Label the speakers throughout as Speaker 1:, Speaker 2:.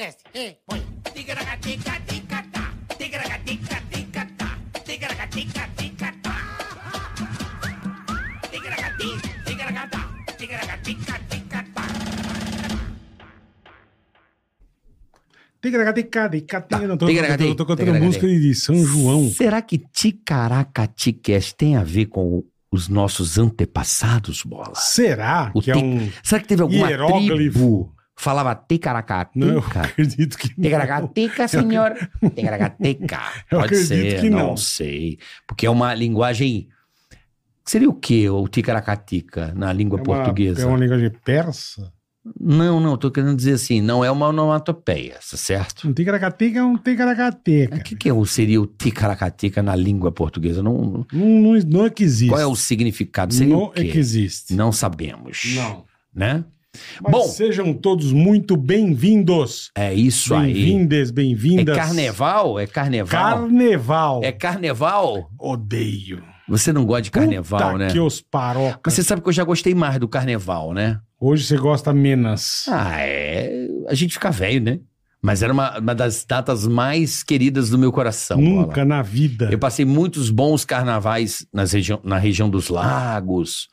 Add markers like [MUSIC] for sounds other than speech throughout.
Speaker 1: Aquece. Ei, põe. Ticaracatica-ticatá. Ticaracatica-ticatá. Ticaracatica-ticatá. Ticaracati, ticaracatá. Ticaracatica-ticatá.
Speaker 2: Ticaracatica-tica-tica. Não, tô,
Speaker 3: Ticaracati,
Speaker 2: tô, tô cantando
Speaker 3: ticaracati.
Speaker 2: música de São João.
Speaker 3: Será que Ticaracatecast tem a ver com os nossos antepassados, bola?
Speaker 2: Será
Speaker 3: O
Speaker 2: que é um
Speaker 3: Será que teve alguma
Speaker 2: hieróglifo?
Speaker 3: tribo falava Ticaracatica?
Speaker 2: Não, eu acredito que não.
Speaker 3: Ticaracatica, senhor. Ticaracatica. Pode ser,
Speaker 2: que
Speaker 3: não.
Speaker 2: não.
Speaker 3: sei. Porque é uma linguagem... Seria o quê, o Ticaracatica, na língua
Speaker 2: É uma-
Speaker 3: portuguesa?
Speaker 2: É uma linguagem persa?
Speaker 3: Não, não, tô querendo dizer assim, não é uma onomatopeia, tá certo?
Speaker 2: Um ticaracatica é um ticaracateca.
Speaker 3: O que, que é o- seria o Ticaracatica na língua portuguesa? Não,
Speaker 2: Não, não, não é que existe.
Speaker 3: qual é o significado? Seria
Speaker 2: Não
Speaker 3: o quê?
Speaker 2: é que existe.
Speaker 3: Não sabemos.
Speaker 2: Não.
Speaker 3: Né?
Speaker 2: Mas
Speaker 3: Bom.
Speaker 2: sejam todos muito bem-vindos.
Speaker 3: É isso aí.
Speaker 2: Bem-vindes,
Speaker 3: É
Speaker 2: bem-vindas.
Speaker 3: carnaval? É carnaval?
Speaker 2: Carneval.
Speaker 3: É carnaval?
Speaker 2: Odeio.
Speaker 3: Você não gosta de carnaval,
Speaker 2: Puta
Speaker 3: né?
Speaker 2: que os parocas.
Speaker 3: Mas você sabe que eu já gostei mais do carnaval, né?
Speaker 2: Hoje você gosta menos.
Speaker 3: Ah, é. A gente fica velho, né? Mas era uma, uma das datas mais queridas do meu coração.
Speaker 2: Nunca
Speaker 3: Bola.
Speaker 2: na vida.
Speaker 3: Eu passei muitos bons carnavais nas região, na região dos lagos,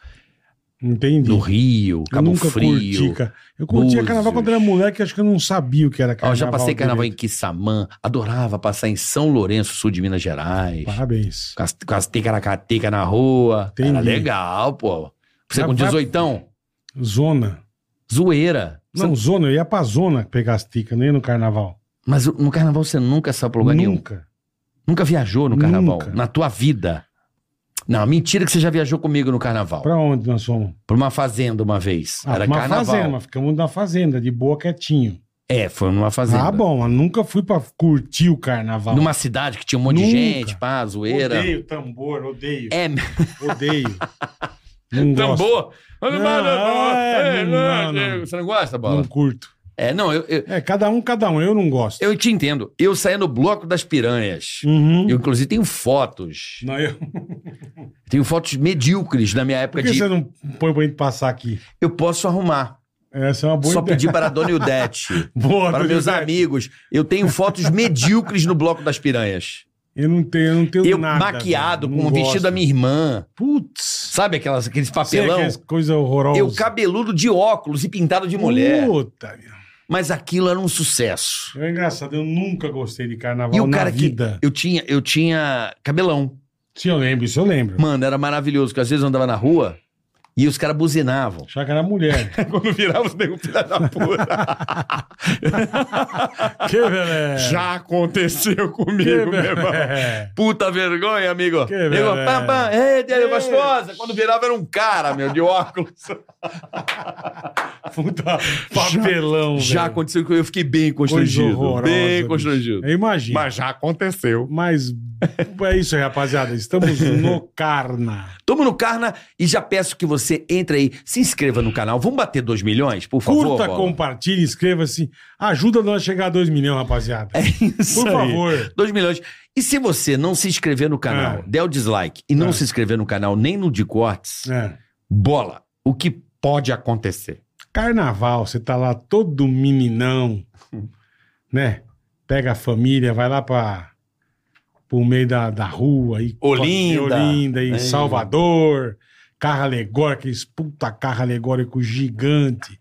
Speaker 2: Entendi.
Speaker 3: no Rio,
Speaker 2: eu
Speaker 3: Cabo
Speaker 2: nunca
Speaker 3: Frio.
Speaker 2: curti. Eu curtia
Speaker 3: Búzios.
Speaker 2: carnaval quando era moleque, acho que eu não sabia o que era carnaval.
Speaker 3: eu já passei carnaval em
Speaker 2: direito.
Speaker 3: Quissamã, adorava passar em São Lourenço, sul de Minas Gerais.
Speaker 2: Parabéns.
Speaker 3: Com as, ticaracateca na rua.
Speaker 2: Entendi.
Speaker 3: Era legal, pô. Você com
Speaker 2: vai-
Speaker 3: 18,
Speaker 2: Zona.
Speaker 3: zoeira.
Speaker 2: Não,
Speaker 3: Você-
Speaker 2: zona, eu ia pra zona pegar as ticas, ia no carnaval.
Speaker 3: Mas no carnaval você nunca saiu pra lugar nenhum.
Speaker 2: Nunca.
Speaker 3: Nunca viajou no carnaval.
Speaker 2: Nunca.
Speaker 3: Na tua vida. Não, mentira que você já viajou comigo no carnaval.
Speaker 2: Pra onde nós fomos?
Speaker 3: Pra uma fazenda uma vez.
Speaker 2: Ah,
Speaker 3: Era
Speaker 2: uma
Speaker 3: carnaval.
Speaker 2: fazenda, mas ficamos na fazenda, de boa, quietinho.
Speaker 3: É, foi numa fazenda.
Speaker 2: Ah, bom, mas nunca fui pra curtir o carnaval.
Speaker 3: Numa cidade que tinha um monte de
Speaker 2: Nunca.
Speaker 3: gente, pá, zoeira.
Speaker 2: Odeio tambor, odeio.
Speaker 3: É,
Speaker 2: Odeio. [LAUGHS] Não gosto.
Speaker 3: tambor.
Speaker 2: Não, é, não, não.
Speaker 3: Você não gosta, Bola?
Speaker 2: Não curto.
Speaker 3: É, não, eu, eu,
Speaker 2: É, cada um, cada um. Eu não gosto.
Speaker 3: eu te entendo. Eu saía no bloco das piranhas.
Speaker 2: Uhum.
Speaker 3: Eu, inclusive, tenho fotos.
Speaker 2: Não, eu... [LAUGHS]
Speaker 3: Tenho fotos medíocres da minha época
Speaker 2: Por que
Speaker 3: de.
Speaker 2: você não põe pra gente passar aqui?
Speaker 3: Eu posso arrumar.
Speaker 2: Essa é uma boa
Speaker 3: Só
Speaker 2: ideia.
Speaker 3: pedir para a dona [LAUGHS] Ildete.
Speaker 2: Boa,
Speaker 3: para meus
Speaker 2: Ildete.
Speaker 3: amigos. Eu tenho fotos medíocres no bloco das piranhas.
Speaker 2: Eu não tenho, eu não tenho
Speaker 3: Eu
Speaker 2: nada.
Speaker 3: maquiado
Speaker 2: velho.
Speaker 3: com o vestido
Speaker 2: gosto.
Speaker 3: da minha irmã.
Speaker 2: Putz.
Speaker 3: Sabe aquelas, aqueles
Speaker 2: Sei
Speaker 3: papelão?
Speaker 2: é coisa horrorosa.
Speaker 3: Eu cabeludo de óculos e pintado de mulher.
Speaker 2: Puta, meu.
Speaker 3: Mas aquilo era um sucesso.
Speaker 2: É engraçado, eu nunca gostei de carnaval
Speaker 3: E o
Speaker 2: na
Speaker 3: cara que
Speaker 2: vida.
Speaker 3: eu tinha, eu tinha cabelão.
Speaker 2: Sim, eu lembro, isso eu lembro.
Speaker 3: Mano, era maravilhoso, porque às vezes eu andava na rua e os caras buzinavam.
Speaker 2: Achava que era mulher. [LAUGHS]
Speaker 3: Quando virava, os nego filha da puta. [LAUGHS]
Speaker 2: que beleza.
Speaker 3: Já aconteceu comigo, meu irmão. Puta vergonha, amigo.
Speaker 2: Que
Speaker 3: eu,
Speaker 2: beleza.
Speaker 3: pam, pam, ei, Délio
Speaker 2: Ei.
Speaker 3: gostosa. Quando virava era um cara, meu, de óculos. [LAUGHS]
Speaker 2: Puta papelão,
Speaker 3: Já
Speaker 2: velho.
Speaker 3: aconteceu que eu fiquei bem constrangido.
Speaker 2: horrorosa,
Speaker 3: Bem
Speaker 2: bicho.
Speaker 3: constrangido.
Speaker 2: Eu imagino.
Speaker 3: Mas já aconteceu.
Speaker 2: Mas é isso aí, rapaziada. Estamos no Carna.
Speaker 3: Tamo no Carna e já peço que você entre aí, se inscreva no canal. Vamos bater 2 milhões, por favor?
Speaker 2: Curta,
Speaker 3: Bola?
Speaker 2: compartilhe, inscreva-se. Ajuda nós a chegar a 2 milhões, rapaziada.
Speaker 3: É isso
Speaker 2: Por
Speaker 3: aí.
Speaker 2: favor.
Speaker 3: 2 milhões. E se você não se inscrever no canal,
Speaker 2: É.
Speaker 3: der o dislike e não
Speaker 2: É.
Speaker 3: se inscrever no canal nem no de cortes,
Speaker 2: É.
Speaker 3: bola, o que pode acontecer?
Speaker 2: Carnaval, você tá lá todo meninão, [LAUGHS] né? Pega a família, vai lá para pro meio da, da rua aí.
Speaker 3: Olinda.
Speaker 2: Olinda e
Speaker 3: É.
Speaker 2: Salvador. Carro alegórico, aqueles puta carro alegórico gigante.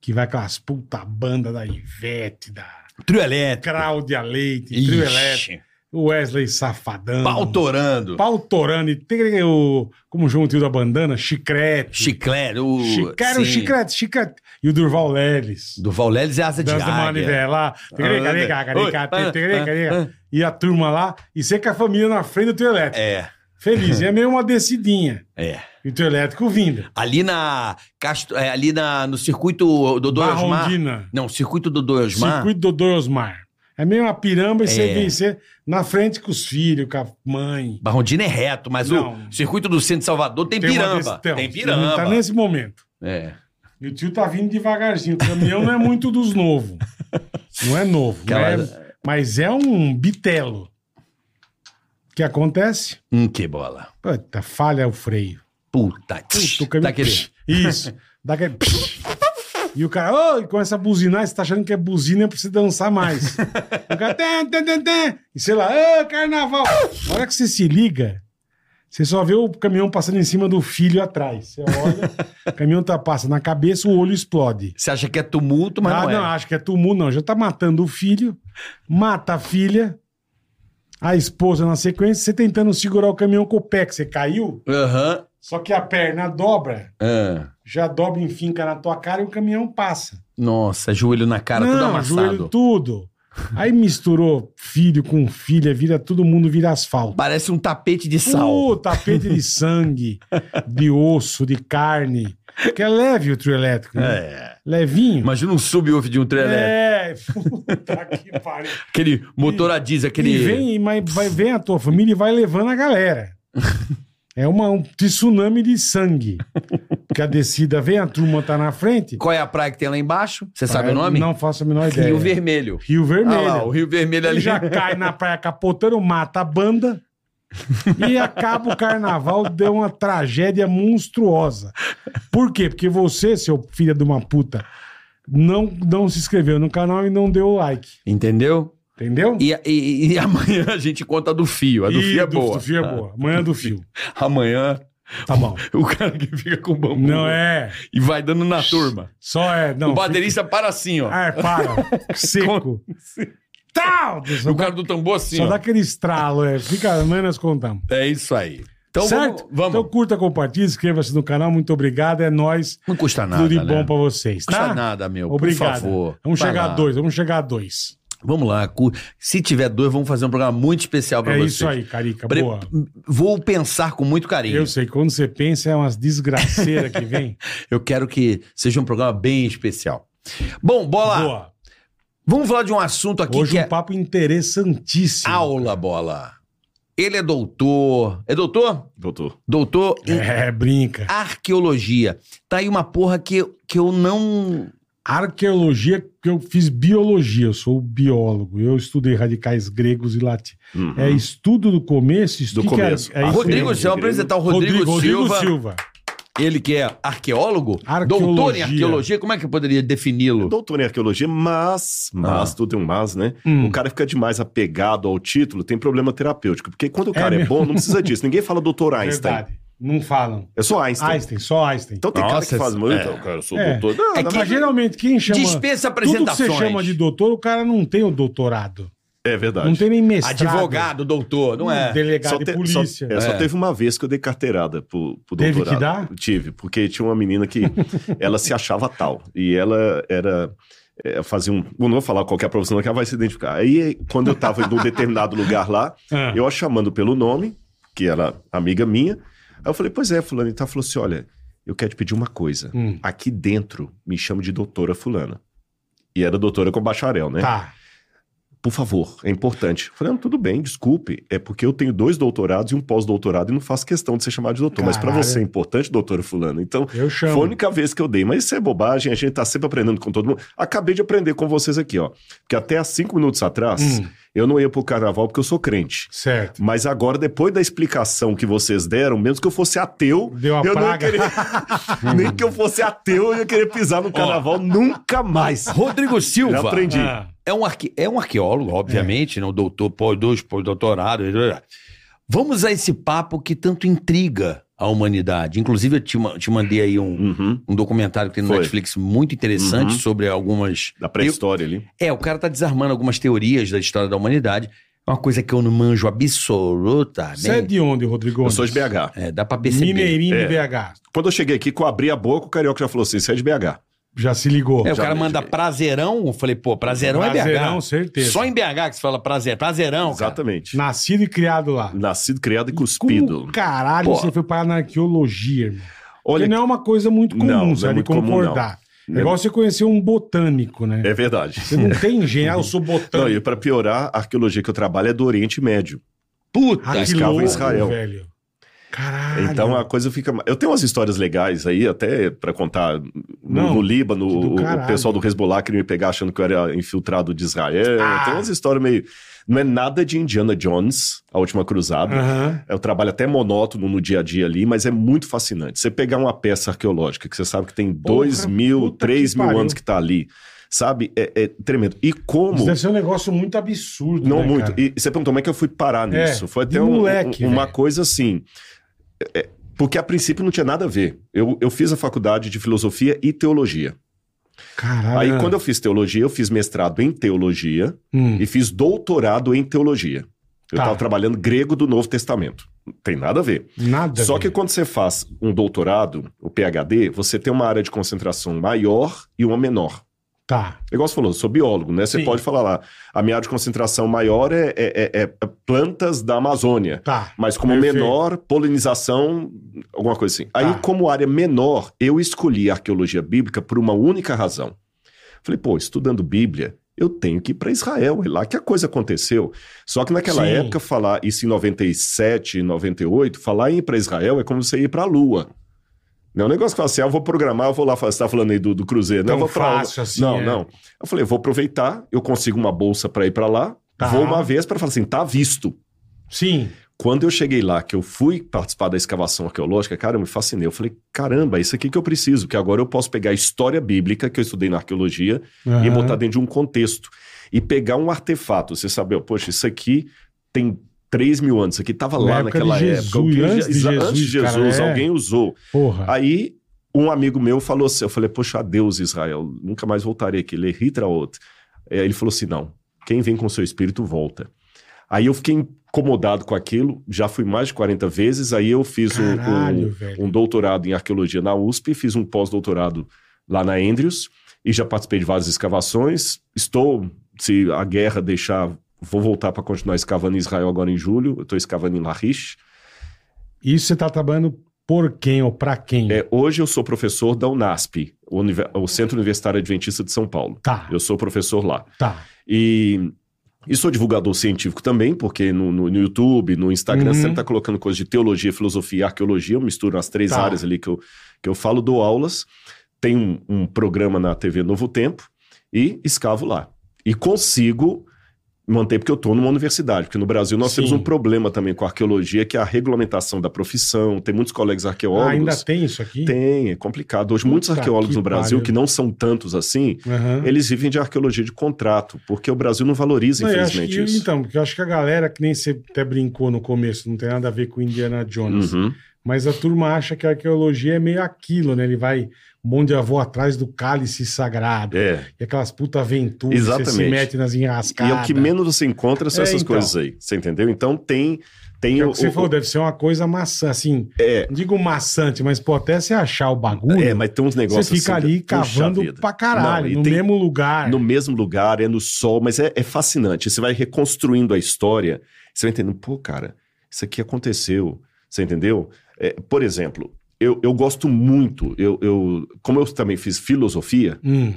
Speaker 2: Que vai com as puta banda da Ivete, da
Speaker 3: Trio elétrico.
Speaker 2: Cláudia Leite, Trio Elétrico,
Speaker 3: Ixi,
Speaker 2: Wesley Safadão.
Speaker 3: pau torando.
Speaker 2: Pau torando. E tem o. Como o João Tio da bandana?
Speaker 3: Chiclete. O,
Speaker 2: Chiclete, o
Speaker 3: sim.
Speaker 2: chiclete, chiclete. E o Durval Leles.
Speaker 3: Do Valleles é asa de
Speaker 2: Dança da
Speaker 3: águia.
Speaker 2: E a turma lá. E você com a família na frente do teu elétrico.
Speaker 3: É,
Speaker 2: Feliz. E é meio uma descidinha.
Speaker 3: é.
Speaker 2: E teu elétrico vindo.
Speaker 3: Ali na. Castro, é, ali na, no circuito do Osmar.
Speaker 2: Barrondina.
Speaker 3: Não, circuito do Osmar.
Speaker 2: Circuito do Dr. Osmar. É meio uma piramba e você
Speaker 3: É.
Speaker 2: vem você na frente com os filhos, com a mãe.
Speaker 3: Barrondina é reto, mas
Speaker 2: Não.
Speaker 3: o circuito do centro de Salvador tem,
Speaker 2: uma
Speaker 3: piramba. Tem
Speaker 2: Tá
Speaker 3: piramba.
Speaker 2: nesse momento.
Speaker 3: É.
Speaker 2: E o tio tá vindo devagarzinho. O caminhão não é muito dos novos. Não é novo.
Speaker 3: Aquela-
Speaker 2: não é- mas é um bitelo. O que acontece?
Speaker 3: Hum, que bola.
Speaker 2: Puta, falha o freio.
Speaker 3: Puta.
Speaker 2: Puta, o caminhão... Isso. Dá aquele... E o cara, ô, e começa a buzinar, você tá achando que é buzina pra você dançar mais. o cara, tem, tem, tem. E sei lá, ô, carnaval. Na hora que você se liga, você só vê o caminhão passando em cima do filho atrás. Você olha, o caminhão tá, passa na cabeça, o olho explode.
Speaker 3: Você acha que é tumulto, mas
Speaker 2: ah,
Speaker 3: não é.
Speaker 2: não, acho que é tumulto, não. Já tá matando o filho, mata a filha, a esposa na sequência, você tentando segurar o caminhão com o pé, que você caiu,
Speaker 3: Aham.
Speaker 2: Só que a perna dobra,
Speaker 3: Ah.
Speaker 2: já dobra e finca na tua cara e o caminhão passa.
Speaker 3: Nossa, joelho na cara, tudo
Speaker 2: não,
Speaker 3: amassado.
Speaker 2: joelho tudo. Aí misturou filho com filha, vira todo mundo vira asfalto.
Speaker 3: Parece um tapete de sal.
Speaker 2: Uh, tapete de sangue, de osso, de carne. Que é leve o trio elétrico, né?
Speaker 3: É.
Speaker 2: Levinho.
Speaker 3: Imagina um subwoofer de um trem elétrico.
Speaker 2: É, puta que pariu.
Speaker 3: Aquele motor a diesel, aquele...
Speaker 2: E vem, e mas vai, vem a tua família e vai levando a galera. [LAUGHS] É uma, um tsunami de sangue. [LAUGHS] Que a descida vem, a turma tá na frente.
Speaker 3: Qual é a praia que tem lá embaixo? Você sabe o nome?
Speaker 2: Não faço a menor ideia.
Speaker 3: Rio Vermelho.
Speaker 2: Rio Vermelho.
Speaker 3: Ah lá, o Rio Vermelho
Speaker 2: Ele
Speaker 3: ali.
Speaker 2: já cai na praia capotando, mata a banda. [LAUGHS] e acaba o carnaval, deu uma tragédia monstruosa. Por quê? Porque você, seu filho de uma puta, não, não se inscreveu no canal e não deu o like.
Speaker 3: Entendeu?
Speaker 2: Entendeu?
Speaker 3: E, e- e [LAUGHS] amanhã a gente conta do fio. A do
Speaker 2: Ih,
Speaker 3: fio é
Speaker 2: do-
Speaker 3: boa.
Speaker 2: Do fio é boa. Amanhã é do fio. [LAUGHS]
Speaker 3: Amanhã,
Speaker 2: Tá bom. [LAUGHS]
Speaker 3: o cara que fica com o bambu
Speaker 2: Não é.
Speaker 3: e vai dando na turma.
Speaker 2: Só é. Não,
Speaker 3: o baterista para assim, ó.
Speaker 2: fica- Ah, para. Seco. Tal!
Speaker 3: O cara do tambor assim,
Speaker 2: só
Speaker 3: ó.
Speaker 2: dá aquele estralo. É. Fica, amanhã nós contamos.
Speaker 3: É isso aí. Então
Speaker 2: certo?
Speaker 3: vamos. vamos.
Speaker 2: Então curta, compartilhe, inscreva-se no canal. Muito obrigado. É nóis.
Speaker 3: Não custa nada,
Speaker 2: Tudo de
Speaker 3: né?
Speaker 2: bom pra vocês,
Speaker 3: Não custa
Speaker 2: tá?
Speaker 3: nada, meu.
Speaker 2: Obrigado.
Speaker 3: Por favor.
Speaker 2: Vamos
Speaker 3: Vai
Speaker 2: chegar
Speaker 3: lá.
Speaker 2: a dois, vamos chegar a dois.
Speaker 3: Vamos lá. cu- Se tiver dois, vamos fazer um programa muito especial pra
Speaker 2: É
Speaker 3: vocês.
Speaker 2: isso aí, Carica.
Speaker 3: Pre-
Speaker 2: Boa.
Speaker 3: Vou pensar com muito carinho.
Speaker 2: Eu sei, quando você pensa, é umas desgraceiras que vem. [LAUGHS]
Speaker 3: Eu quero que seja um programa bem especial. Bom, bola.
Speaker 2: Boa.
Speaker 3: Vamos falar de um assunto aqui
Speaker 2: Hoje
Speaker 3: que
Speaker 2: um
Speaker 3: é
Speaker 2: papo interessantíssimo.
Speaker 3: aula, bola. Ele é doutor. É doutor?
Speaker 4: Doutor.
Speaker 3: Doutor em
Speaker 2: É, brinca.
Speaker 3: arqueologia. Tá aí uma porra que, que eu não.
Speaker 2: Arqueologia, que eu fiz biologia, eu sou biólogo. Eu estudei radicais gregos e latinos.
Speaker 4: Uhum.
Speaker 2: É estudo do começo? Estudo
Speaker 4: Do
Speaker 2: que é-
Speaker 4: começo.
Speaker 2: É, isso
Speaker 3: Rodrigo, eu apresentar o Rodrigo, Silva,
Speaker 2: Silva.
Speaker 3: ele que é arqueólogo, doutor em arqueologia, como é que eu poderia defini-lo?
Speaker 4: Doutor em arqueologia, mas, mas,
Speaker 3: Ah.
Speaker 4: tudo tem um mas, né?
Speaker 2: Hum.
Speaker 4: O cara fica demais apegado ao título, tem problema terapêutico. Porque quando o cara é,
Speaker 2: mesmo?
Speaker 4: bom, não precisa disso. Ninguém fala doutor Einstein.
Speaker 2: Verdade. Não falam.
Speaker 4: É só Einstein.
Speaker 2: Einstein, só Einstein.
Speaker 4: Então tem cara
Speaker 3: Nossa,
Speaker 4: que faz muito.
Speaker 3: é.
Speaker 4: "Ah, cara, eu sou
Speaker 2: É.
Speaker 4: doutor. Não,
Speaker 3: É
Speaker 4: não,
Speaker 3: que-
Speaker 2: Mas geralmente quem chama.
Speaker 3: Dispensa
Speaker 2: Tudo que
Speaker 3: apresentações.
Speaker 2: você chama de doutor, o cara não tem o doutorado.
Speaker 4: é verdade.
Speaker 2: Não tem nem mestrado.
Speaker 3: Advogado, doutor, não é?
Speaker 2: Delegado
Speaker 4: Só,
Speaker 2: de
Speaker 4: te-
Speaker 2: polícia.
Speaker 4: só- é, só
Speaker 3: É.
Speaker 4: teve uma vez que eu dei carteirada pro, pro
Speaker 2: Teve
Speaker 4: doutorado.
Speaker 2: que dar?
Speaker 4: Tive, porque tinha uma menina que [LAUGHS] ela se achava tal. E ela era. é, fazia um. Não vou falar qualquer profissão que ela vai se identificar. Aí, quando eu tava em um [LAUGHS] determinado lugar lá,
Speaker 2: Ah.
Speaker 4: eu a chamando pelo nome, que era amiga minha. Aí eu falei, pois é, fulano. E tá falou assim: olha, eu quero te pedir uma coisa.
Speaker 2: Hum.
Speaker 4: Aqui dentro me chama de doutora fulana. E era doutora com bacharel, né?
Speaker 2: Tá.
Speaker 4: Por favor, é importante. Eu falei, não, tudo bem, desculpe. É porque eu tenho dois doutorados e um pós-doutorado e não faço questão de ser chamado de doutor. Mas pra
Speaker 2: Caralho.
Speaker 4: você é importante, doutora fulano. Então,
Speaker 2: Eu chamo.
Speaker 4: foi a única vez que eu dei. Mas isso é bobagem, a gente tá sempre aprendendo com todo mundo. Acabei de aprender com vocês aqui, ó. Porque até há cinco minutos atrás,
Speaker 2: Hum.
Speaker 4: Eu não ia pro carnaval porque eu sou crente.
Speaker 2: Certo.
Speaker 4: Mas agora, depois da explicação que vocês deram, mesmo que eu fosse ateu,
Speaker 2: Deu a
Speaker 4: eu não ia
Speaker 2: praga.
Speaker 4: querer. [LAUGHS] Nem que eu fosse ateu, eu ia querer pisar no carnaval nunca mais.
Speaker 3: Rodrigo Silva.
Speaker 4: Já aprendi.
Speaker 2: Ah,
Speaker 3: É um, arque... é um arqueólogo, obviamente, né? Um doutor, pós dois, pós-doutorado. Vamos a esse papo que tanto intriga a humanidade. Inclusive, eu te, te mandei aí um,
Speaker 4: Uhum.
Speaker 3: um documentário que tem no
Speaker 4: Foi.
Speaker 3: Netflix muito interessante
Speaker 4: Uhum.
Speaker 3: sobre algumas.
Speaker 4: Da pré-história ali.
Speaker 3: É, o cara tá desarmando algumas teorias da história da humanidade. É uma coisa que eu não manjo absolutamente.
Speaker 2: Você é de onde, Rodrigo?
Speaker 4: Eu sou de BH.
Speaker 3: É, dá pra perceber.
Speaker 2: Mineirinho
Speaker 4: É.
Speaker 2: de BH.
Speaker 4: Quando eu cheguei aqui, que eu abri a boca, o carioca já falou assim: você é de BH.
Speaker 2: Já se ligou.
Speaker 3: É, o
Speaker 4: Já
Speaker 3: cara manda prazerão. Eu falei, pô, prazerão, é
Speaker 2: Prazerão,
Speaker 3: BH.
Speaker 2: certeza.
Speaker 3: Só em BH que se fala prazer. Prazerão, cara.
Speaker 4: Exatamente.
Speaker 2: Nascido e criado lá.
Speaker 4: Nascido, criado e cuspido.
Speaker 2: Como caralho
Speaker 3: Pô.
Speaker 2: você foi parar na arqueologia, irmão?
Speaker 4: Olha,
Speaker 2: Porque não é uma coisa muito comum,
Speaker 4: Não, não
Speaker 2: você
Speaker 4: é
Speaker 2: de
Speaker 4: muito comum,
Speaker 2: concordar. É igual você conhecer um botânico, né?
Speaker 4: é verdade.
Speaker 2: Você não tem engenho, ah, eu sou
Speaker 4: Não,
Speaker 2: botânico.
Speaker 4: e pra piorar, a arqueologia que eu trabalho é do Oriente Médio.
Speaker 3: Puta,
Speaker 2: Ah, que
Speaker 4: escravo em
Speaker 2: louco,
Speaker 4: Israel.
Speaker 2: velho. Caralho.
Speaker 4: Então a coisa fica. Eu tenho umas histórias legais aí, até pra contar. No,
Speaker 2: Não,
Speaker 4: no Líbano, o, o pessoal do Hezbollah queria me pegar achando que eu era infiltrado de Israel.
Speaker 2: Ah.
Speaker 4: Tem umas histórias meio. Não é nada de Indiana Jones, a última cruzada.
Speaker 2: Aham.
Speaker 4: É um trabalho até monótono no dia a dia ali, mas é muito fascinante. Você pegar uma peça arqueológica que você sabe que tem
Speaker 2: Porra,
Speaker 4: dois mil, três mil
Speaker 2: pariu.
Speaker 4: anos que tá ali, sabe? É, é tremendo. E como.
Speaker 2: Isso deve ser um negócio muito absurdo.
Speaker 4: Não
Speaker 2: né,
Speaker 4: muito.
Speaker 2: cara?
Speaker 4: E você perguntou como é que eu fui parar
Speaker 2: É,
Speaker 4: nisso. Foi
Speaker 2: de
Speaker 4: até um-
Speaker 2: moleque,
Speaker 4: um- uma coisa assim. É, porque a princípio não tinha nada a ver. Eu, eu fiz a faculdade de filosofia e teologia.
Speaker 2: Caralho.
Speaker 4: Aí, quando eu fiz teologia, eu fiz mestrado em teologia
Speaker 2: Hum,
Speaker 4: e fiz doutorado em teologia. Eu
Speaker 2: Tá.
Speaker 4: estava trabalhando grego do Novo Testamento. Não tem nada a ver.
Speaker 2: Nada.
Speaker 4: Só que quando você faz um doutorado, o PhD, você tem uma área de concentração maior e uma menor.
Speaker 2: Tá.
Speaker 4: Igual você falou, eu sou biólogo, né? Você
Speaker 2: Sim.
Speaker 4: pode falar lá, a minha área de concentração maior é, é- é- é plantas da Amazônia.
Speaker 2: Tá.
Speaker 4: Mas como
Speaker 2: Perfeito.
Speaker 4: menor, polinização, alguma coisa assim. Aí,
Speaker 2: Tá.
Speaker 4: como área menor, eu escolhi a arqueologia bíblica por uma única razão. Falei, pô, estudando Bíblia, eu tenho que ir para Israel, é lá que a coisa aconteceu. Só que naquela
Speaker 2: Sim.
Speaker 4: época, falar isso em 97, 98, falar em ir para Israel é como você ir para a Lua. Não é um negócio que fala assim, ah, eu vou programar, eu vou lá, você está falando aí do, do Cruzeiro, né?
Speaker 2: Tão
Speaker 4: Eu vou pra-
Speaker 2: fácil assim,
Speaker 4: Não,
Speaker 2: é.
Speaker 4: não. Eu falei, vou aproveitar, eu consigo uma bolsa para ir para lá,
Speaker 2: Tá.
Speaker 4: vou uma vez para falar assim, tá visto.
Speaker 2: Sim.
Speaker 4: Quando eu cheguei lá, que eu fui participar da escavação arqueológica, cara, eu me fascinei. Eu falei, caramba, isso aqui que eu preciso, que agora eu posso pegar a história bíblica que eu estudei na arqueologia e
Speaker 2: Aham.
Speaker 4: botar dentro de um contexto. E pegar um artefato, você sabe, poxa, isso aqui tem 3 mil anos, isso aqui estava lá naquela época. alguém
Speaker 2: antes de Jesus,
Speaker 4: antes de Jesus,
Speaker 2: cara, é.
Speaker 4: alguém usou.
Speaker 2: Porra.
Speaker 4: Aí um amigo meu falou assim, eu falei, poxa, adeus Israel, nunca mais voltarei aqui, ele outro. Aí ele falou assim, não, quem vem com seu espírito volta. Aí eu fiquei incomodado com aquilo, já fui mais de 40 vezes, aí eu fiz um-
Speaker 2: Caralho,
Speaker 4: um,
Speaker 2: velho.
Speaker 4: um doutorado em arqueologia na USP, fiz um pós-doutorado lá na Andrews, e já participei de várias escavações, estou, se a guerra deixar, vou voltar para continuar escavando em Israel agora em julho, eu estou escavando em Lachish,
Speaker 2: Isso você tá trabalhando por quem ou pra quem?
Speaker 4: É, hoje eu sou professor da UNASP, o, Univer- o Centro Universitário Adventista de São Paulo.
Speaker 2: Tá,
Speaker 4: Eu sou professor lá.
Speaker 2: tá.
Speaker 4: E, e sou divulgador científico também, porque no, no- no YouTube, no Instagram,
Speaker 2: Uhum.
Speaker 4: sempre está colocando coisas de teologia, filosofia e arqueologia. Eu misturo as três
Speaker 2: Tá.
Speaker 4: áreas ali que eu, que eu falo, dou aulas. Tem um, um programa na TV Novo Tempo e escavo lá. E consigo manter, porque eu estou numa universidade. Porque no Brasil nós
Speaker 2: Sim.
Speaker 4: temos um problema também com a arqueologia, que é a regulamentação da profissão. Tem muitos colegas
Speaker 2: Ah,
Speaker 4: arqueólogos.
Speaker 2: ainda tem isso aqui?
Speaker 4: Tem, é complicado. Hoje,
Speaker 2: Puta
Speaker 4: muitos arqueólogos
Speaker 2: que
Speaker 4: no Brasil,
Speaker 2: pariu.
Speaker 4: que não são tantos assim,
Speaker 2: Aham.
Speaker 4: eles vivem de arqueologia de contrato, porque o Brasil não valoriza,
Speaker 2: Não,
Speaker 4: infelizmente,
Speaker 2: que-
Speaker 4: isso.
Speaker 2: Então, porque eu acho que a galera, que nem você até brincou no começo, não tem nada a ver com Indiana Jones,
Speaker 4: Uhum.
Speaker 2: mas a turma acha que a arqueologia é meio aquilo, né? Ele vai um monte de avô atrás do cálice sagrado,
Speaker 4: É.
Speaker 2: e aquelas puta aventuras, você se
Speaker 4: Exatamente.
Speaker 2: mete nas
Speaker 4: E
Speaker 2: enrascadas.
Speaker 4: é o que menos você encontra são
Speaker 2: É,
Speaker 4: essas
Speaker 2: então.
Speaker 4: coisas aí, você entendeu? Então tem. tem
Speaker 2: é o
Speaker 4: o,
Speaker 2: que você
Speaker 4: o-
Speaker 2: falou, deve ser uma coisa maçã, assim,
Speaker 4: É,
Speaker 2: não digo maçante, mas pô, até você achar o bagulho,
Speaker 4: é, mas tem uns negócios
Speaker 2: você fica
Speaker 4: assim,
Speaker 2: ali cavando pra caralho,
Speaker 4: Não, e
Speaker 2: no
Speaker 4: tem-
Speaker 2: mesmo lugar.
Speaker 4: No mesmo lugar, é no sol, mas é, é fascinante. Você vai reconstruindo a história, você vai entendendo, pô, cara, isso aqui aconteceu, você entendeu? É, por exemplo, eu, eu gosto muito, eu, eu, como eu também fiz filosofia,
Speaker 2: Hum,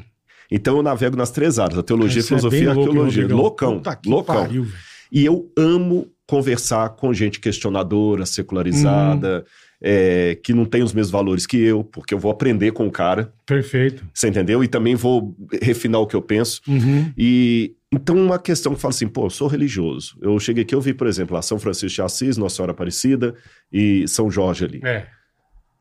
Speaker 4: então eu navego nas três áreas, a teologia,
Speaker 2: isso é
Speaker 4: filosofia e
Speaker 2: louco, hein,
Speaker 4: arqueologia.
Speaker 2: Rodrigão?
Speaker 4: loucão,
Speaker 2: Puta
Speaker 4: loucão.
Speaker 2: pariu.
Speaker 4: E eu amo conversar com gente questionadora, secularizada,
Speaker 2: Uhum.
Speaker 4: é, que não tem os mesmos valores que eu, porque eu vou aprender com o cara,
Speaker 2: Perfeito.
Speaker 4: você entendeu? E também vou refinar o que eu penso.
Speaker 2: Uhum.
Speaker 4: E então uma questão que fala assim, pô, eu sou religioso. Eu cheguei aqui, eu vi, por exemplo, lá São Francisco de Assis, Nossa Senhora Aparecida e São Jorge ali.
Speaker 2: É.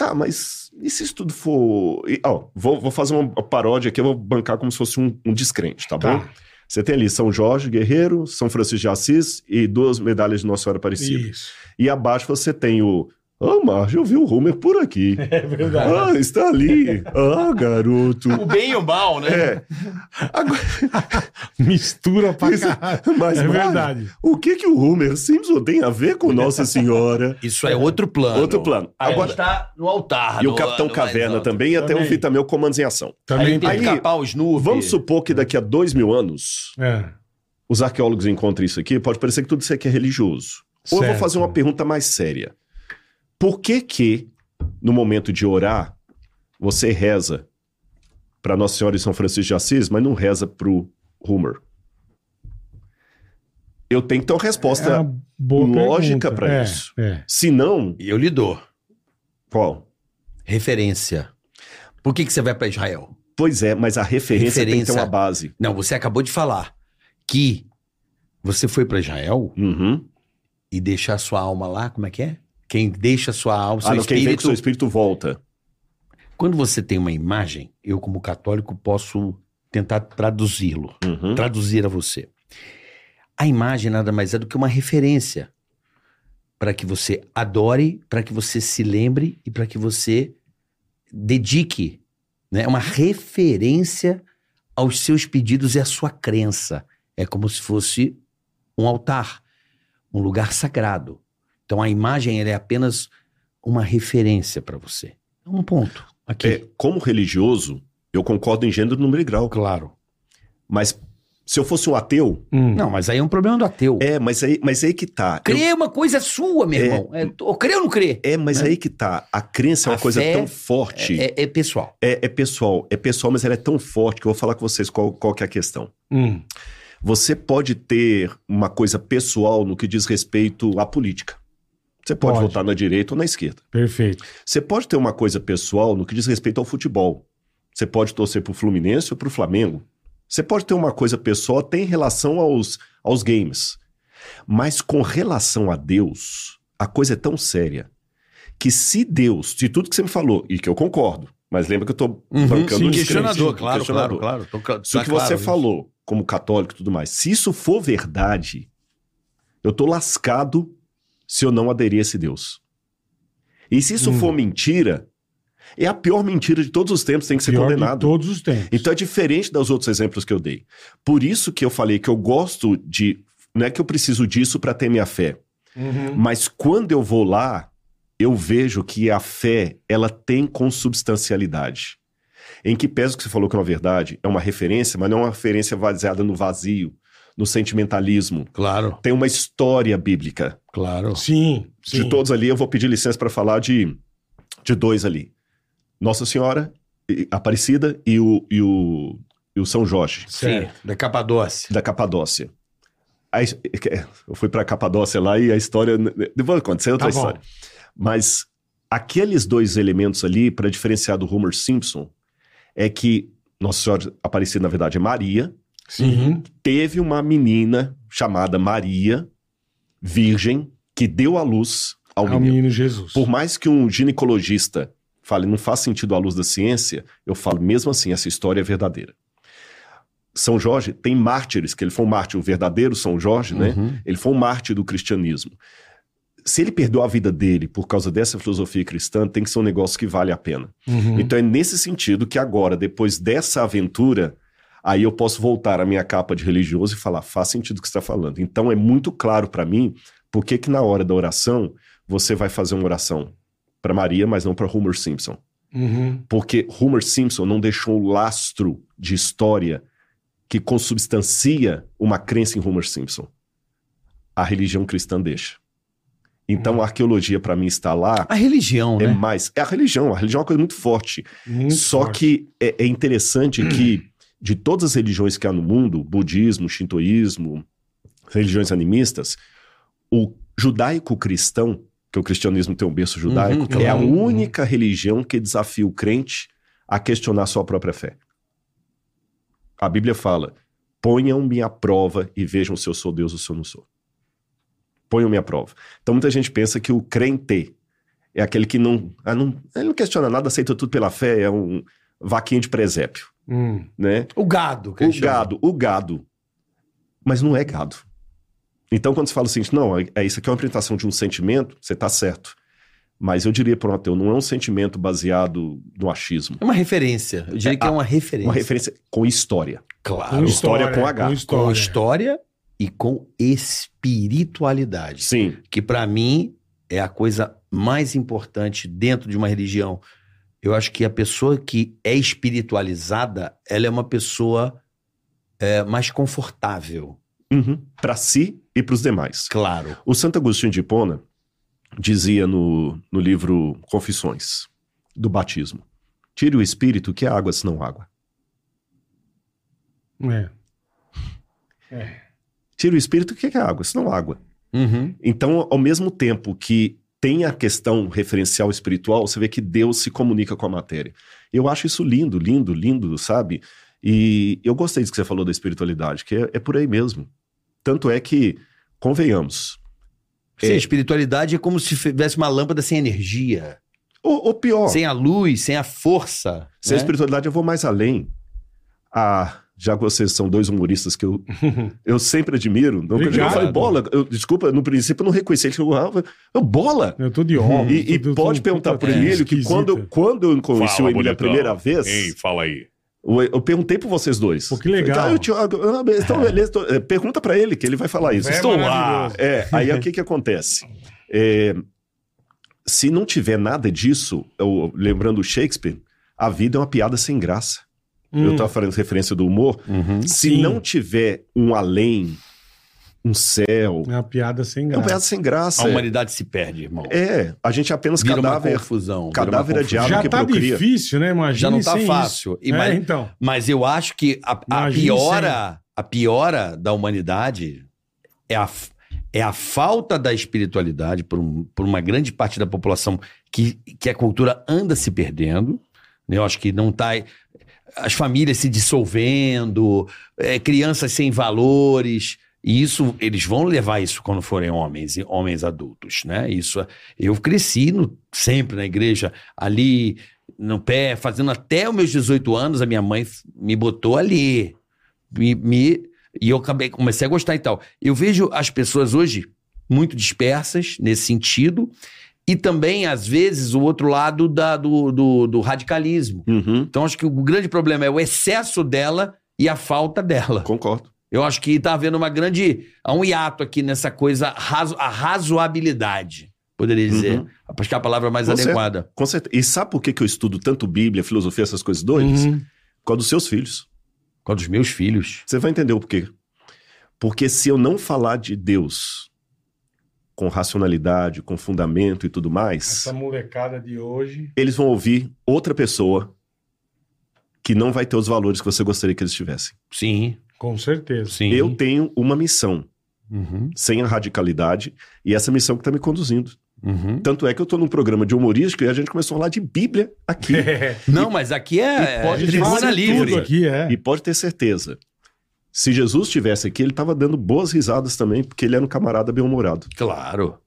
Speaker 4: Tá, mas e se isso tudo for. e, ó, vou, vou fazer uma paródia aqui, eu vou bancar como se fosse um, um descrente, tá, bom?
Speaker 2: Tá.
Speaker 4: Você tem ali São Jorge Guerreiro, São Francisco de Assis e duas medalhas de Nossa Senhora Aparecida.
Speaker 2: Isso.
Speaker 4: E abaixo você tem o. Ah, Márcio, eu vi o Homer por aqui. [LAUGHS]
Speaker 2: É verdade.
Speaker 4: Ah, está ali. Ah, garoto.
Speaker 3: O bem e o mal, né?
Speaker 4: É. Agora, [LAUGHS]
Speaker 2: Mistura pra
Speaker 4: Isso-
Speaker 2: caralho.
Speaker 4: mas,
Speaker 2: é verdade.
Speaker 4: O que que o Homer Simpson tem a ver com Nossa Senhora?
Speaker 3: Isso é outro plano.
Speaker 4: Outro plano.
Speaker 3: Aí
Speaker 4: Agora,
Speaker 3: está no altar.
Speaker 4: e o Capitão Caverna
Speaker 3: alto.
Speaker 4: também, e até
Speaker 2: Também.
Speaker 4: o Comandos em Ação.
Speaker 2: Também
Speaker 3: Aí tem
Speaker 4: Aí-
Speaker 3: que capar o Snoopy.
Speaker 4: Vamos supor que daqui a dois mil anos
Speaker 2: É.
Speaker 4: os arqueólogos encontrem isso aqui, pode parecer que tudo isso aqui é religioso. Ou eu vou fazer uma pergunta mais séria. Por que que, no momento de orar, você reza para Nossa Senhora e São Francisco de Assis, mas não reza pro Homer? eu tenho que ter uma
Speaker 2: É
Speaker 4: resposta.
Speaker 2: uma boa
Speaker 4: lógica pra
Speaker 2: É,
Speaker 4: isso.
Speaker 2: É.
Speaker 4: Se não,
Speaker 3: eu lhe dou.
Speaker 4: qual?
Speaker 3: Referência. Por que, que você vai para Israel?
Speaker 4: Pois é, mas a referência, tem que ter
Speaker 3: Referência.
Speaker 4: uma base.
Speaker 3: Não, você acabou de falar que você foi para Israel
Speaker 4: Uhum.
Speaker 3: e deixar sua alma lá, como é que é? Quem deixa sua alma, seu
Speaker 4: Ah, não, quem vem com
Speaker 3: espírito.
Speaker 4: o seu espírito volta.
Speaker 3: Quando você tem uma imagem, eu como católico posso tentar traduzi-lo,
Speaker 4: Uhum.
Speaker 3: traduzir a você. A imagem nada mais é do que uma referência para que você adore, para que você se lembre e para que você dedique, né? É uma referência aos seus pedidos e à sua crença. É como se fosse um altar, um lugar sagrado. Então a imagem ela é apenas uma referência para você. É um ponto aqui.
Speaker 4: É, como religioso, eu concordo em gênero, número e grau.
Speaker 3: Claro.
Speaker 4: Mas se eu fosse um ateu,
Speaker 2: Hum.
Speaker 3: Não, mas aí é um problema do ateu.
Speaker 4: é, mas aí, mas aí que tá. Eu-
Speaker 3: Crer é uma coisa sua, meu
Speaker 4: É.
Speaker 3: irmão. É, ou crer ou não crer?
Speaker 4: é, mas
Speaker 3: né?
Speaker 4: aí que tá. A crença é uma
Speaker 3: A
Speaker 4: coisa tão forte.
Speaker 3: É, é pessoal.
Speaker 4: É, é pessoal, é pessoal, mas ela é tão forte que eu vou falar com vocês qual, qual que é a questão.
Speaker 2: Hum.
Speaker 4: Você pode ter uma coisa pessoal no que diz respeito à política. Você pode,
Speaker 2: Pode.
Speaker 4: votar na direita ou na esquerda.
Speaker 2: Perfeito.
Speaker 4: Você pode ter uma coisa pessoal no que diz respeito ao futebol. Você pode torcer pro Fluminense ou pro Flamengo. Você pode ter uma coisa pessoal até em relação aos, aos games. Mas com relação a Deus, a coisa é tão séria que se Deus, de tudo que você me falou, e que eu concordo, mas lembra que eu tô bancando
Speaker 2: sim,
Speaker 3: questionador, claro,
Speaker 4: questionador.
Speaker 3: claro, claro. Tô cla-
Speaker 4: Se o
Speaker 3: tá
Speaker 4: que você
Speaker 3: claro isso.
Speaker 4: falou, como católico e tudo mais, se isso for verdade, eu tô lascado se eu não aderir a esse Deus. E se isso
Speaker 2: Hum.
Speaker 4: for mentira, é a pior mentira de todos os tempos, tem que ser
Speaker 2: Pior de
Speaker 4: condenado.
Speaker 2: todos os tempos.
Speaker 4: Então é diferente dos outros exemplos que eu dei. Por isso que eu falei que eu gosto de. Não é que eu preciso disso para ter minha fé.
Speaker 2: Uhum.
Speaker 4: Mas quando eu vou lá, eu vejo que a fé, ela tem consubstancialidade. Em que pese o que você falou que é uma verdade, é uma referência, mas não é uma referência baseada no vazio, no sentimentalismo.
Speaker 3: Claro,
Speaker 4: Tem uma história bíblica.
Speaker 3: claro.
Speaker 2: Sim, sim.
Speaker 4: De todos ali, eu vou pedir licença para falar de, de dois ali. Nossa Senhora Aparecida e o, e o, e o São Jorge,
Speaker 3: Sim, da Capadócia.
Speaker 4: da Capadócia. Aí, eu fui para Capadócia lá e a história. Depois acontecer outra
Speaker 2: Tá bom.
Speaker 4: história. Mas aqueles dois elementos ali, para diferenciar do Homer Simpson, é que Nossa Senhora Aparecida, na verdade, é Maria.
Speaker 2: Sim.
Speaker 4: Teve uma menina chamada Maria, virgem, que deu à luz ao
Speaker 2: Ao
Speaker 4: menino.
Speaker 2: menino Jesus.
Speaker 4: Por mais que um ginecologista fale, não faz sentido à luz da ciência, eu falo, mesmo assim, essa história é verdadeira. São Jorge tem mártires, que ele foi um mártir, o verdadeiro São Jorge, né?
Speaker 3: Uhum.
Speaker 4: Ele foi um mártir do cristianismo. Se ele perdeu a vida dele por causa dessa filosofia cristã, tem que ser um negócio que vale a pena.
Speaker 2: Uhum.
Speaker 4: Então é nesse sentido que agora, depois dessa aventura, aí eu posso voltar à minha capa de religioso e falar, faz sentido o que você está falando. Então é muito claro para mim por que que na hora da oração você vai fazer uma oração para Maria, mas não para Homer Simpson.
Speaker 2: Uhum.
Speaker 4: Porque Homer Simpson não deixou um lastro de história que consubstancia uma crença em Homer Simpson. A religião cristã deixa. Então a arqueologia para mim está lá
Speaker 3: A religião,
Speaker 4: é
Speaker 3: né?
Speaker 4: mais. É a religião. A religião é uma coisa muito forte.
Speaker 2: Muito
Speaker 4: Só
Speaker 2: forte.
Speaker 4: que é, é interessante [CLEARS THROAT] que, de todas as religiões que há no mundo, budismo, shintoísmo, religiões animistas, o judaico-cristão, que o cristianismo tem um berço judaico,
Speaker 3: Uhum, claro.
Speaker 4: é a única religião que desafia o crente a questionar sua própria fé. A Bíblia fala: ponham-me à prova e vejam se eu sou Deus ou se eu não sou. Ponham-me à prova. Então muita gente pensa que o crente é aquele que não, ah, não, ele não questiona nada, aceita tudo pela fé, é um vaquinha de presépio,
Speaker 2: Hum.
Speaker 4: né?
Speaker 3: O gado. que
Speaker 4: O
Speaker 3: eles chamam.
Speaker 4: gado, o gado. Mas não é gado. Então, quando você fala assim, não, é, é isso aqui é uma apresentação de um sentimento, você está certo. Mas eu diria para um ateu, não é um sentimento baseado no achismo.
Speaker 3: É uma referência. Eu diria
Speaker 4: É,
Speaker 3: que é uma referência.
Speaker 4: Uma referência com história.
Speaker 3: Claro.
Speaker 2: Com
Speaker 4: história com H.
Speaker 2: Com
Speaker 3: Com
Speaker 2: história.
Speaker 3: história e com espiritualidade.
Speaker 4: Sim.
Speaker 3: Que pra mim é a coisa mais importante dentro de uma religião. Eu acho que a pessoa que é espiritualizada, ela é uma pessoa é, mais confortável.
Speaker 4: Para si e para os demais.
Speaker 3: Claro.
Speaker 4: O Santo Agostinho de Hipona dizia no, no livro Confissões do Batismo: Tire o espírito que é água senão água.
Speaker 2: É. É.
Speaker 4: Tira o espírito, o que é água? Isso não é água.
Speaker 3: Uhum.
Speaker 4: Então, ao mesmo tempo que tem a questão referencial espiritual, você vê que Deus se comunica com a matéria. Eu acho isso lindo, lindo, lindo, sabe? E eu gostei disso que você falou da espiritualidade, que é, é por aí mesmo. Tanto é que, convenhamos,
Speaker 3: Sim,
Speaker 4: É.
Speaker 3: a espiritualidade é como se tivesse uma lâmpada sem energia,
Speaker 4: ou, ou pior,
Speaker 3: sem a luz, sem a força.
Speaker 4: sem a
Speaker 3: né?
Speaker 4: espiritualidade eu vou mais além. Ah, já que vocês são dois humoristas que eu, [LAUGHS] eu sempre admiro, não, eu falei bola, eu, desculpa, no princípio eu não reconheci, ele chegou, ah, eu, bola!
Speaker 2: Eu tô de óculos.
Speaker 4: E, e
Speaker 2: tô-
Speaker 4: pode
Speaker 2: tô-
Speaker 4: perguntar
Speaker 2: tô-
Speaker 4: pro
Speaker 2: é,
Speaker 4: Emílio que quando, quando eu conheci
Speaker 1: Fala,
Speaker 4: o Emílio a primeira vez,
Speaker 1: Ei, fala aí.
Speaker 4: eu, eu perguntei por vocês dois.
Speaker 2: Pô, que legal.
Speaker 4: Falei, "Ah, eu ah, beleza, então, beleza, tô- é, pergunta pra ele que ele vai falar isso.
Speaker 2: É
Speaker 4: Estou lá. É, aí o [LAUGHS] que que acontece? É, se não tiver nada disso, eu- lembrando o Shakespeare, a vida é uma piada sem graça. Eu
Speaker 2: Hum.
Speaker 4: tava falando referência do humor.
Speaker 3: Uhum.
Speaker 4: Se
Speaker 2: Sim.
Speaker 4: não tiver um além, um céu,
Speaker 2: É uma piada sem
Speaker 4: é uma
Speaker 2: graça.
Speaker 4: piada sem graça.
Speaker 3: A humanidade se perde, irmão.
Speaker 4: É, a gente é apenas
Speaker 3: Vira uma
Speaker 4: cadáver.
Speaker 3: confusão. vira
Speaker 4: cadáver
Speaker 3: uma
Speaker 4: é diabo.
Speaker 3: confusão.
Speaker 2: Já
Speaker 4: que
Speaker 2: tá
Speaker 4: procria.
Speaker 2: difícil, né? Imagina
Speaker 3: Já não tá
Speaker 2: sem
Speaker 3: fácil.
Speaker 2: Isso.
Speaker 3: E
Speaker 2: É,
Speaker 3: mais-
Speaker 2: então.
Speaker 3: Mas eu acho que a, a piora, a piora da humanidade é a, é a falta da espiritualidade por, um- por uma grande parte da população que, que a cultura anda se perdendo. né? Eu acho que não tá. As famílias se dissolvendo, é, crianças sem valores. E isso, eles vão levar isso quando forem homens, e homens adultos, né? Isso, eu cresci no- sempre na igreja, ali no pé, fazendo até os meus 18 anos, a minha mãe me botou ali. Me, me- e eu acabei, comecei a gostar e tal. Eu vejo as pessoas hoje muito dispersas nesse sentido, e também, às vezes, o outro lado da- do, do, do radicalismo.
Speaker 4: Uhum,
Speaker 3: Então, acho que o grande problema é o excesso dela e a falta dela.
Speaker 4: concordo.
Speaker 3: Eu acho que tá havendo uma grande. Há um hiato aqui nessa coisa, razo, a razoabilidade, poderia dizer.
Speaker 4: Uhum.
Speaker 3: Acho que é a palavra mais
Speaker 4: Com
Speaker 3: adequada.
Speaker 4: Com certeza. E sabe por que, que eu estudo tanto Bíblia, filosofia, essas coisas doidas?
Speaker 2: Uhum.
Speaker 4: Por causa dos seus filhos.
Speaker 3: Com a dos meus filhos.
Speaker 4: Você vai entender o porquê. Porque se eu não falar de Deus com racionalidade, com fundamento e tudo mais,
Speaker 2: Essa molecada de hoje.
Speaker 4: eles vão ouvir outra pessoa que não vai ter os valores que você gostaria que eles tivessem.
Speaker 3: Sim,
Speaker 2: Com certeza.
Speaker 3: sim.
Speaker 4: Eu tenho uma missão,
Speaker 3: Uhum,
Speaker 4: sem a radicalidade, e essa missão que está me conduzindo.
Speaker 3: uhum.
Speaker 4: Tanto é que eu estou num programa de humorístico e a gente começou a falar de Bíblia aqui.
Speaker 2: É. [LAUGHS]
Speaker 3: Não, mas aqui é,
Speaker 4: e pode
Speaker 3: é tribuna livre.
Speaker 2: aqui, é.
Speaker 4: E pode ter certeza. Se Jesus estivesse aqui, ele estava dando boas risadas também, porque ele era um camarada bem-humorado.
Speaker 3: Claro.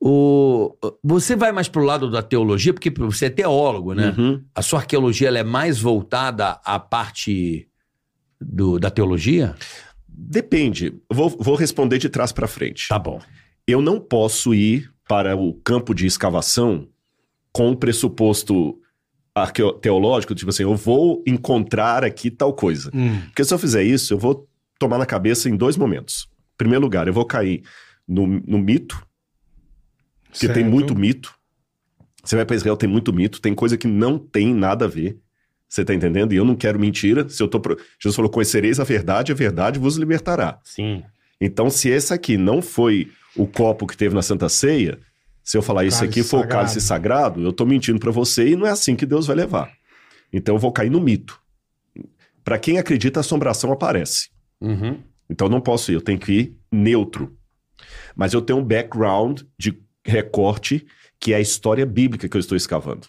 Speaker 3: O, você vai mais pro lado da teologia, porque você é teólogo, né?
Speaker 4: Uhum.
Speaker 3: A sua arqueologia é mais voltada à parte do, da teologia?
Speaker 4: Depende. Vou, vou responder de trás para frente.
Speaker 3: Tá bom.
Speaker 4: Eu não posso ir para o campo de escavação com o pressuposto teológico, tipo assim, eu vou encontrar aqui tal coisa.
Speaker 2: Hum.
Speaker 4: Porque se eu fizer isso, eu vou tomar na cabeça em dois momentos. Em primeiro lugar, eu vou cair no, no mito, porque tem muito mito. Você vai para Israel, tem muito mito, tem coisa que não tem nada a ver. Você tá entendendo? E eu não quero mentira. Se eu tô pro... Jesus falou: conhecereis a verdade, a verdade vos libertará.
Speaker 3: Sim.
Speaker 4: Então, se esse aqui não foi o copo que teve na Santa Ceia, se eu falar isso aqui foi o cálice sagrado, eu tô mentindo para você e não é assim que Deus vai levar. Então, eu vou cair no mito. Para quem acredita, a assombração aparece.
Speaker 3: Uhum.
Speaker 4: Então, eu não posso ir, eu tenho que ir neutro. Mas eu tenho um background de recorte que é a história bíblica que eu estou escavando.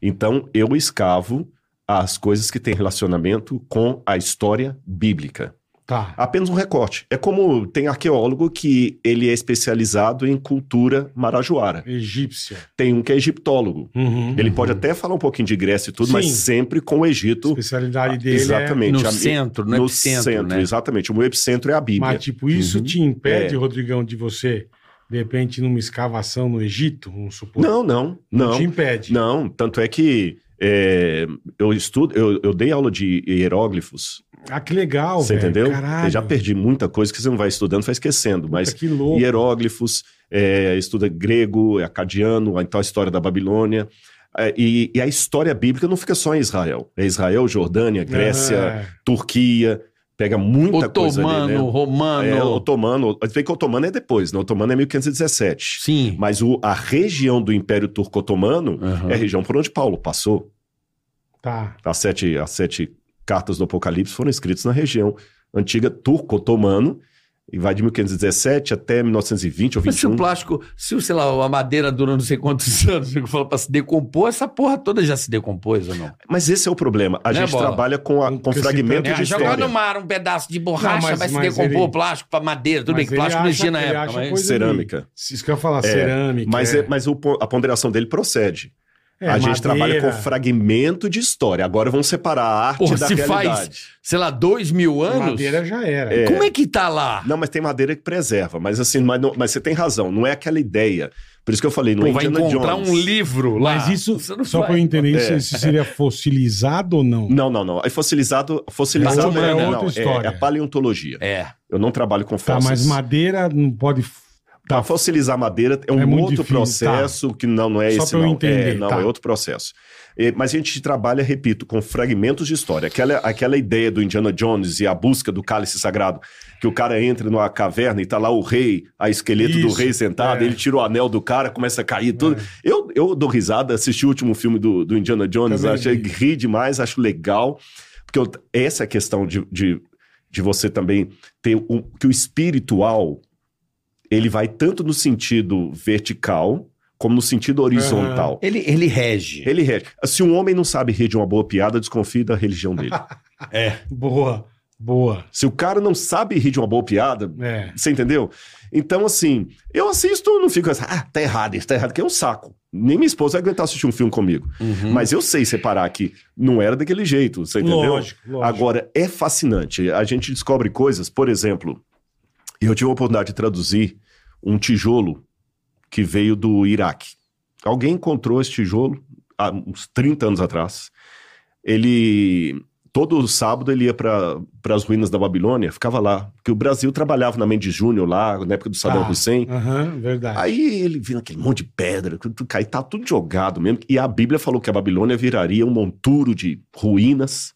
Speaker 4: Então, eu escavo as coisas que têm relacionamento com a história bíblica.
Speaker 2: Tá.
Speaker 4: Apenas um recorte. É como tem arqueólogo que ele é especializado em cultura marajoara.
Speaker 2: Egípcia.
Speaker 4: Tem um que é egiptólogo.
Speaker 2: Uhum.
Speaker 4: Ele pode até falar um pouquinho de Grécia e tudo, mas
Speaker 2: Sim.
Speaker 4: sempre com o
Speaker 2: A
Speaker 4: Egito.
Speaker 2: especialidade dele
Speaker 4: exatamente.
Speaker 3: No
Speaker 4: A-
Speaker 3: centro, no,
Speaker 4: no
Speaker 3: epicentro,
Speaker 4: centro,
Speaker 3: né?
Speaker 4: exatamente. O meu epicentro é a
Speaker 2: é.
Speaker 4: Bíblia.
Speaker 2: Mas, tipo, isso
Speaker 3: Uhum.
Speaker 2: te impede,
Speaker 4: É.
Speaker 2: Rodrigão, de você, de repente, numa escavação no Egito, vamos supor.
Speaker 4: Não, não, não.
Speaker 2: te impede.
Speaker 4: Não, tanto é que é, eu estudo, eu, eu dei aula de hieróglifos,
Speaker 2: Ah, que legal,
Speaker 4: você
Speaker 2: velho.
Speaker 4: entendeu?
Speaker 2: Caralho.
Speaker 4: Eu já perdi muita coisa que você não vai estudando, vai esquecendo, mas
Speaker 2: Puta, que louco.
Speaker 4: hieróglifos, é, estuda grego, acadiano, então a história da Babilônia. É, e, e a história bíblica não fica só em Israel. É Israel, Jordânia, Grécia,
Speaker 2: É.
Speaker 4: Turquia, pega muita coisa ali,
Speaker 3: Otomano,
Speaker 4: né?
Speaker 3: romano.
Speaker 4: É, otomano, vê que otomano é depois, né? Otomano é 1517.
Speaker 3: Sim.
Speaker 4: Mas o, a região do Império Turco-Otomano
Speaker 3: Aham.
Speaker 4: é a região por onde Paulo passou.
Speaker 2: Tá.
Speaker 4: As sete, as sete cartas do Apocalipse foram escritas na região antiga turco-otomano, E vai de 1517 até 1920 ou
Speaker 3: Mas se o
Speaker 4: 21.
Speaker 3: plástico, se o, sei lá, a madeira dura não sei quantos [LAUGHS] anos, eu falo pra se decompor, essa porra toda já se decompôs ou não?
Speaker 4: Mas esse é o problema. A
Speaker 3: Né,
Speaker 4: gente
Speaker 3: Bola?
Speaker 4: trabalha com, a-
Speaker 2: Com
Speaker 4: com
Speaker 2: esse
Speaker 4: fragmento
Speaker 2: tanto
Speaker 3: É,
Speaker 4: de
Speaker 3: jogar
Speaker 4: história.
Speaker 3: no mar um pedaço de borracha,
Speaker 2: Não, mas-
Speaker 3: vai se decompor
Speaker 2: ele-
Speaker 3: o plástico pra madeira. Tudo bem
Speaker 2: Mas
Speaker 3: que plástico não existia na época, mas...
Speaker 4: Cerâmica.
Speaker 2: Isso que eu ia falar,
Speaker 4: É,
Speaker 2: cerâmica.
Speaker 4: Mas,
Speaker 2: é.
Speaker 4: é- mas o a ponderação dele procede.
Speaker 2: É,
Speaker 4: a gente trabalha
Speaker 2: madeira.
Speaker 4: com fragmento de história. Agora vamos separar a arte
Speaker 3: Porra,
Speaker 4: da
Speaker 3: se
Speaker 4: realidade.
Speaker 3: faz, sei lá, dois mil anos,
Speaker 2: Madeira já era.
Speaker 4: É.
Speaker 3: como é que tá lá?
Speaker 4: Não, mas tem madeira que preserva. Mas assim, mas, não- mas você tem razão. Não é aquela ideia. Por isso que eu falei, não
Speaker 3: Pô,
Speaker 4: é
Speaker 3: vai
Speaker 4: Indiana
Speaker 3: encontrar
Speaker 4: Jones.
Speaker 3: um livro lá.
Speaker 2: Mas isso,
Speaker 3: não
Speaker 2: só
Speaker 3: vai.
Speaker 2: pra eu entender, isso,
Speaker 4: É.
Speaker 2: isso seria fossilizado ou não?
Speaker 4: Não, não, não. Aí fossilizado, fossilizado
Speaker 3: É outra-
Speaker 4: é,
Speaker 3: é
Speaker 4: não,
Speaker 2: outra
Speaker 4: é-
Speaker 2: história.
Speaker 4: é a paleontologia.
Speaker 3: É.
Speaker 4: Eu não trabalho com
Speaker 2: Tá,
Speaker 4: fósseis.
Speaker 2: mas madeira não pode.
Speaker 4: Tá, fossilizar madeira é um
Speaker 2: É
Speaker 4: outro
Speaker 2: difícil,
Speaker 4: processo que não, não é
Speaker 2: Só
Speaker 4: esse, não.
Speaker 2: entender,
Speaker 4: é, não,
Speaker 2: tá.
Speaker 4: é outro processo. É, mas a gente trabalha, repito, com fragmentos de história. Aquela, aquela ideia do Indiana Jones e a busca do cálice sagrado, que o cara entra numa caverna e tá lá o rei, a esqueleto do
Speaker 2: Isso,
Speaker 4: rei sentado,
Speaker 2: é.
Speaker 4: ele tira o anel do cara, começa a cair tudo. Eu, eu dou risada, assisti o último filme do, do Indiana Jones,
Speaker 2: Também
Speaker 4: achei
Speaker 2: vi.
Speaker 4: ri demais, acho legal. Porque eu- essa é a questão de, de, de você também ter o, que o espiritual ele vai tanto no sentido vertical como no sentido horizontal.
Speaker 3: Ele, ele rege.
Speaker 4: Ele rege. Se um homem não sabe rir de uma boa piada, desconfie da religião dele. [LAUGHS]
Speaker 3: É.
Speaker 2: Boa, boa.
Speaker 4: Se o cara não sabe rir de uma boa piada,
Speaker 2: É.
Speaker 4: você entendeu? Então, assim, eu assisto, não fico assim, ah, tá errado, isso tá errado, que é um saco. Nem minha esposa vai aguentar assistir um filme comigo.
Speaker 3: Uhum.
Speaker 4: Mas eu sei separar que não era daquele jeito, você entendeu?
Speaker 2: Lógico, lógico.
Speaker 4: Agora, é fascinante. A gente descobre coisas, por exemplo, eu tive a oportunidade de traduzir um tijolo que veio do Iraque. Alguém encontrou esse tijolo há uns 30 anos atrás. Ele. Todo sábado ele ia para as ruínas da Babilônia, ficava lá. Porque o Brasil trabalhava na Mendes Júnior lá, na época do Saddam
Speaker 2: Tá.
Speaker 4: Hussein.
Speaker 2: Aham, verdade.
Speaker 4: Aí ele viu aquele monte de pedra, tudo cai, tá tudo jogado mesmo. E a Bíblia falou que a Babilônia viraria um monturo de ruínas.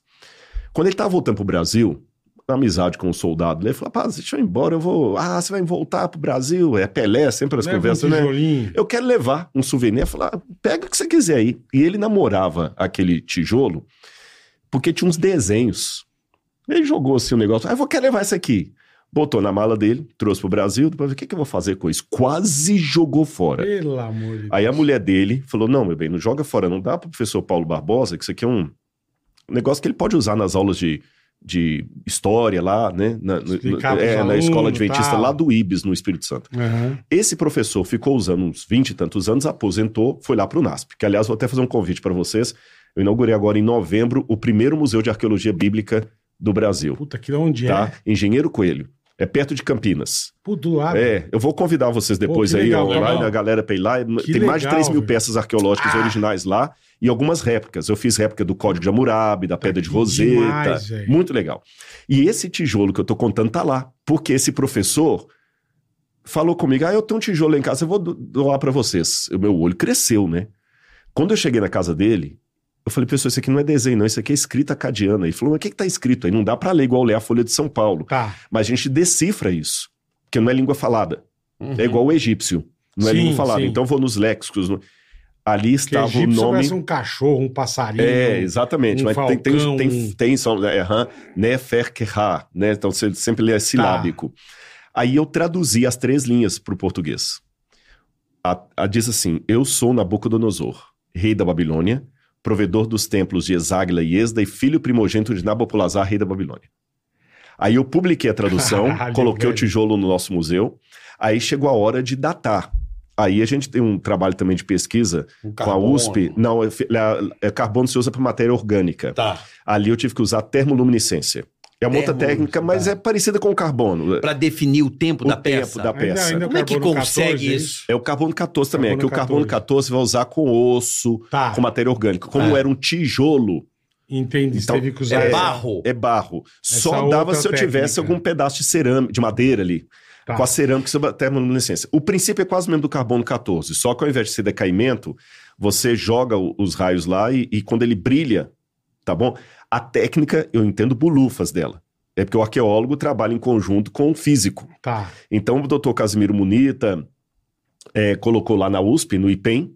Speaker 4: Quando ele tava voltando pro Brasil, na amizade com o soldado, ele falou: Rapaz, deixa eu ir embora, eu vou. Ah, você vai voltar pro Brasil? É Pelé, sempre as
Speaker 2: Leva
Speaker 4: conversas,
Speaker 2: um
Speaker 4: né? Eu quero levar um souvenir. Falar, pega o que você quiser aí. E ele namorava aquele tijolo porque tinha uns desenhos. Ele jogou assim o negócio. Ah, eu vou querer levar esse aqui. Botou na mala dele, trouxe pro Brasil. Depois, o que, que eu vou fazer com isso? Quase jogou fora.
Speaker 2: Pelo amor de Deus.
Speaker 4: Aí a mulher dele falou: Não, meu bem, não joga fora, não dá pro professor Paulo Barbosa, que isso aqui é um negócio que ele pode usar nas aulas de, de história lá, né? Na, no- é, na escola adventista
Speaker 2: tal.
Speaker 4: lá do Ibis, no Espírito Santo.
Speaker 2: Aham.
Speaker 4: Esse professor ficou usando uns 20 e tantos anos, aposentou, foi lá pro NASP. Que, aliás, vou até fazer um convite para vocês. Eu inaugurei agora em novembro o primeiro Museu de Arqueologia Bíblica do Brasil,
Speaker 2: Puta, que onde
Speaker 4: tá?
Speaker 2: é?
Speaker 4: Engenheiro Coelho. É perto de Campinas.
Speaker 2: Puto do lado.
Speaker 4: É, eu vou convidar vocês depois
Speaker 2: que
Speaker 4: aí
Speaker 2: legal,
Speaker 4: online,
Speaker 2: legal.
Speaker 4: a galera pra ir lá.
Speaker 2: Que
Speaker 4: Tem mais de
Speaker 2: legal,
Speaker 4: 3 mil
Speaker 2: velho.
Speaker 4: peças arqueológicas
Speaker 2: Ah.
Speaker 4: originais lá e algumas réplicas. Eu fiz réplica do Código de Hammurabi, da Pedra de Roseta.
Speaker 2: demais,
Speaker 4: muito legal. E esse tijolo que eu tô contando tá lá, porque esse professor falou comigo: ah, eu tenho um tijolo lá em casa, eu vou do- doar pra vocês. O meu olho cresceu, né? Quando eu cheguei na casa dele, eu falei, pessoal, isso aqui não é desenho, não, isso aqui é escrita acadiana. Ele falou, mas o que, que tá escrito aí? Não dá pra ler igual ler a Folha de São Paulo.
Speaker 2: Tá.
Speaker 4: Mas a gente decifra isso, porque não é língua falada.
Speaker 3: Uhum.
Speaker 4: É igual o egípcio, não é
Speaker 2: Sim,
Speaker 4: língua falada.
Speaker 2: sim.
Speaker 4: Então eu vou nos léxicos. no- Ali estava o
Speaker 2: egípcio
Speaker 4: nome.
Speaker 2: um cachorro, um passarinho.
Speaker 4: É, exatamente.
Speaker 2: um
Speaker 4: mas tem, tem,
Speaker 2: falcão,
Speaker 4: tem, tem som, é, aham, Neferkerha, né? Então você sempre lê silábico. Aí eu traduzi as três linhas para o português. A, a diz assim: Eu sou Nabucodonosor, rei da Babilônia, provedor dos templos de Exáguila e Esda e filho primogênito de Nabopolassar, rei da Babilônia. Aí eu publiquei a tradução, [LAUGHS] coloquei o tijolo no nosso museu. Aí chegou a hora de datar. Aí a gente tem um trabalho também de pesquisa
Speaker 3: Um
Speaker 4: com a. USP. Não, é, é, é carbono se usa para matéria orgânica.
Speaker 3: Tá.
Speaker 4: Ali eu tive que usar termoluminescência. É uma outra técnica, mas
Speaker 3: tá.
Speaker 4: é parecida com o carbono.
Speaker 3: Pra definir o tempo
Speaker 4: O
Speaker 3: da
Speaker 4: tempo
Speaker 3: peça.
Speaker 4: da
Speaker 2: Ainda-
Speaker 4: peça.
Speaker 2: ainda
Speaker 3: Como é que
Speaker 2: carbono
Speaker 3: consegue
Speaker 2: 14,
Speaker 3: isso?
Speaker 4: É o carbono 14 também. é que
Speaker 2: Carbono
Speaker 4: o carbono
Speaker 2: 14.
Speaker 4: 14 você vai usar com osso,
Speaker 2: Tá,
Speaker 4: com matéria orgânica. Como
Speaker 3: É.
Speaker 4: era um tijolo,
Speaker 2: entendi. Você
Speaker 4: Então,
Speaker 2: teve que usar.
Speaker 3: É
Speaker 2: essa-
Speaker 3: barro.
Speaker 4: é barro. Só
Speaker 2: outra
Speaker 4: dava se eu tivesse
Speaker 2: técnica.
Speaker 4: algum pedaço de cerâmica, de madeira ali.
Speaker 2: Tá.
Speaker 4: Com a cerâmica sobre a termoluminescência. O princípio é quase mesmo do carbono 14, só que ao invés de ser decaimento, você joga o- os raios lá e, e quando ele brilha, tá bom? A técnica, eu entendo bulufas dela. É porque o arqueólogo trabalha em conjunto com o físico.
Speaker 2: Tá.
Speaker 4: Então o doutor Casimiro Munita é, colocou lá na USP, no IPEM,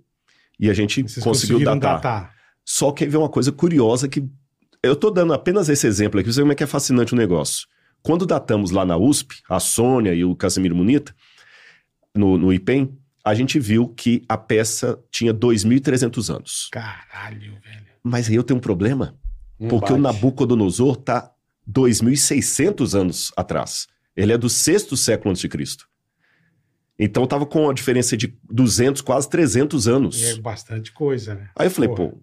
Speaker 4: e a gente
Speaker 2: Vocês
Speaker 4: conseguiu datar.
Speaker 2: datar.
Speaker 4: Só que aí vem uma coisa curiosa que. Eu tô dando apenas esse exemplo aqui, você como é que é fascinante o negócio. Quando datamos lá na USP, a Sônia e o Casimiro Munita, no, no IPEM, a gente viu que a peça tinha 2.300 anos.
Speaker 2: Caralho, velho.
Speaker 4: Mas aí eu tenho um problema,
Speaker 3: Não
Speaker 4: porque o. Nabucodonosor tá 2.600 anos atrás. Ele é do sexto século antes de Cristo. Então tava com uma diferença de 200, quase 300 anos.
Speaker 2: E é bastante coisa, né?
Speaker 4: Aí eu falei,
Speaker 2: Porra.
Speaker 4: pô,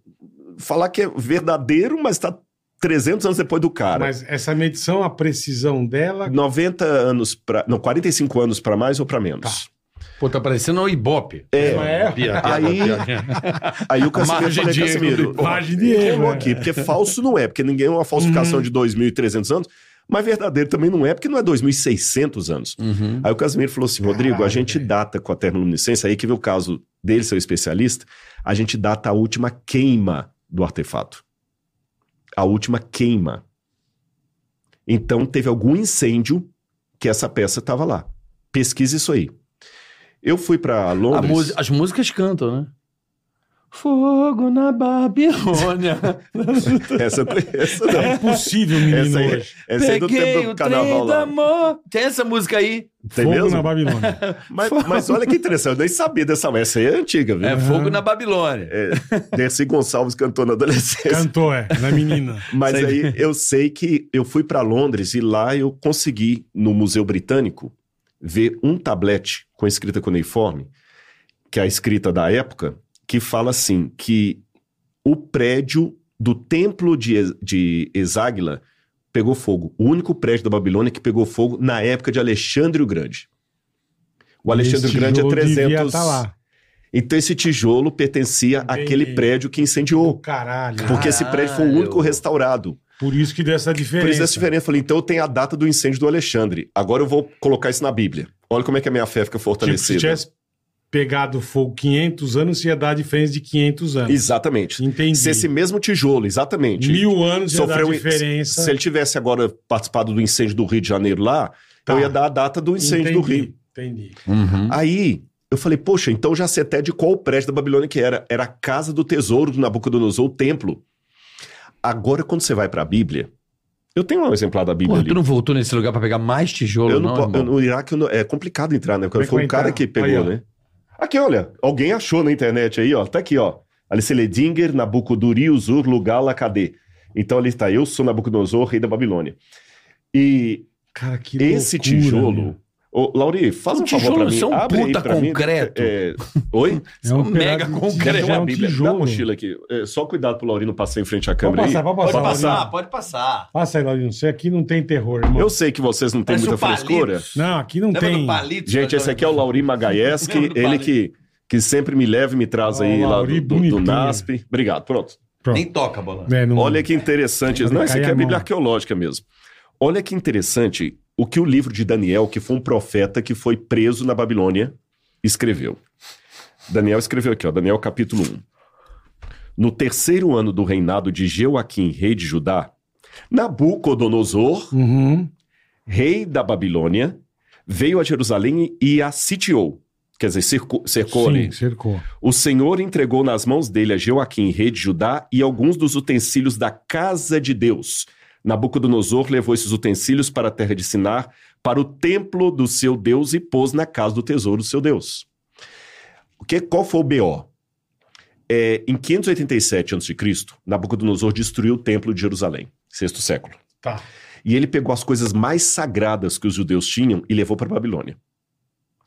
Speaker 4: falar que é verdadeiro, mas tá 300 anos depois do cara.
Speaker 2: Mas essa medição, a precisão dela.
Speaker 4: 90 anos para, não, 45 anos para mais ou para menos.
Speaker 3: Pô, tá parecendo o Ibope.
Speaker 4: É.
Speaker 2: Não é?
Speaker 3: Pia, pia,
Speaker 4: Aí-
Speaker 3: pia.
Speaker 4: Aí o Casimiro
Speaker 3: Margem
Speaker 4: falou,
Speaker 3: de erro
Speaker 4: Casimiro,
Speaker 2: Margem de erro, é.
Speaker 4: aqui, porque falso não é, porque ninguém é uma falsificação
Speaker 2: Uhum.
Speaker 4: de 2.300 anos, mas verdadeiro também não é, porque não é 2.600 anos.
Speaker 3: Uhum.
Speaker 4: Aí o Casimiro falou assim, Rodrigo, a
Speaker 2: Caralho,
Speaker 4: gente
Speaker 2: velho.
Speaker 4: data com a termoluminescência, aí que vê o caso dele, seu especialista, a gente data a última queima do artefato. A última queima. Então teve algum incêndio que essa peça estava lá. Pesquise isso aí. Eu fui para Londres.
Speaker 3: música- as músicas cantam, né? Fogo na Babilônia. [LAUGHS]
Speaker 4: Essa, essa não.
Speaker 2: É impossível, menino,
Speaker 4: Essa aí,
Speaker 2: hoje.
Speaker 4: essa aí é do tempo do
Speaker 3: o
Speaker 4: carnaval lá.
Speaker 3: amor. Tem essa música aí.
Speaker 4: Tem
Speaker 2: Fogo
Speaker 4: mesmo?
Speaker 2: na Babilônia. [LAUGHS]
Speaker 4: Mas, mas olha que interessante, eu nem sabia dessa. Essa aí é antiga, viu?
Speaker 3: É Fogo na Babilônia.
Speaker 4: É, Dercy Gonçalves cantou na adolescência.
Speaker 2: Cantou, é, na menina. [LAUGHS]
Speaker 4: Mas
Speaker 3: Sei.
Speaker 4: aí eu sei que eu fui para Londres e lá eu consegui, no Museu Britânico, ver um tablete com a escrita cuneiforme, que é a escrita da época, que fala assim: que o prédio do templo de, de Exáguila pegou fogo. O único prédio da Babilônia que pegou fogo na época de Alexandre o Grande. O Alexandre o Grande é
Speaker 2: tijolo devia
Speaker 4: 300.
Speaker 2: tá lá.
Speaker 4: Então esse tijolo pertencia
Speaker 2: Entendi.
Speaker 4: àquele prédio que incendiou.
Speaker 2: caralho.
Speaker 4: Porque esse prédio foi o único
Speaker 3: Caralho.
Speaker 4: restaurado.
Speaker 2: Por isso que deu essa diferença.
Speaker 4: Por isso essa diferença. Eu falei, então tem a data do incêndio do Alexandre. Agora eu vou colocar isso na Bíblia. Olha como é que a minha fé fica
Speaker 2: Tipo, se
Speaker 4: fortalecida.
Speaker 2: tivesse pegado fogo 500 anos, ia dar a diferença de 500 anos.
Speaker 4: Exatamente.
Speaker 2: Entendi.
Speaker 4: Se esse mesmo tijolo, exatamente,
Speaker 2: Mil anos ia
Speaker 4: sofreu
Speaker 2: dar diferença.
Speaker 4: Se ele tivesse agora participado do incêndio do Rio de Janeiro lá,
Speaker 2: Tá.
Speaker 4: eu ia dar a data do incêndio do
Speaker 2: Entendi,
Speaker 4: Rio.
Speaker 2: Entendi.
Speaker 3: Uhum.
Speaker 4: Aí eu falei, poxa, então já sei até de qual prédio da Babilônia que era. Era a casa do tesouro do Nabucodonosor, o templo. Agora, quando você vai para a Bíblia, eu tenho um exemplar da Bíblia
Speaker 3: Porra,
Speaker 4: ali.
Speaker 3: tu não voltou nesse lugar pra pegar mais tijolo,
Speaker 4: Eu
Speaker 3: não,
Speaker 4: não, po- eu- no Iraque eu não- é complicado entrar, né?
Speaker 2: Como é que
Speaker 4: Foi
Speaker 2: vai
Speaker 4: um cara
Speaker 2: entrar?
Speaker 4: que pegou,
Speaker 2: Aí, ó.
Speaker 4: né? Aqui, olha, alguém achou na internet aí, ó. Tá aqui, ó. Alice Ledinger, Nabucoduri, Uzur, Lugala, cadê? Então ali está, eu sou Nabucodonosor, rei da Babilônia. E
Speaker 2: Cara, que
Speaker 4: esse
Speaker 2: loucura,
Speaker 4: tijolo.
Speaker 2: meu.
Speaker 4: Ô, Lauri, faz
Speaker 3: Um
Speaker 4: um, favor
Speaker 3: tijolo,
Speaker 4: pra mim.
Speaker 3: isso é um
Speaker 4: abre aí
Speaker 3: puta
Speaker 4: pra mim.
Speaker 3: concreto.
Speaker 4: É, Oi?
Speaker 2: É um
Speaker 3: mega concreto.
Speaker 2: é um
Speaker 4: Bíblia. Dá a
Speaker 2: tijolo.
Speaker 4: mochila aqui. É, só cuidado pro Lauri não passar em frente à
Speaker 2: Pode
Speaker 4: câmera
Speaker 2: passar,
Speaker 4: aí.
Speaker 2: pode passar.
Speaker 3: Pode passar,
Speaker 2: Laurinho.
Speaker 3: pode passar.
Speaker 2: Passa aí, Laurinho. Você aqui não tem terror, irmão.
Speaker 4: Eu sei que vocês não têm muita frescura.
Speaker 2: Não, aqui não
Speaker 3: Lembra
Speaker 2: tem.
Speaker 3: do palito?
Speaker 4: Gente, esse aqui é o Lauri
Speaker 3: do
Speaker 4: ele que, que sempre me leva e me traz
Speaker 2: Ó,
Speaker 4: aí lá do, do, do. NASP. Obrigado, pronto.
Speaker 2: Pronto.
Speaker 3: Nem toca, bola.
Speaker 2: É, não-
Speaker 4: Olha que interessante. Não, isso
Speaker 2: cair
Speaker 4: aqui é
Speaker 2: a
Speaker 4: Bíblia arqueológica mesmo. Olha que interessante o que o livro de Daniel, que foi um profeta que foi preso na Babilônia, escreveu. Daniel escreveu aqui, ó, Daniel capítulo 1. No terceiro ano do reinado de Jeoaquim, rei de Judá, Nabucodonosor,
Speaker 2: Uhum.
Speaker 4: rei da Babilônia, veio a Jerusalém e a sitiou. Quer dizer, cercou, cercou ali.
Speaker 2: Sim, cercou.
Speaker 4: O Senhor entregou nas mãos dele a Joaquim, rei de Judá, e alguns dos utensílios da casa de Deus. Nabucodonosor levou esses utensílios para a terra de Sinar, para o templo do seu Deus, e pôs na casa do tesouro do seu Deus. O que, qual foi o BO? É, em 587 a.C., Nabucodonosor destruiu o templo de Jerusalém, sexto século.
Speaker 2: Tá.
Speaker 4: E ele pegou as coisas mais sagradas que os judeus tinham e levou para a Babilônia.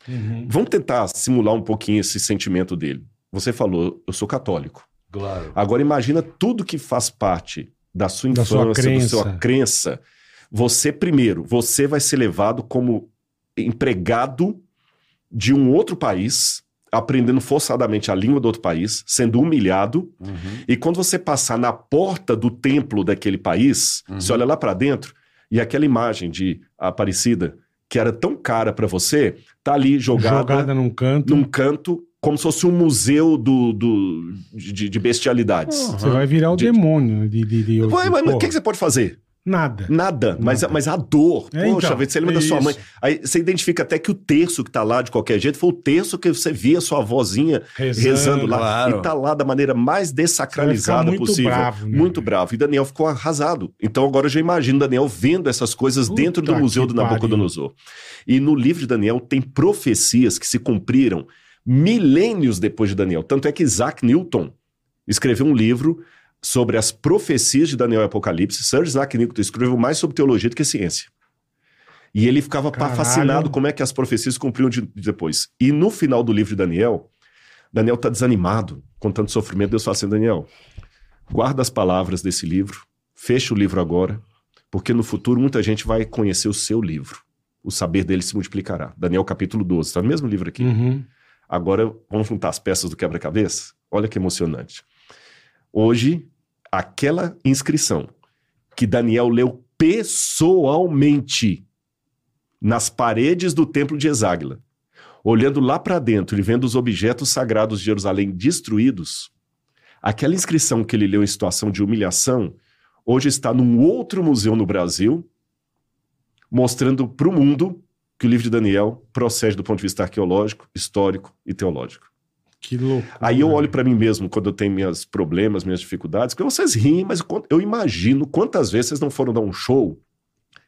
Speaker 2: Uhum.
Speaker 4: Vamos tentar simular um pouquinho esse sentimento dele. Você falou, eu sou católico.
Speaker 3: Claro.
Speaker 4: Agora imagina tudo que faz parte da sua infância, da
Speaker 2: crença.
Speaker 4: sua crença. Você primeiro, você vai ser levado como empregado de um outro país, aprendendo forçadamente a língua do outro país, sendo humilhado,
Speaker 3: Uhum.
Speaker 4: e quando você passar na porta do templo daquele país,
Speaker 3: Uhum.
Speaker 4: você olha lá para dentro e aquela imagem de Aparecida que era tão cara para você, tá ali jogada,
Speaker 2: Jogada num canto.
Speaker 4: num canto, como se fosse um museu do, do- de, de bestialidades.
Speaker 2: Você vai virar o
Speaker 4: De-
Speaker 2: demônio de. de, de,
Speaker 4: mas o que, que você pode fazer?
Speaker 2: Nada.
Speaker 4: Nada, mas,
Speaker 2: Nada.
Speaker 4: mas a dor.
Speaker 2: É,
Speaker 4: Poxa,
Speaker 2: então,
Speaker 4: você lembra
Speaker 2: é
Speaker 4: da sua
Speaker 2: isso.
Speaker 4: mãe. Aí você identifica até que o terço que tá lá de qualquer jeito foi o terço que você via sua avózinha
Speaker 2: Rezando,
Speaker 4: rezando, lá.
Speaker 3: claro.
Speaker 4: E tá lá da maneira mais desacralizada
Speaker 2: muito
Speaker 4: possível.
Speaker 2: bravo, né,
Speaker 4: muito bravo. E Daniel ficou arrasado. Então agora eu já imagino Daniel vendo essas coisas
Speaker 2: Puta
Speaker 4: dentro do Museu do Nabucodonosor. E no livro de Daniel tem profecias que se cumpriram milênios depois de Daniel. Tanto é que Isaac Newton escreveu um livro sobre as profecias de Daniel e Apocalipse. Sir Isaac Newton escreveu mais sobre teologia do que ciência. E ele ficava
Speaker 2: Caralho.
Speaker 4: fascinado como é que as profecias cumpriam de, de depois. E no final do livro de Daniel, Daniel está desanimado com tanto sofrimento. Deus fala assim, Daniel, guarda as palavras desse livro, fecha o livro agora, porque no futuro muita gente vai conhecer o seu livro. O saber dele se multiplicará. Daniel capítulo 12, está no mesmo livro aqui.
Speaker 2: Uhum.
Speaker 4: Agora vamos juntar as peças do quebra-cabeça? Olha que emocionante. Hoje, aquela inscrição que Daniel leu pessoalmente nas paredes do templo de Exáguila, olhando lá para dentro e vendo os objetos sagrados de Jerusalém destruídos, aquela inscrição que ele leu em situação de humilhação, hoje está num outro museu no Brasil, mostrando para o mundo que o livro de Daniel procede do ponto de vista arqueológico, histórico e teológico.
Speaker 2: Que louco.
Speaker 4: Aí eu olho para mim mesmo quando eu tenho meus problemas, minhas dificuldades, porque vocês riem, mas eu- imagino quantas vezes vocês não foram dar um show,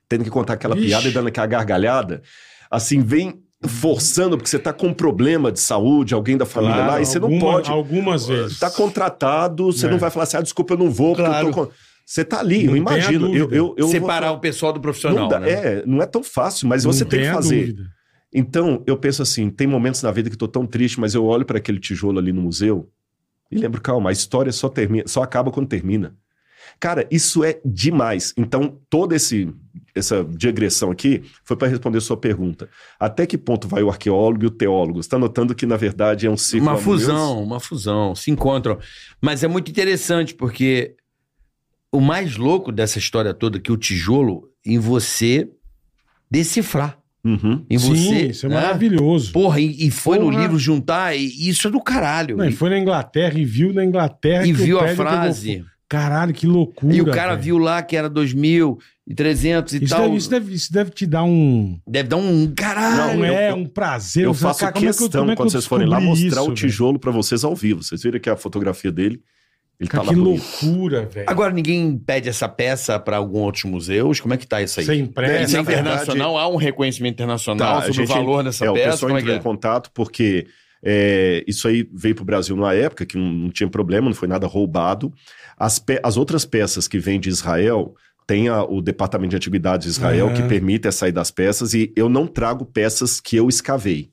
Speaker 4: tendo que contar aquela
Speaker 2: Ixi.
Speaker 4: piada e dando aquela gargalhada, assim, vem forçando, porque você tá com um problema de saúde, alguém da família
Speaker 2: Claro,
Speaker 4: lá, e você não
Speaker 2: alguma-
Speaker 4: pode.
Speaker 2: Algumas vezes.
Speaker 4: Tá contratado, você
Speaker 2: É.
Speaker 4: não vai falar assim, ah, desculpa, eu não vou, porque
Speaker 3: Claro.
Speaker 4: eu tô com... Você tá ali,
Speaker 2: Não
Speaker 4: eu imagino. Eu, eu, eu
Speaker 3: Separar
Speaker 4: vou...
Speaker 3: o pessoal do profissional,
Speaker 4: não dá,
Speaker 3: né?
Speaker 4: É, não é tão fácil, mas
Speaker 2: Não
Speaker 4: você tem que fazer.
Speaker 2: dúvida.
Speaker 4: Então, eu penso assim, tem momentos na vida que eu tô tão triste, mas eu olho para aquele tijolo ali no museu e lembro, calma, a história só termina, só acaba quando termina. Cara, isso é demais. Então, toda esse essa digressão aqui foi para responder sua pergunta. Até que ponto vai o arqueólogo e o teólogo? Você está notando que, na verdade, é um ciclo
Speaker 3: Uma fusão, uma fusão, se encontram. Mas é muito interessante porque o mais louco dessa história toda é que o tijolo em você decifrar.
Speaker 4: Uhum.
Speaker 3: Em
Speaker 2: Sim,
Speaker 3: você.
Speaker 2: isso é
Speaker 3: né?
Speaker 2: maravilhoso.
Speaker 3: Porra, e, e foi no
Speaker 2: Porra.
Speaker 3: livro juntar, e isso é do caralho.
Speaker 2: Não, e foi na Inglaterra e viu na Inglaterra
Speaker 3: e viu a frase.
Speaker 2: Caralho, que loucura.
Speaker 3: E o cara
Speaker 2: velho.
Speaker 3: viu lá que era 2.300 e
Speaker 2: Isso
Speaker 3: tal.
Speaker 2: deve, isso, deve, isso deve te dar um.
Speaker 3: Deve dar um caralho.
Speaker 2: Não, é
Speaker 4: eu-
Speaker 2: um prazer.
Speaker 4: Eu faço
Speaker 2: cara, como é que eu-
Speaker 4: questão,
Speaker 2: é que
Speaker 4: quando vocês forem lá, mostrar
Speaker 2: isso,
Speaker 4: o tijolo para vocês ao vivo. Vocês viram aqui a fotografia dele? Ele tá
Speaker 2: Cara,
Speaker 4: lá
Speaker 2: que loucura, velho.
Speaker 3: Agora, ninguém pede essa peça para alguns outros museus? Como é que tá isso aí?
Speaker 2: Você
Speaker 3: Isso
Speaker 2: empresta.
Speaker 3: é
Speaker 4: na verdade-
Speaker 3: internacional? Há um reconhecimento internacional
Speaker 4: Tá,
Speaker 3: sobre o
Speaker 4: gente-
Speaker 3: valor dessa
Speaker 4: é, o
Speaker 3: peça?
Speaker 4: pessoal
Speaker 3: Como é
Speaker 4: entrou
Speaker 3: é?
Speaker 4: em contato porque é, isso aí veio para o Brasil numa época que não, não tinha problema, não foi nada roubado. As, pe- as outras peças que vêm de Israel tem a- o Departamento de Antiguidades de Israel que permite a saída das peças e eu não trago peças que eu escavei.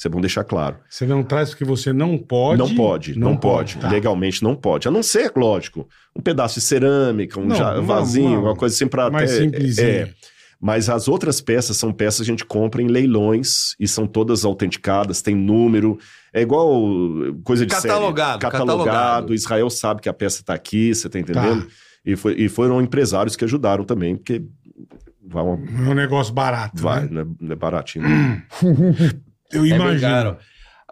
Speaker 4: Isso é bom deixar claro.
Speaker 2: Você não traz porque você não pode.
Speaker 4: não pode, não, pode.
Speaker 2: tá.
Speaker 4: Legalmente não pode. A não ser, lógico, um pedaço de cerâmica, um
Speaker 2: Não, uma-
Speaker 4: vasinho,
Speaker 2: uma-
Speaker 4: uma coisa assim para
Speaker 2: Mais
Speaker 4: até.
Speaker 2: simplesinho.
Speaker 4: É, mas as outras peças são peças que a gente compra em leilões e são todas autenticadas, tem número. É igual coisa de série.
Speaker 3: Catalogado,
Speaker 4: Catalogado.
Speaker 3: catalogado.
Speaker 4: Israel sabe que a peça está aqui, você tá entendendo? E, foi- e foram empresários que ajudaram também, porque vai, uma-
Speaker 2: Não é um negócio barato.
Speaker 4: vai
Speaker 2: né?
Speaker 4: não, é, não é baratinho. não. [CLEARS THROAT]
Speaker 2: Eu
Speaker 3: É
Speaker 2: imagino.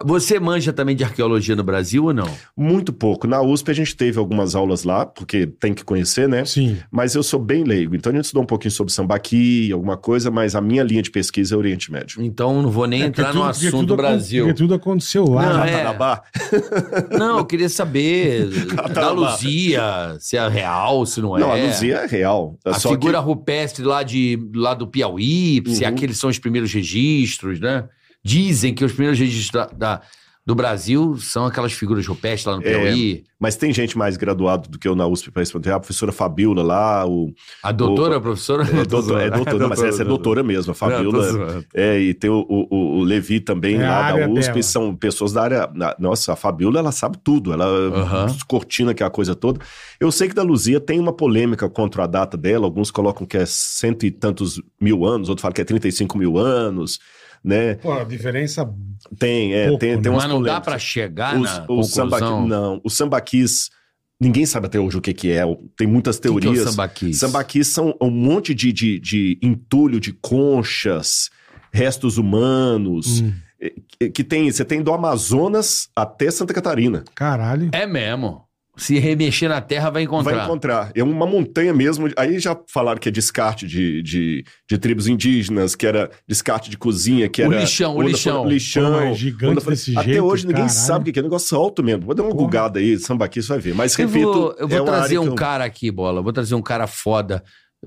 Speaker 3: Você manja também de arqueologia no Brasil ou não?
Speaker 4: Muito pouco. Na USP a gente teve algumas aulas lá, porque tem que conhecer, né?
Speaker 2: Sim.
Speaker 4: Mas eu sou bem leigo, então a gente estudou um pouquinho sobre sambaqui, alguma coisa, mas a minha linha de pesquisa é Oriente Médio.
Speaker 3: Então não vou nem
Speaker 2: É
Speaker 3: entrar no
Speaker 2: tudo- porque
Speaker 3: assunto
Speaker 2: tudo
Speaker 3: do Brasil.
Speaker 2: Porque tudo aconteceu lá.
Speaker 3: Não,
Speaker 2: né?
Speaker 3: é. [LAUGHS] Não, eu queria saber [LAUGHS] da. Luzia, se é real, se não é.
Speaker 4: Não, a Luzia é real.
Speaker 3: A
Speaker 4: Só
Speaker 3: figura rupestre lá, de, lá do Piauí, se
Speaker 4: Uhum.
Speaker 3: aqueles são os primeiros registros, né? Dizem que os primeiros registros da, da- do Brasil são aquelas figuras rupestres lá no
Speaker 4: É.
Speaker 3: Piauí.
Speaker 4: Mas tem gente mais graduado do que eu na USP para responder. A professora Fabiola lá, o.
Speaker 3: A doutora, a professora?
Speaker 4: É doutora, é doutora, não, mas essa é doutora mesmo, a Fabiola. É, e tem o, o, o Levi também
Speaker 2: É a
Speaker 4: lá da USP,
Speaker 2: dela.
Speaker 4: são pessoas da área. na- Nossa, a Fabiola, ela sabe tudo, ela
Speaker 3: Aham.
Speaker 4: cortina que é a coisa toda. Eu sei que da Luzia tem uma polêmica contra a data dela, alguns colocam que é cento e tantos mil anos, outros falam que é 35 mil anos, né?
Speaker 2: Pô, a diferença.
Speaker 4: Tem, é,
Speaker 2: Pouco,
Speaker 4: tem,
Speaker 2: né?
Speaker 4: tem umas
Speaker 3: Mas não dá
Speaker 4: polêmicas.
Speaker 3: pra chegar
Speaker 4: Os,
Speaker 3: na
Speaker 4: os sambaqui-
Speaker 3: conclusão.
Speaker 4: não, os sambaquis, ninguém sabe até hoje o que, que é, tem muitas
Speaker 3: O que que é o
Speaker 4: teorias.
Speaker 3: sambaquis?
Speaker 4: Sambaquis são um monte de, de, de entulho de conchas, restos humanos,
Speaker 2: Hum,
Speaker 4: que- que tem, você tem do Amazonas até Santa Catarina.
Speaker 2: caralho.
Speaker 3: É mesmo. Se remexer na terra, vai encontrar.
Speaker 4: Vai encontrar. É uma montanha mesmo. Aí já falaram que é descarte de, de, de tribos indígenas, que era descarte de cozinha, que
Speaker 3: O
Speaker 4: era.
Speaker 3: lixão, o lixão.
Speaker 4: fo- lixão.
Speaker 2: Pô, mas gigante desse
Speaker 4: Até
Speaker 2: jeito,
Speaker 4: hoje ninguém
Speaker 2: caralho.
Speaker 4: sabe o que é. negócio alto mesmo. Vou dar uma
Speaker 2: Porra.
Speaker 4: bugada aí, sambaqui, você vai ver. Mas
Speaker 3: Eu
Speaker 4: repito.
Speaker 3: vou, eu vou
Speaker 4: é
Speaker 3: trazer um
Speaker 4: eu-
Speaker 3: cara aqui, bola. Eu vou trazer um cara foda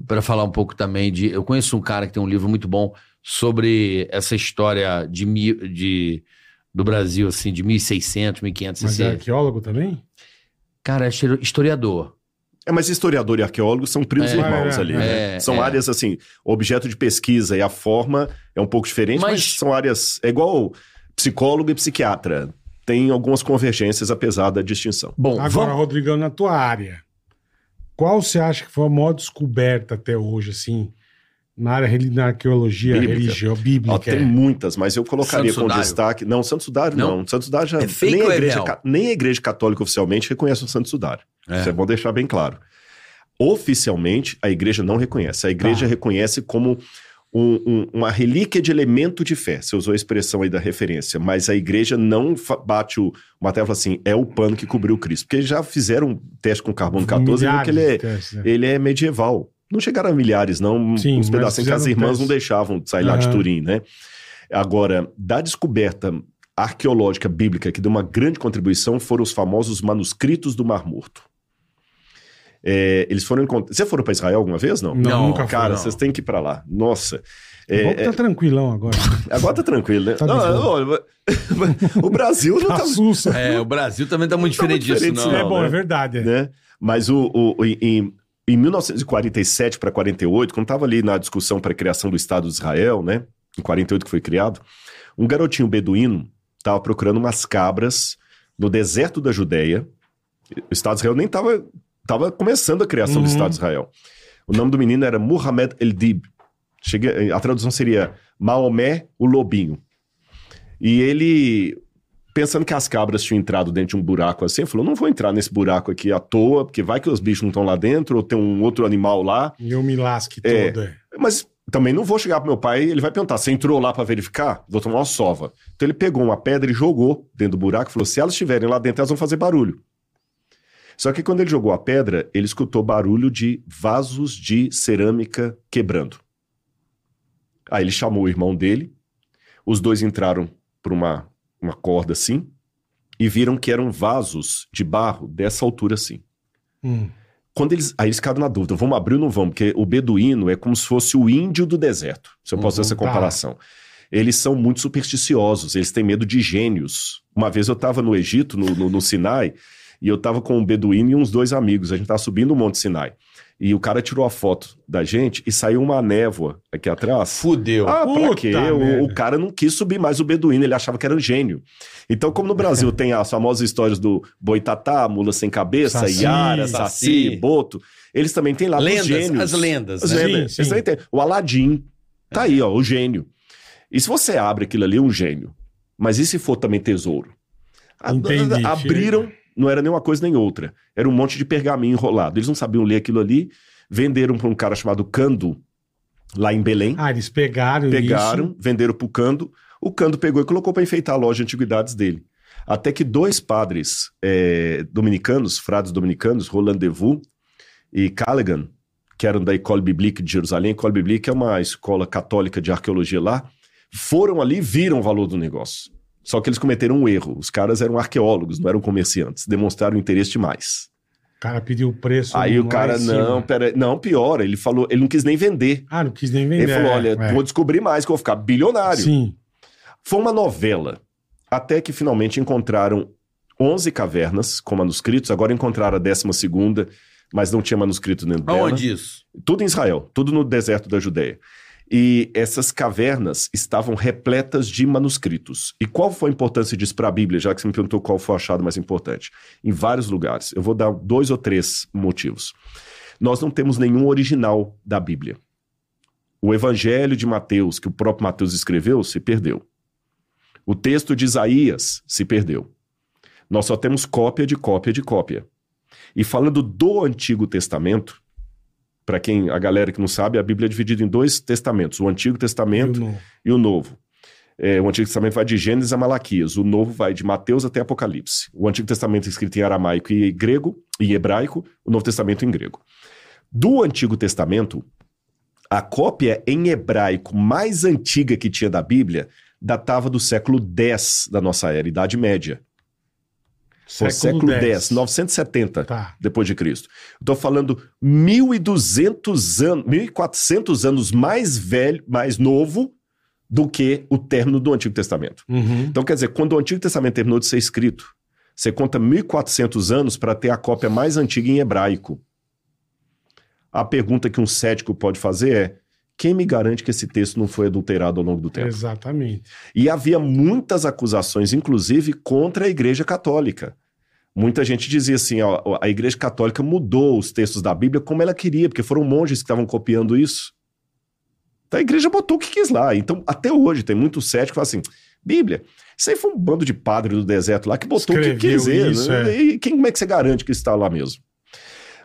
Speaker 3: pra falar um pouco também de. Eu conheço um cara que tem um livro muito bom sobre essa história de, de do Brasil, assim, de 1600, 1500.
Speaker 2: Mas é arqueólogo também?
Speaker 3: Cara, é histori- historiador.
Speaker 4: É, mas historiador e arqueólogo são primos
Speaker 3: É,
Speaker 4: irmãos
Speaker 2: é,
Speaker 4: ali,
Speaker 2: é,
Speaker 4: né?
Speaker 3: é,
Speaker 4: são
Speaker 3: é.
Speaker 4: áreas assim, objeto de pesquisa e a forma é um pouco diferente, mas,
Speaker 3: Mas-
Speaker 4: são áreas. É igual psicólogo e psiquiatra. Tem algumas convergências, apesar da distinção.
Speaker 3: Bom,
Speaker 2: Agora,
Speaker 3: vamos.
Speaker 2: Rodrigão, na tua área, qual você acha que foi a maior descoberta até hoje, assim, na área na arqueologia,
Speaker 4: Bíblica.
Speaker 2: religião,
Speaker 4: Ó,
Speaker 2: bíblica?
Speaker 4: tem
Speaker 2: é?
Speaker 4: muitas, mas eu colocaria
Speaker 3: Santo Sudário.
Speaker 4: destaque. Não, Santo Sudário
Speaker 3: Não?
Speaker 4: não. Santo Sudário já.
Speaker 3: É fake
Speaker 4: nem,
Speaker 3: ou
Speaker 4: a
Speaker 3: é
Speaker 4: igreja,
Speaker 3: real?
Speaker 4: ca- nem a igreja católica oficialmente reconhece o Santo Sudário.
Speaker 3: É.
Speaker 4: Isso é bom deixar bem claro. Oficialmente, a igreja não reconhece. A igreja
Speaker 2: Tá.
Speaker 4: reconhece como um- um- uma relíquia de elemento de fé. Você usou a expressão aí da referência, mas a igreja não bate o e fala assim: é o pano que cobriu Cristo. Porque já fizeram um teste com carbono 14 e viram que ele é,
Speaker 2: testes, né?
Speaker 4: ele é medieval. Não chegaram a milhares, não.
Speaker 2: Sim,
Speaker 4: Uns pedacinhos que as irmãs não deixavam de sair lá de. Turim, né? Agora, da descoberta arqueológica bíblica que deu uma grande contribuição foram os famosos manuscritos do Mar Morto. É, eles foram encontrados. Você foram para Israel alguma vez? Não.
Speaker 2: Não,
Speaker 3: Não,
Speaker 2: nunca
Speaker 4: Cara, vocês têm que ir para lá. Nossa. É,
Speaker 2: Bom que tá tranquilão agora.
Speaker 4: é, [LAUGHS] agora tá tranquilo, né?
Speaker 2: Tá
Speaker 4: Não, o Brasil não [LAUGHS]
Speaker 2: Tá
Speaker 4: tá.
Speaker 2: sussa.
Speaker 3: É, o Brasil também tá muito
Speaker 4: Tá muito
Speaker 3: diferente disso,
Speaker 4: diferente
Speaker 3: não.
Speaker 2: é bom,
Speaker 4: né?
Speaker 2: é verdade. é.
Speaker 4: né? Mas o, o- o- em, em 1947 para 48, quando estava ali na discussão para a criação do Estado de Israel, né? Em 48 que foi criado, um garotinho beduíno estava procurando umas cabras no deserto da Judéia. O Estado de Israel nem estava tava começando a criação
Speaker 2: Uhum.
Speaker 4: do Estado de Israel. O nome do menino era Muhammad El-Dib. A tradução seria Maomé, o lobinho. E ele, pensando que as cabras tinham entrado dentro de um buraco assim, falou: não vou entrar nesse buraco aqui à toa, porque vai que os bichos não estão lá dentro, ou tem um outro animal lá.
Speaker 2: E eu me lasque
Speaker 4: É.
Speaker 2: todo. É.
Speaker 4: Mas também não vou chegar pro meu pai ele vai perguntar: você entrou lá para verificar? Vou tomar uma sova. Então ele pegou uma pedra e jogou dentro do buraco e falou: se elas estiverem lá dentro, elas vão fazer barulho. Só que quando ele jogou a pedra, ele escutou barulho de vasos de cerâmica quebrando. Aí ele chamou o irmão dele, os dois entraram por uma, uma corda assim e viram que eram vasos de barro dessa altura assim.
Speaker 2: Hum.
Speaker 4: Quando eles, aí eles ficaram na dúvida, vamos abrir ou não vamos? Porque o beduíno é como se fosse o índio do deserto, se eu posso
Speaker 3: Uhum,
Speaker 4: fazer essa
Speaker 2: tá.
Speaker 4: comparação. Eles são muito supersticiosos, eles têm medo de gênios. Uma vez eu estava no Egito, no, no, no Sinai, e eu estava com um beduíno e uns dois amigos. A gente estava subindo o Monte Sinai. E o cara tirou a foto da gente e saiu uma névoa aqui atrás.
Speaker 3: Fudeu.
Speaker 4: Ah, pra
Speaker 2: Puta
Speaker 4: quê?
Speaker 2: merda.
Speaker 4: O, o cara não quis subir mais o beduíno, ele achava que era um gênio. Então, como no Brasil [LAUGHS] tem as famosas histórias do boitatá, mula sem cabeça,
Speaker 2: Saci,
Speaker 4: Yara,
Speaker 3: Saci.
Speaker 4: Saci, Boto, eles também têm lá
Speaker 3: lendas,
Speaker 4: gênios.
Speaker 3: as lendas.
Speaker 4: As
Speaker 3: né?
Speaker 2: Sim,
Speaker 4: lendas.
Speaker 2: sim.
Speaker 4: Eles também têm. O Aladim, tá aí, ó, o gênio. E se você abre aquilo ali, é um gênio. Mas e se for também tesouro?
Speaker 2: Entendi,
Speaker 4: Abriram, não era nem uma coisa nem outra. Era um monte de pergaminho enrolado. Eles não sabiam ler aquilo ali, venderam para um cara chamado Cando, lá em Belém.
Speaker 2: Ah, eles pegaram,
Speaker 4: Pegaram,
Speaker 2: isso.
Speaker 4: venderam pro Cando. O Cando pegou e colocou para enfeitar a loja de antiguidades dele. Até que dois padres eh, dominicanos, frades dominicanos, Roland Devou e Callaghan, que eram da École Biblique de Jerusalém, École Biblique é uma escola católica de arqueologia lá, foram ali e viram o valor do negócio. Só que eles cometeram um erro. Os caras eram arqueólogos, não eram comerciantes. Demonstraram interesse demais.
Speaker 2: O cara pediu o preço.
Speaker 4: Aí o cara, não, pera, não, pior, ele falou, ele não quis nem vender.
Speaker 2: Ah, não quis nem vender.
Speaker 4: Ele falou: olha,
Speaker 2: é.
Speaker 4: vou descobrir mais, que eu vou ficar bilionário.
Speaker 2: Sim.
Speaker 4: Foi uma novela. Até que finalmente encontraram 11 cavernas com manuscritos. Agora encontraram a 12, mas não tinha manuscrito dentro dela.
Speaker 3: Aonde isso?
Speaker 4: Tudo em Israel, tudo no deserto da Judéia. E essas cavernas estavam repletas de manuscritos. E qual foi a importância disso para a Bíblia, já que você me perguntou qual foi o achado mais importante? Em vários lugares. Eu vou dar dois ou três motivos. Nós não temos nenhum original da Bíblia. O Evangelho de Mateus, que o próprio Mateus escreveu, se perdeu. O texto de Isaías se perdeu. Nós só temos cópia de cópia de cópia. E falando do Antigo Testamento, para quem a galera que não sabe, a Bíblia é dividida em dois testamentos, o Antigo Testamento
Speaker 2: não-
Speaker 4: e o Novo. É, o Antigo Testamento vai de Gênesis a Malaquias, o Novo vai de Mateus até Apocalipse. O Antigo Testamento é escrito em aramaico e grego, e hebraico, o Novo Testamento em grego. Do Antigo Testamento, a cópia em hebraico mais antiga que tinha da Bíblia datava do século X da nossa era, Idade Média. Foi século X, 970
Speaker 2: Tá.
Speaker 4: depois de Cristo. Estou falando 1.200 anos, 1.400 anos mais velho, mais novo do que o término do Antigo Testamento.
Speaker 2: Uhum.
Speaker 4: Então, quer dizer, quando o Antigo Testamento terminou de ser escrito, você conta 1.400 anos para ter a cópia mais antiga em hebraico. A pergunta que um cético pode fazer é: quem me garante que esse texto não foi adulterado ao longo do tempo?
Speaker 2: Exatamente.
Speaker 4: E havia muitas acusações, inclusive, contra a Igreja Católica. Muita gente dizia assim: ó, a Igreja Católica mudou os textos da Bíblia como ela queria, porque foram monges que estavam copiando isso. Então a igreja botou o que quis lá. Então, até hoje, tem muito cético que fala assim: Bíblia, isso aí foi um bando de padre do deserto lá que botou o que
Speaker 2: Escreveu
Speaker 4: quiser.
Speaker 2: isso,
Speaker 4: né?
Speaker 2: é.
Speaker 4: E quem, como é que você garante que isso está lá mesmo?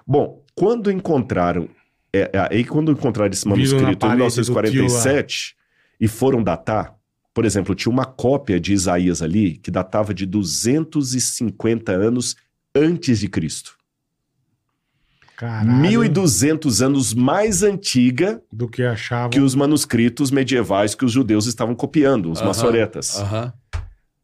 Speaker 4: Bom, quando encontraram. É, é, aí, quando encontraram esse manuscrito em
Speaker 2: parede do tio lá.
Speaker 4: 1947 e foram datar, por exemplo, tinha uma cópia de Isaías ali que datava de 250 anos antes de Cristo.
Speaker 2: Caralho.
Speaker 4: 1.200 anos mais antiga
Speaker 2: Do que achavam.
Speaker 4: que os manuscritos medievais que os judeus estavam copiando, os
Speaker 3: Aham,
Speaker 4: maçoretas.
Speaker 3: Aham.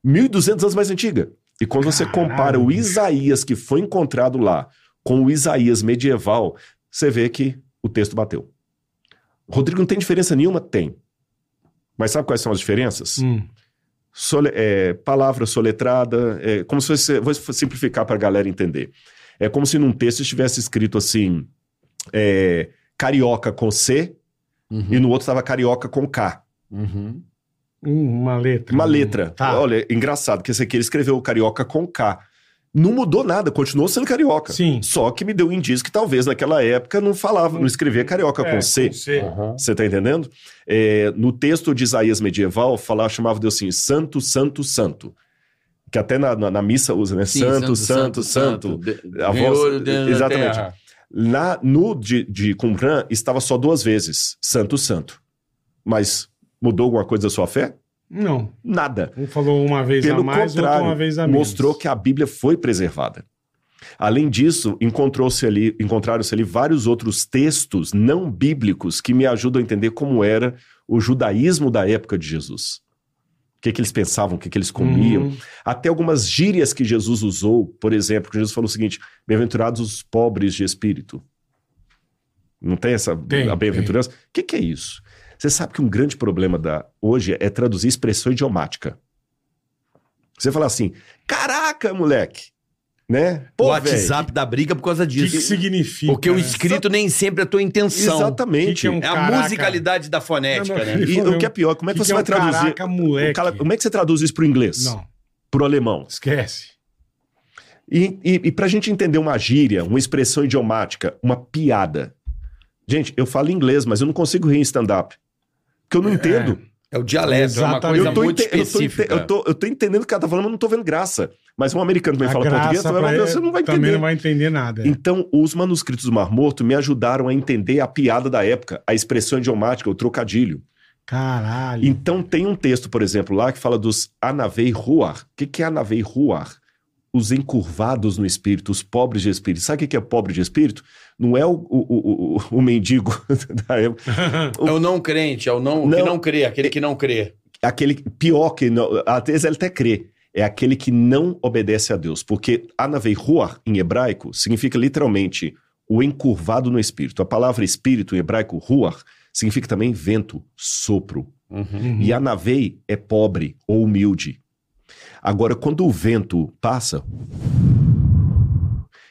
Speaker 4: 1.200 anos mais antiga. E quando você
Speaker 2: Caralho,
Speaker 4: compara o. Isaías que foi encontrado lá com o Isaías medieval, você vê que o texto bateu. Rodrigo, não tem diferença nenhuma? Tem. Mas sabe quais são as diferenças?
Speaker 2: Hum.
Speaker 4: Sole- é, palavra soletrada, é, como se fosse, vou simplificar para a galera entender. É como se num texto estivesse escrito assim, é, carioca com C
Speaker 3: Uhum.
Speaker 4: e no outro estava carioca com K.
Speaker 3: Uhum.
Speaker 2: Hum, uma letra.
Speaker 4: Uma letra.
Speaker 2: Tá.
Speaker 4: Olha, engraçado que esse aqui ele escreveu carioca com K. Não mudou nada, continuou sendo carioca.
Speaker 2: Sim.
Speaker 4: Só que me deu um indício que talvez naquela época não falava, não escrevia carioca
Speaker 2: É,
Speaker 4: com C.
Speaker 2: Com C.
Speaker 3: Aham.
Speaker 4: Você tá entendendo? É, no texto de Isaías medieval, falava, chamava Deus assim, santo, santo, santo. Que até na, na, na missa usa, né?
Speaker 3: Sim,
Speaker 4: santo, santo, santo.
Speaker 3: De-
Speaker 4: A voz- exatamente. Lá no de, de Qumran estava só duas vezes, santo, santo. Mas mudou alguma coisa da sua fé?
Speaker 2: Não.
Speaker 4: Nada.
Speaker 2: Um falou uma vez
Speaker 4: Pelo
Speaker 2: a mais, outro
Speaker 4: contrário,
Speaker 2: uma vez a menos.
Speaker 4: mostrou que a Bíblia foi preservada. Além disso, encontrou-se ali, encontraram-se ali vários outros textos não bíblicos que me ajudam a entender como era o judaísmo da época de Jesus. O que, que eles pensavam, o que, que eles comiam.
Speaker 2: Hum,
Speaker 4: Até algumas gírias que Jesus usou, por exemplo, que Jesus falou o seguinte: bem-aventurados os pobres de espírito. Não tem essa
Speaker 2: Tem,
Speaker 4: a bem-aventurança? O que, que é isso? Você sabe que um grande problema da hoje é traduzir expressão idiomática. Você fala assim, caraca, moleque, né?
Speaker 3: O
Speaker 4: Pô,
Speaker 3: WhatsApp dá briga por causa
Speaker 2: O que, que
Speaker 3: disso.
Speaker 2: significa?
Speaker 3: Porque o escrito nem sempre é a tua intenção.
Speaker 4: Exatamente.
Speaker 2: Que que é um
Speaker 3: É a
Speaker 2: Caraca.
Speaker 3: musicalidade da fonética,
Speaker 2: Não, não,
Speaker 3: né?
Speaker 4: E o que é pior, como é que,
Speaker 2: que
Speaker 4: você
Speaker 2: que é
Speaker 4: vai
Speaker 2: um
Speaker 4: traduzir?
Speaker 2: caraca, moleque?
Speaker 4: o cara- como é que você traduz isso para o inglês?
Speaker 2: Não,
Speaker 4: Para o alemão?
Speaker 2: esquece.
Speaker 4: E, e, e para a gente entender uma gíria, uma expressão idiomática, uma piada. Gente, eu falo inglês, mas eu não consigo rir em stand-up. Porque eu não entendo.
Speaker 3: É o dialeto, é uma
Speaker 2: Exatamente.
Speaker 3: coisa
Speaker 4: Eu tô,
Speaker 3: muito
Speaker 4: ente- eu, tô
Speaker 3: específica.
Speaker 4: eu, tô, eu tô entendendo o que o cara tá falando, mas não tô vendo graça. Mas um americano que me
Speaker 2: A
Speaker 4: fala português, você, vai
Speaker 2: pra
Speaker 4: falar,
Speaker 2: ele
Speaker 4: você não vai
Speaker 2: Também
Speaker 4: entender.
Speaker 2: não vai entender nada. é.
Speaker 4: Então, os manuscritos do Mar Morto me ajudaram a entender a piada da época, a expressão idiomática, o trocadilho.
Speaker 2: Caralho.
Speaker 4: Então, tem um texto, por exemplo, lá que fala dos Anavei Ruar. O que, que é Anavei Ruar? Os encurvados no espírito, os pobres de espírito. Sabe o que que é pobre de espírito? Não é o, o, o, o- o mendigo [LAUGHS] da época. [LAUGHS]
Speaker 3: É o não crente, é o não, que
Speaker 4: Não.
Speaker 3: não crê, aquele que não crê.
Speaker 4: aquele pior que não, às vezes ele até crê, é aquele que não obedece a Deus, porque Anavei Ruach em hebraico significa literalmente o encurvado no espírito. A palavra espírito em hebraico Ruach significa também vento, sopro.
Speaker 2: Uhum.
Speaker 4: E Anavei é pobre ou humilde. Agora, quando o vento passa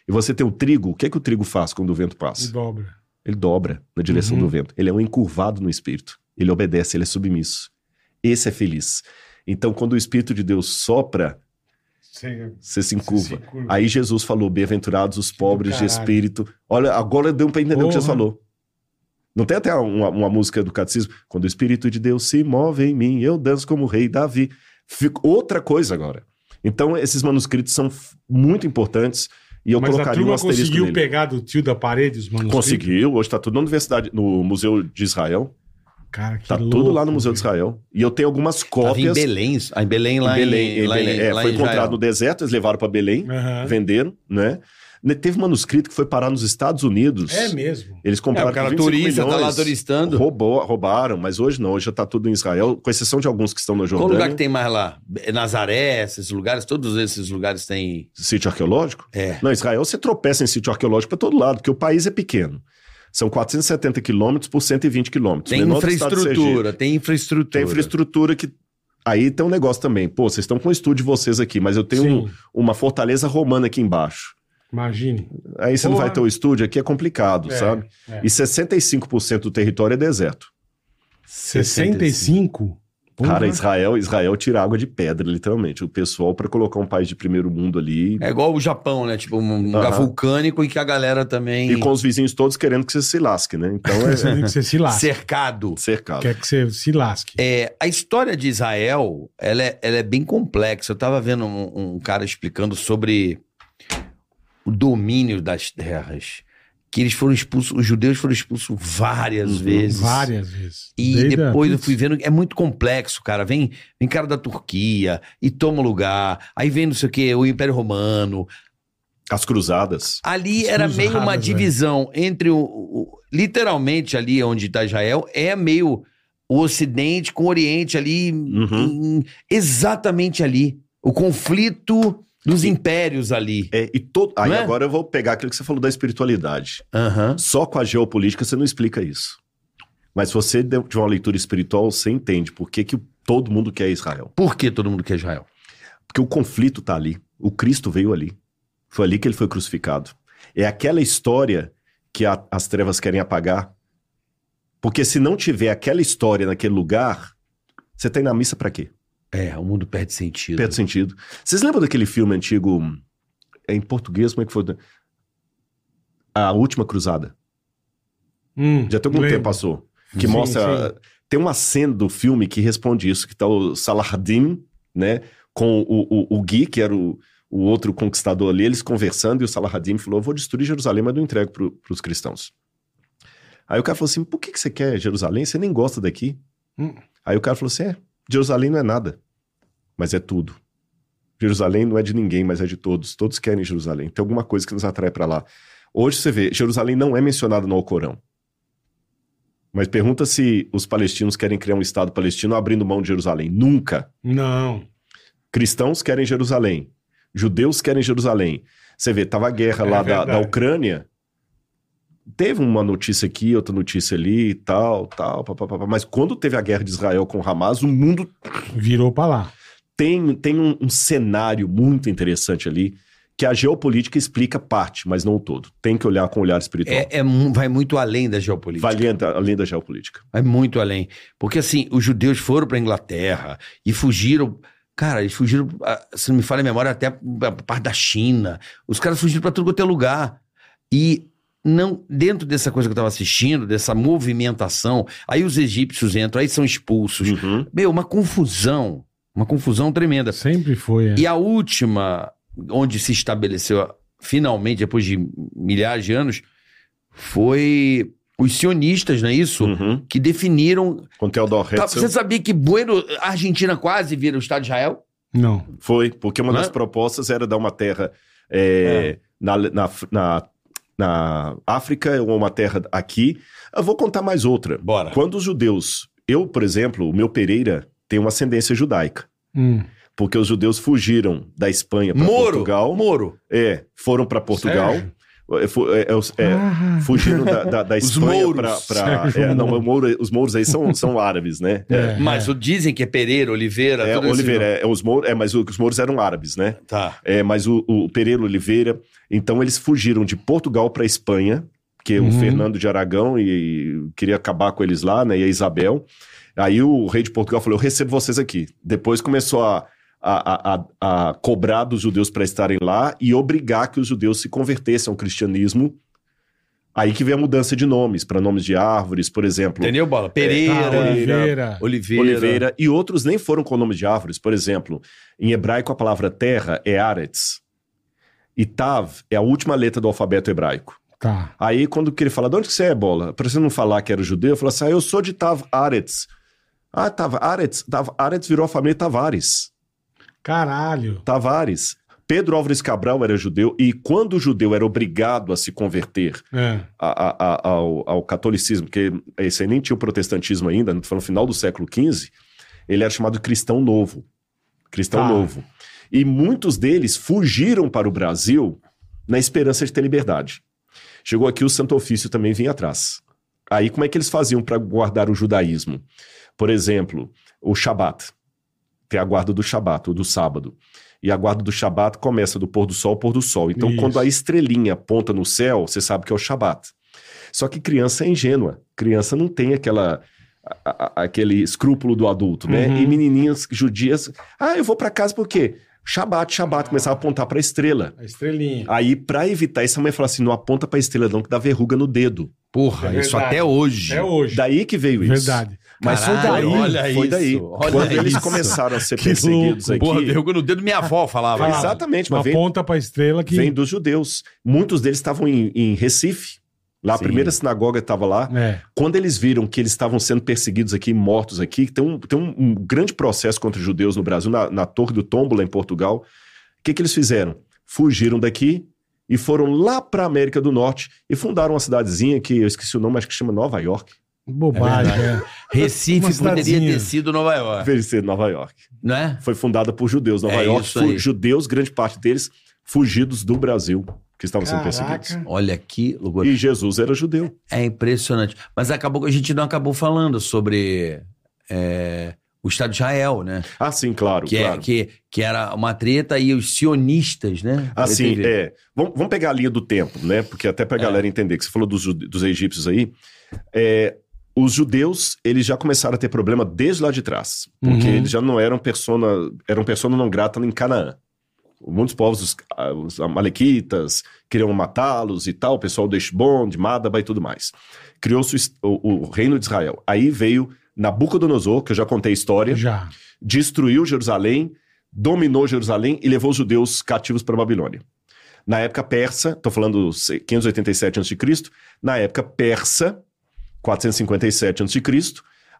Speaker 4: e você tem o trigo, o que é que o trigo faz quando o vento passa?
Speaker 2: dobra.
Speaker 4: Ele dobra na direção
Speaker 2: Uhum.
Speaker 4: do vento. Ele é um encurvado no espírito. Ele obedece, ele é submisso. Esse é feliz. Então, quando o Espírito de Deus sopra,
Speaker 2: Sem-
Speaker 4: você se
Speaker 2: se
Speaker 4: encurva.
Speaker 2: curva.
Speaker 4: Aí Jesus falou: Bem-aventurados os pobres de espírito. Olha, agora deu para entender o que Jesus
Speaker 2: Porra.
Speaker 4: falou. Não tem até uma, uma música do catecismo? Quando o Espírito de Deus se move em mim, eu danço como o rei Davi. Fica outra coisa agora. Então, esses manuscritos são muito importantes e eu
Speaker 2: Mas a
Speaker 4: colocaria um
Speaker 2: turma
Speaker 4: asterisco
Speaker 2: conseguiu
Speaker 4: nele.
Speaker 2: pegar do tio da parede os manuscritos?
Speaker 4: Conseguiu, hoje está tudo na universidade, no Museu de Israel.
Speaker 2: Cara, que
Speaker 4: Tá
Speaker 2: louco,
Speaker 4: tudo lá no Museu de. Israel. E eu tenho algumas
Speaker 3: Tava em
Speaker 4: cópias.
Speaker 3: Belém, em Belém lá
Speaker 4: em Belém,
Speaker 3: em,
Speaker 4: em Belém.
Speaker 3: em-
Speaker 4: É,
Speaker 3: lá
Speaker 4: foi
Speaker 3: em
Speaker 4: encontrado
Speaker 3: Israel.
Speaker 4: no deserto, eles levaram para Belém,
Speaker 2: Aham.
Speaker 4: venderam, né? Ne- Teve manuscrito que foi parar nos Estados Unidos.
Speaker 2: É mesmo.
Speaker 4: Eles
Speaker 3: É,
Speaker 4: compraram
Speaker 3: o cara
Speaker 4: por 25
Speaker 3: turista, tá lá
Speaker 4: milhões,
Speaker 3: turistando.
Speaker 4: Roubou, roubaram, mas hoje não, hoje já tá tudo em Israel, com exceção de alguns que estão na
Speaker 3: Qual
Speaker 4: Jordânia.
Speaker 3: lugar que tem mais lá? Nazaré, esses lugares, todos esses lugares têm.
Speaker 4: Sítio arqueológico?
Speaker 3: É.
Speaker 4: Não, Israel você tropeça em sítio arqueológico para todo lado, porque o país é pequeno. São 470 quilômetros por 120 quilômetros.
Speaker 3: Tem infraestrutura, tem infraestrutura.
Speaker 4: Tem infraestrutura que. Aí tem um negócio também. Pô, vocês estão com o estúdio de vocês aqui, mas eu tenho um- uma fortaleza romana aqui embaixo.
Speaker 2: Imagine.
Speaker 4: Aí você não vai ter o estúdio aqui, é complicado,
Speaker 2: É,
Speaker 4: sabe?
Speaker 2: é.
Speaker 4: E 65% do território é deserto.
Speaker 2: 65? Porra.
Speaker 4: Cara, Israel, Israel tira água de pedra, literalmente. O pessoal, para colocar um país de primeiro mundo ali.
Speaker 3: É igual o Japão, né? Tipo, um lugar
Speaker 4: Aham.
Speaker 3: vulcânico e que a galera também.
Speaker 4: E com os vizinhos todos querendo que você se lasque, né? Então
Speaker 2: Você
Speaker 4: é
Speaker 2: tem que você se lasque.
Speaker 3: cercado.
Speaker 4: cercado.
Speaker 2: Quer que você se lasque.
Speaker 3: É, a história de Israel, ela é, ela é bem complexa. Eu tava vendo um, um cara explicando sobre o domínio das terras. Que eles foram expulsos, os judeus foram expulsos várias
Speaker 4: Uhum,
Speaker 3: vezes.
Speaker 2: Várias vezes.
Speaker 3: E
Speaker 2: Desde a-
Speaker 3: depois eu fui vendo, é muito complexo, cara. Vem, vem cara da Turquia e toma lugar. Aí vem não sei o quê, o Império Romano.
Speaker 4: As cruzadas.
Speaker 3: Ali
Speaker 2: As
Speaker 3: era
Speaker 2: cruzadas,
Speaker 3: meio uma
Speaker 2: velho.
Speaker 3: divisão entre o, o- Literalmente ali onde está Israel, é meio o Ocidente com o Oriente ali.
Speaker 4: Uhum.
Speaker 3: em- exatamente ali. O conflito dos impérios ali.
Speaker 4: É, e todo... Aí
Speaker 3: é?
Speaker 4: agora eu vou pegar aquilo que você falou da espiritualidade.
Speaker 3: Aham.
Speaker 4: Só com a geopolítica você não explica isso. Mas se você de uma leitura espiritual, você entende por que, que todo mundo quer Israel.
Speaker 3: Por que todo mundo quer Israel?
Speaker 4: Porque o conflito tá ali. O Cristo veio ali. Foi ali que ele foi crucificado. É aquela história que a- as trevas querem apagar. Porque se não tiver aquela história naquele lugar, você tem na missa pra quê?
Speaker 3: É, o mundo perde sentido.
Speaker 4: Perde sentido. Vocês lembram daquele filme antigo, é em português, como é que foi? A Última Cruzada.
Speaker 2: Hum,
Speaker 4: Já tem algum
Speaker 2: lembro.
Speaker 4: tempo passou. Que
Speaker 2: Sim,
Speaker 4: mostra.
Speaker 2: sim.
Speaker 4: Tem uma cena do filme que responde isso, que tá o Saladin, né? Com o, o, o Gui, que era o, o outro conquistador ali, eles conversando, e o Saladin falou: Eu vou destruir Jerusalém, mas não entrego para os cristãos. Aí o cara falou assim: Por que, que você quer Jerusalém? Você nem gosta daqui.
Speaker 2: Hum.
Speaker 4: Aí o cara falou assim: É, Jerusalém não é nada, mas é tudo. Jerusalém não é de ninguém, mas é de todos. Todos querem Jerusalém. Tem alguma coisa que nos atrai para lá. Hoje você vê, Jerusalém não é mencionado no Alcorão. Mas pergunta se os palestinos querem criar um Estado palestino abrindo mão de Jerusalém. Nunca.
Speaker 2: Não.
Speaker 4: Cristãos querem Jerusalém. Judeus querem Jerusalém. Você vê, tava a guerra
Speaker 2: É
Speaker 4: lá da, da. Ucrânia. Teve uma notícia aqui, outra notícia ali e tal, tal, pá, pá, pá, pá. mas quando teve a guerra de Israel com Hamas, o mundo
Speaker 2: Virou pra lá.
Speaker 4: tem, tem um, um cenário muito interessante ali, que a geopolítica explica parte, mas não o todo. Tem que olhar com o olhar espiritual.
Speaker 3: É, é vai muito além da geopolítica.
Speaker 4: Vai além da, além da geopolítica.
Speaker 3: Vai muito além. Porque assim, os judeus foram para Inglaterra e fugiram. Cara, eles fugiram, ah, se não me falha a memória, até a parte da China. Os caras fugiram para tudo quanto é lugar. E não dentro dessa coisa que eu estava assistindo, dessa movimentação, aí os egípcios entram, aí são expulsos.
Speaker 4: Uhum.
Speaker 3: Meu, uma confusão. Uma confusão tremenda.
Speaker 2: Sempre foi. é.
Speaker 3: E a última, onde se estabeleceu finalmente, depois de milhares de anos, foi os sionistas, não é isso?
Speaker 4: Uhum.
Speaker 3: Que definiram.
Speaker 4: Com Theodor
Speaker 3: Tá,
Speaker 4: Herzl,
Speaker 3: você sabia que Bueno, a Argentina quase vira o Estado de Israel?
Speaker 2: Não.
Speaker 4: foi, porque uma
Speaker 3: Não
Speaker 4: das
Speaker 3: é?
Speaker 4: propostas era dar uma terra é, na, na, na, na África ou uma terra aqui. Eu vou contar mais outra.
Speaker 3: Bora.
Speaker 4: Quando os judeus, eu, por exemplo, o meu Pereira tem uma ascendência judaica.
Speaker 2: Hum.
Speaker 4: Porque os judeus fugiram da Espanha para
Speaker 3: Moro.
Speaker 4: Portugal.
Speaker 3: Moro.
Speaker 4: É, foram para Portugal.
Speaker 2: Sérgio?
Speaker 4: É, é, é, é,
Speaker 2: Ah,
Speaker 4: fugiram da, da, da Espanha para. É, não, Mouro- os mouros aí são, são árabes, né?
Speaker 2: é,
Speaker 3: Mas o- dizem que é Pereira, Oliveira,
Speaker 4: É. Oliveira, é, os mouros, é, mas os mouros eram árabes, né?
Speaker 3: Tá.
Speaker 4: É, mas o, o Pereira Oliveira, então eles fugiram de Portugal para Espanha, que
Speaker 2: Uhum.
Speaker 4: o Fernando de Aragão e, e queria acabar com eles lá, né? E a Isabel. Aí o rei de Portugal falou: Eu recebo vocês aqui. Depois começou a, a, a, a- cobrar dos judeus para estarem lá e obrigar que os judeus se convertessem ao cristianismo. Aí que vem a mudança de nomes, para nomes de árvores, por exemplo.
Speaker 3: Entendeu, Bola?
Speaker 2: Tá,
Speaker 3: Pereira,
Speaker 2: Oliveira.
Speaker 3: Oliveira.
Speaker 4: Oliveira, e outros nem foram com o nome de árvores. Por exemplo, em hebraico a palavra terra é Aretz. E Tav é a última letra do alfabeto hebraico.
Speaker 2: Tá.
Speaker 4: Aí, quando que ele fala, de onde que você é, bola? Pra você não falar que era judeu, eu falo assim, ah, eu sou de Tav Aretz. Ah, Tav Aretz. Tav Aretz virou a família Tavares.
Speaker 2: Caralho.
Speaker 4: Tavares. Pedro Álvares Cabral era judeu e quando o judeu era obrigado a se converter
Speaker 2: É.
Speaker 4: a- a- a- ao, ao catolicismo, porque esse aí nem tinha o protestantismo ainda, foi no final do século XV, ele era chamado cristão novo. Cristão
Speaker 2: Tá.
Speaker 4: novo. E muitos deles fugiram para o Brasil na esperança de ter liberdade. Chegou aqui o Santo Ofício também vinha atrás. Aí como é que eles faziam para guardar o judaísmo? Por exemplo, o Shabat. Tem a guarda do Shabat, ou do sábado. E a guarda do Shabat começa do pôr do sol ao pôr do sol. Então,
Speaker 2: Isso.
Speaker 4: quando a estrelinha aponta no céu, você sabe que é o Shabat. Só que criança é ingênua. Criança não tem aquela a- a- aquele escrúpulo do adulto, né?
Speaker 2: Uhum.
Speaker 4: E menininhas judias, ah, eu vou para casa por quê? Shabat, Shabat, começava a apontar para a estrela.
Speaker 2: A estrelinha.
Speaker 4: Aí, pra evitar isso, a mãe falou assim: não aponta pra estrela, não, que dá verruga no dedo.
Speaker 3: Porra,
Speaker 2: É
Speaker 3: isso
Speaker 2: verdade.
Speaker 3: até hoje.
Speaker 2: É hoje.
Speaker 4: Daí que veio isso.
Speaker 2: Verdade. Mas foi
Speaker 3: Caralho,
Speaker 2: daí.
Speaker 3: olha
Speaker 4: Foi
Speaker 3: isso,
Speaker 4: daí.
Speaker 3: olha
Speaker 4: Quando eles
Speaker 3: isso.
Speaker 4: começaram a ser [LAUGHS]
Speaker 2: Que
Speaker 4: perseguidos
Speaker 2: louco.
Speaker 4: aqui.
Speaker 3: Porra, verruga no dedo minha avó falava.
Speaker 2: Fala.
Speaker 4: Exatamente, mas vem,
Speaker 2: Aponta pra estrela que.
Speaker 4: vem dos judeus. Muitos deles estavam em, em Recife. Lá, a
Speaker 3: Sim.
Speaker 4: primeira sinagoga estava lá.
Speaker 2: É.
Speaker 4: Quando eles viram que eles estavam sendo perseguidos aqui, mortos aqui, tem um, tem um, um grande processo contra os judeus no Brasil, na, na Torre do Tombo, lá em Portugal. O que, que eles fizeram? Fugiram daqui e foram lá para América do Norte e fundaram uma cidadezinha que eu esqueci o nome, acho que chama Nova York.
Speaker 2: Bobagem. É
Speaker 3: Recife
Speaker 2: Uma
Speaker 3: poderia ter sido Nova York,
Speaker 4: Deveria ser Nova York.
Speaker 3: não é?
Speaker 4: Foi fundada por judeus. Nova
Speaker 3: É
Speaker 4: York,
Speaker 3: isso
Speaker 4: fu-
Speaker 3: aí.
Speaker 4: judeus, grande parte deles, fugidos do Brasil, que estavam sendo perseguidos.
Speaker 2: Caraca.
Speaker 3: Olha que loucura.
Speaker 4: E Jesus era judeu.
Speaker 3: É impressionante. Mas acabou que a gente não acabou falando sobre é, o Estado de Israel, né?
Speaker 4: Ah, sim, claro,
Speaker 3: Que, é,
Speaker 4: claro.
Speaker 3: que, que era uma treta e os sionistas, né?
Speaker 4: Assim,
Speaker 3: Teve-
Speaker 4: é. Vamos, vamos pegar a linha do tempo, né? Porque até pra
Speaker 3: É.
Speaker 4: galera entender, que você falou dos, dos egípcios aí. é, os judeus, eles já começaram a ter problema desde lá de trás. Porque
Speaker 2: Uhum.
Speaker 4: eles já não eram persona, eram persona não grata em Canaã. Muitos povos, os, ah, os amalequitas, queriam matá-los e tal, o pessoal do Eshbon, de Madaba e tudo mais. Criou-se o, o reino de Israel. Aí veio Nabucodonosor, que eu já contei a história,
Speaker 2: Já.
Speaker 4: destruiu Jerusalém, dominou Jerusalém e levou os judeus cativos para a Babilônia. Na época persa, estou falando 587 a.C., na época persa, 457 a.C.,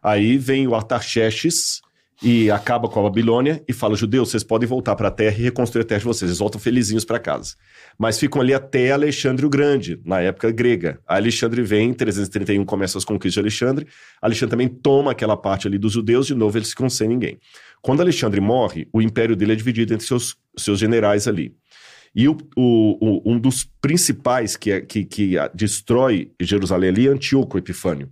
Speaker 4: aí vem o Artaxerxes e acaba com a Babilônia e fala, judeus, vocês podem voltar para a terra e reconstruir a terra de vocês. Eles voltam felizinhos para casa. Mas ficam ali até Alexandre o Grande, na época grega. A Alexandre vem, em 331 começa as conquistas de Alexandre. Alexandre também toma aquela parte ali dos judeus, de novo eles ficam sem ninguém. Quando Alexandre morre, o império dele é dividido entre seus, seus generais ali. E o, o- o- um dos principais que, é- que, que destrói Jerusalém ali é Antíoco Epifânio.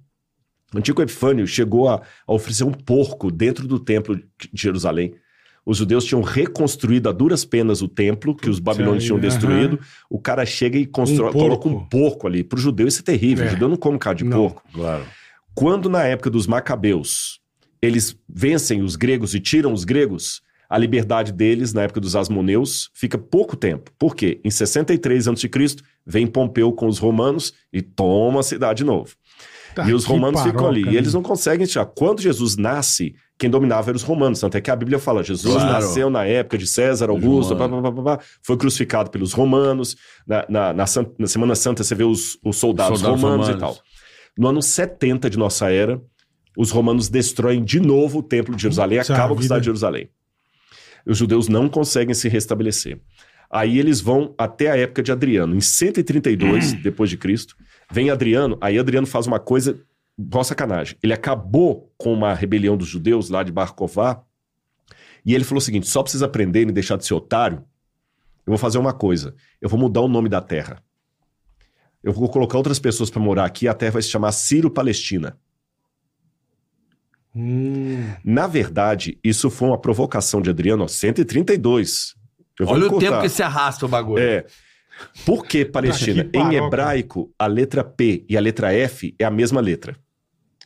Speaker 4: Antíoco Epifânio chegou a, a oferecer um porco dentro do templo de Jerusalém. Os judeus tinham reconstruído a duras penas o templo, que os babilônios tinham destruído. O cara chega e constrói,
Speaker 2: Um porco.
Speaker 4: coloca um porco ali. Para o judeu isso é terrível.
Speaker 2: É.
Speaker 4: O judeu não come carne de
Speaker 2: Não.
Speaker 4: porco.
Speaker 3: Claro.
Speaker 4: Quando na época dos macabeus eles vencem os gregos e tiram os gregos, a liberdade deles na época dos asmoneus fica pouco tempo. Por quê? Em 63 a.C., vem Pompeu com os romanos e toma a cidade de novo.
Speaker 2: Tá,
Speaker 4: e os romanos ficam ali.
Speaker 2: paroca,
Speaker 4: E eles
Speaker 2: né?
Speaker 4: não conseguem tirar. Quando Jesus nasce, quem dominava eram os romanos. Tanto é que a Bíblia fala: Jesus
Speaker 3: Claro.
Speaker 4: nasceu na época de César Augusto, blá, blá, blá, blá, blá, foi crucificado pelos romanos. Na, na, na na Semana Santa você vê os, os soldados,
Speaker 3: Soldados
Speaker 4: romanos, e
Speaker 3: romanos.
Speaker 4: tal. No ano 70 de nossa era, os romanos destroem de novo o templo de Jerusalém,
Speaker 2: Puxa
Speaker 4: acabam com a cidade de. Jerusalém. Os judeus não conseguem se restabelecer. Aí eles vão até a época de Adriano. Em 132 depois de Cristo, vem Adriano, aí Adriano faz uma coisa, boa sacanagem. Ele acabou com uma rebelião dos judeus lá de Bar Kokhba, e ele falou o seguinte: só pra vocês aprenderem e deixar de ser otário, eu vou fazer uma coisa. Eu vou mudar o nome da terra. Eu vou colocar outras pessoas para morar aqui, a terra vai se chamar Ciro-Palestina.
Speaker 2: Hum,
Speaker 4: Na verdade, isso foi uma provocação de Adriano, ó, 132. Eu vou
Speaker 3: Olha o tempo que se arrasta o bagulho.
Speaker 4: É. Por que Palestina?
Speaker 2: que
Speaker 4: em hebraico, a letra P e a letra F é a mesma letra.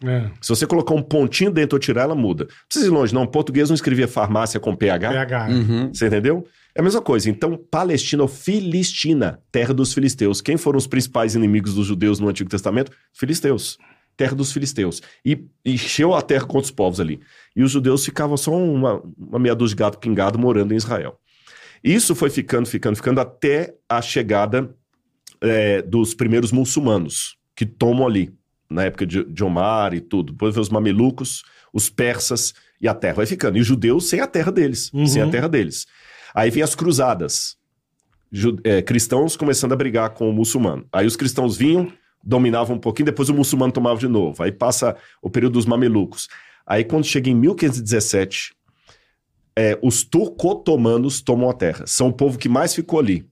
Speaker 2: é.
Speaker 4: Se você colocar um pontinho dentro ou tirar, ela muda. Não precisa ir longe, não. O português não escrevia farmácia com PH.
Speaker 2: PH.
Speaker 3: Uhum.
Speaker 4: Você entendeu? É a mesma coisa. Então, Palestina ou Filistina, terra dos filisteus. Quem foram os principais inimigos dos judeus no Antigo Testamento? Filisteus. Terra dos filisteus. E encheu a terra com outros povos ali. E os judeus ficavam só uma, uma meia dúzia de gato pingado morando em Israel. Isso foi ficando, ficando, ficando até a chegada é, dos primeiros muçulmanos que tomam ali, na época de, de Omar e tudo. Depois vem os mamelucos, os persas e a terra vai ficando. E os judeus sem a terra deles,
Speaker 2: Uhum.
Speaker 4: sem a terra deles. Aí vem as cruzadas. Ju- é, cristãos começando a brigar com o muçulmano. Aí os cristãos vinham, dominavam um pouquinho, depois o muçulmano tomava de novo. Aí passa o período dos mamelucos. Aí quando chega em 1517, é, os turco-otomanos tomam a terra. São o povo que mais ficou ali.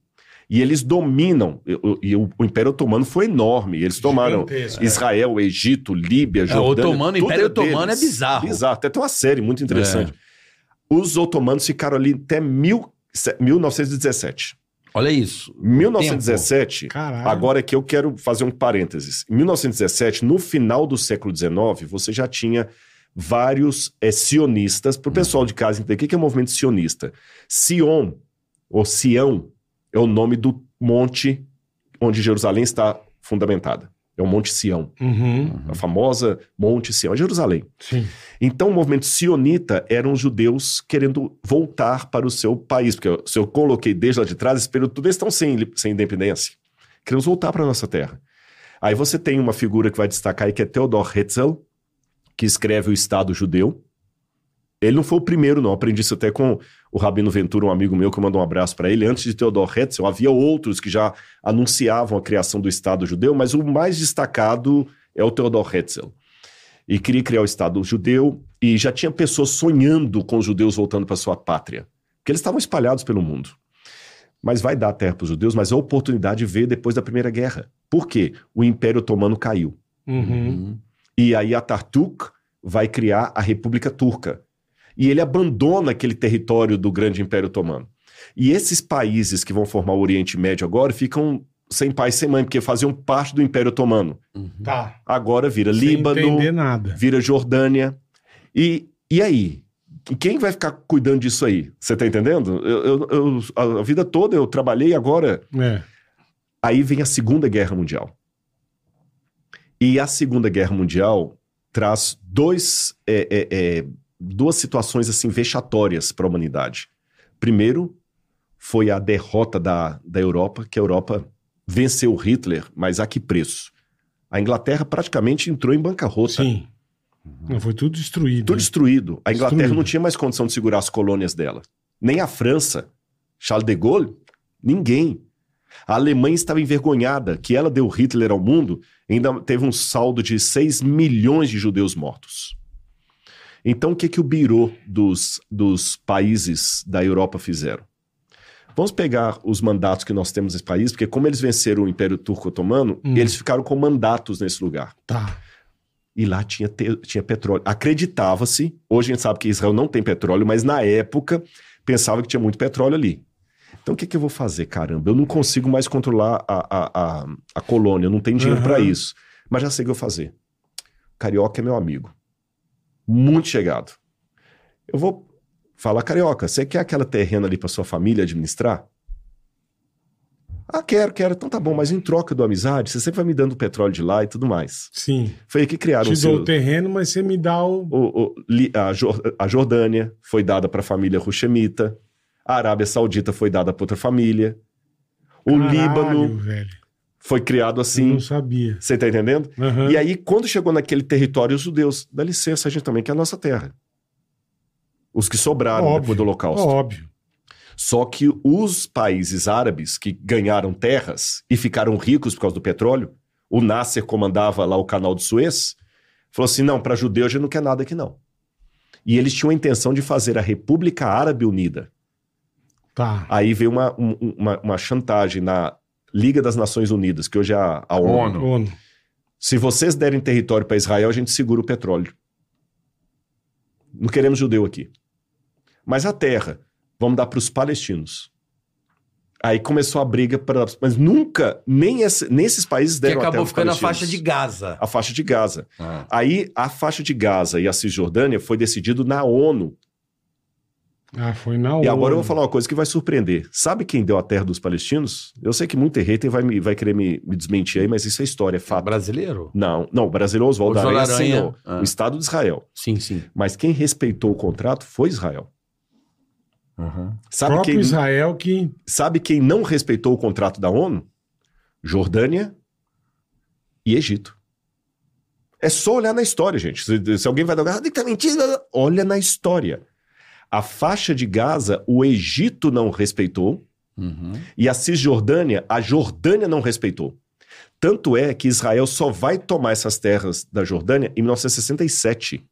Speaker 4: E eles dominam. E, o- o, Império Otomano foi enorme. Eles tomaram
Speaker 2: Gigantesco, é.
Speaker 4: Israel, Egito, Líbia, Jordânia.
Speaker 3: otomano,
Speaker 4: tudo
Speaker 3: Império
Speaker 4: era deles.
Speaker 3: Otomano é bizarro.
Speaker 4: Bizarro. Até tem uma série muito interessante. Os otomanos ficaram ali até mil, 1917.
Speaker 3: Olha isso.
Speaker 4: 1917,
Speaker 2: Caralho.
Speaker 4: agora é que eu quero fazer um parênteses. Em 1917, no final do século XIX, você já tinha vários eh, sionistas. Para o pessoal de casa entender, o que que é o movimento sionista? Sion, ou Sião, é o nome do monte onde Jerusalém está fundamentada. É o Monte Sião,
Speaker 2: Uhum.
Speaker 4: a famosa Monte Sião, é Jerusalém.
Speaker 2: Sim.
Speaker 4: Então, o movimento sionita eram os judeus querendo voltar para o seu país, porque se eu coloquei desde lá de trás, esse período tudo eles estão sem, sem independência. Queremos voltar para a nossa terra. Aí você tem uma figura que vai destacar aí, que é Theodor Herzl, que escreve o Estado Judeu. Ele não foi o primeiro, não. Aprendi isso até com o Rabino Ventura, um amigo meu, que eu mando um abraço para ele. Antes de Theodor Herzl, havia outros que já anunciavam a criação do Estado Judeu, mas o mais destacado é o Theodor Herzl e queria criar o Estado judeu e já tinha pessoas sonhando com os judeus voltando para sua pátria, porque eles estavam espalhados pelo mundo. Mas vai dar terra para os judeus, mas a oportunidade veio depois da Primeira Guerra. Por quê? O Império Otomano caiu.
Speaker 2: Uhum.
Speaker 4: E aí Atatürk vai criar a República Turca. E ele abandona aquele território do grande Império Otomano. E esses países que vão formar o Oriente Médio agora ficam sem pai e sem mãe, porque faziam parte do Império Otomano.
Speaker 2: Tá.
Speaker 4: Agora vira
Speaker 2: Sem
Speaker 4: Líbano, vira Jordânia. E, e aí? Quem vai ficar cuidando disso aí? Você tá entendendo? Eu, eu- eu- a, a vida toda eu trabalhei, agora.
Speaker 2: É.
Speaker 4: Aí vem a Segunda Guerra Mundial. E a Segunda Guerra Mundial traz dois, é, é, é, duas situações assim vexatórias para a humanidade. Primeiro, foi a derrota da, da Europa, que a Europa venceu Hitler, mas a que preço? A Inglaterra praticamente entrou em bancarrota.
Speaker 2: Sim. Não, foi tudo destruído.
Speaker 4: Tudo destruído. A Inglaterra
Speaker 2: Destruído.
Speaker 4: não tinha mais condição de segurar as colônias dela. Nem a França. Charles de Gaulle? Ninguém. A Alemanha estava envergonhada que ela deu Hitler ao mundo, ainda teve um saldo de 6 milhões de judeus mortos. Então, o que, que o Biro dos, dos países da Europa fizeram? Vamos pegar os mandatos que nós temos nesse país, porque como eles venceram o Império Turco-Otomano,
Speaker 2: Hum.
Speaker 4: eles ficaram com mandatos nesse lugar.
Speaker 2: Tá.
Speaker 4: E lá tinha, te- tinha petróleo. Acreditava-se, hoje a gente sabe que Israel não tem petróleo, mas na época pensava que tinha muito petróleo ali. Então o que, que eu vou fazer? Caramba, eu não consigo mais controlar a, a, a, a colônia, eu não tenho dinheiro
Speaker 2: Aham.
Speaker 4: para isso. Mas já sei o que eu vou fazer. Carioca é meu amigo. Muito chegado. Eu vou falar, Carioca, você quer aquela terrena ali para sua família administrar? Ah, quero, quero. Então tá bom, mas em troca do amizade, você sempre vai me dando o petróleo de lá e tudo mais.
Speaker 2: Sim.
Speaker 4: Foi aí que criaram
Speaker 2: Te
Speaker 4: o seu-
Speaker 2: dou o terreno, mas você me dá o.
Speaker 4: o- o- a, Jor- a Jordânia foi dada para a família Rushemita. A Arábia Saudita foi dada para outra família. O
Speaker 2: Caralho,
Speaker 4: Líbano
Speaker 2: velho.
Speaker 4: Foi criado
Speaker 2: Eu
Speaker 4: assim.
Speaker 2: não sabia.
Speaker 4: Você tá entendendo?
Speaker 2: Aham.
Speaker 4: E aí, quando chegou naquele território, os judeus, dá licença, a gente também quer a nossa terra. Os que sobraram
Speaker 2: Óbvio,
Speaker 4: depois do Holocausto.
Speaker 2: Óbvio.
Speaker 4: Só que os países árabes que ganharam terras e ficaram ricos por causa do petróleo, o Nasser comandava lá o canal de Suez, falou assim: não, para judeu a gente não quer nada aqui não. E eles tinham a intenção de fazer a República Árabe Unida.
Speaker 2: Tá.
Speaker 4: Aí veio uma, um- uma, uma chantagem na Liga das Nações Unidas, que hoje é a, a ONU.
Speaker 3: ONU.
Speaker 2: ONU.
Speaker 4: Se vocês derem território para Israel, a gente segura o petróleo. Não queremos judeu aqui. Mas a terra, vamos dar para os palestinos. Aí começou a briga para. Mas nunca, nem esse- nesses países
Speaker 3: Que
Speaker 4: deram a
Speaker 3: acabou ficando a faixa de Gaza.
Speaker 4: A faixa de Gaza.
Speaker 3: Ah.
Speaker 4: Aí a faixa de Gaza e a Cisjordânia foi decidido na ONU.
Speaker 2: Ah, foi na
Speaker 4: E agora eu vou falar uma coisa que vai surpreender. Sabe quem deu a terra dos palestinos? Eu sei que muito hater vai, me- vai querer me, me desmentir aí, mas isso é história, é fato.
Speaker 3: Brasileiro?
Speaker 4: Não, não, o brasileiro Oswaldo
Speaker 3: Oswaldo
Speaker 4: Aranha
Speaker 3: Aranha.
Speaker 4: assinou.
Speaker 3: Ah.
Speaker 4: O Estado de Israel.
Speaker 3: Sim, sim.
Speaker 4: Mas quem respeitou o contrato foi Israel.
Speaker 3: Uhum.
Speaker 4: Sabe
Speaker 2: próprio
Speaker 4: quem,
Speaker 2: Israel que.
Speaker 4: sabe quem não respeitou o contrato da ONU? Jordânia e Egito. É só olhar na história, gente. Se, se alguém vai dar, ah, tá mentindo, olha na história. A faixa de Gaza, o Egito não respeitou,
Speaker 3: Uhum.
Speaker 4: e a Cisjordânia, a Jordânia não respeitou. Tanto é que Israel só vai tomar essas terras da Jordânia em 1967.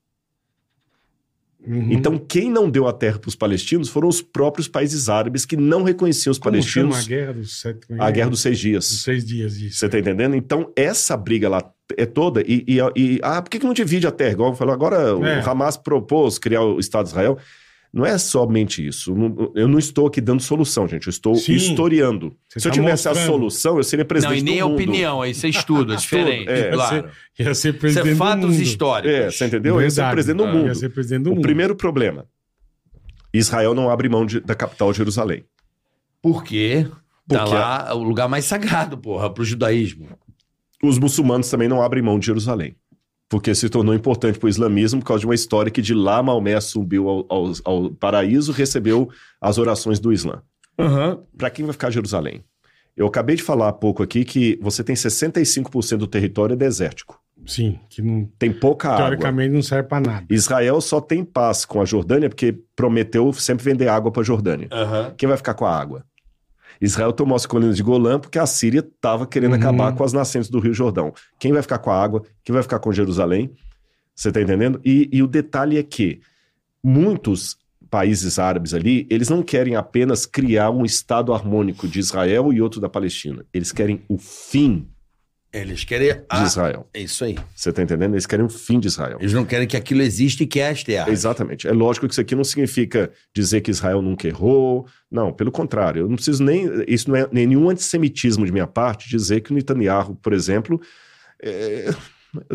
Speaker 2: Uhum.
Speaker 4: Então, quem não deu a terra para os palestinos foram os próprios países árabes que não reconheciam os
Speaker 2: Como
Speaker 4: palestinos.
Speaker 2: chama a guerra dos sete...
Speaker 4: A guerra dos seis
Speaker 2: dos
Speaker 4: dias.
Speaker 2: seis dias, isso.
Speaker 4: Você tá entendendo? Então, essa briga lá é toda. E, e- e- ah, por que, que não divide a terra? Igual falou, agora o
Speaker 2: É.
Speaker 4: Hamas propôs criar o Estado de Israel. Não é somente isso. Não- Eu não estou aqui dando solução, gente. Eu estou
Speaker 2: Sim.
Speaker 4: historiando.
Speaker 2: Você
Speaker 4: Se eu
Speaker 2: tá
Speaker 4: tivesse a
Speaker 2: mostrando.
Speaker 4: solução, eu seria
Speaker 3: Não,
Speaker 4: presidente
Speaker 3: e nem
Speaker 4: do
Speaker 3: a
Speaker 4: mundo.
Speaker 3: opinião, aí você estuda, [LAUGHS] é diferente,
Speaker 4: É.
Speaker 3: claro.
Speaker 2: Ia ser
Speaker 3: Isso
Speaker 2: presidente
Speaker 3: é
Speaker 2: do
Speaker 3: fatos
Speaker 2: mundo.
Speaker 3: históricos.
Speaker 4: É, você entendeu? Eu ia ser
Speaker 2: Verdade.
Speaker 4: presidente do
Speaker 2: Ah,
Speaker 4: mundo.
Speaker 2: Ia ser presidente do
Speaker 4: O
Speaker 2: mundo.
Speaker 4: primeiro problema: Israel não abre mão de- da capital Jerusalém.
Speaker 3: Por quê? Tá
Speaker 4: Porque
Speaker 3: lá o lugar mais sagrado, porra, pro judaísmo.
Speaker 4: Os muçulmanos também não abrem mão de Jerusalém. Porque se tornou importante para o islamismo por causa de uma história que de lá Maomé subiu ao, ao- ao paraíso recebeu as orações do Islã. Para quem vai ficar Jerusalém? Eu acabei de falar há pouco aqui que você tem 65% do território desértico.
Speaker 2: Sim, que não,
Speaker 4: Tem pouca água.
Speaker 2: teoricamente não serve pra nada.
Speaker 4: Israel só tem paz com a Jordânia porque prometeu sempre vender água para a Jordânia.
Speaker 3: Aham.
Speaker 4: Quem vai ficar com a água? Israel tomou as colinas de Golã porque a Síria estava querendo
Speaker 2: Uhum.
Speaker 4: acabar com as nascentes do Rio Jordão. Quem vai ficar com a água? Quem vai ficar com Jerusalém? Você está entendendo? E, e o detalhe é que muitos países árabes ali, eles não querem apenas criar um Estado harmônico de Israel e outro da Palestina. Eles querem o fim
Speaker 3: Eles querem.
Speaker 4: de
Speaker 3: Ah,
Speaker 4: Israel.
Speaker 3: é isso aí.
Speaker 4: Você está entendendo? Eles querem o fim de Israel.
Speaker 3: Eles não querem que aquilo exista e que esta é a.
Speaker 4: Exatamente. É lógico que isso aqui não significa dizer que Israel nunca errou. Não, pelo contrário. Eu não preciso nem. Isso não é nenhum antissemitismo de minha parte dizer que o Netanyahu, por exemplo, é.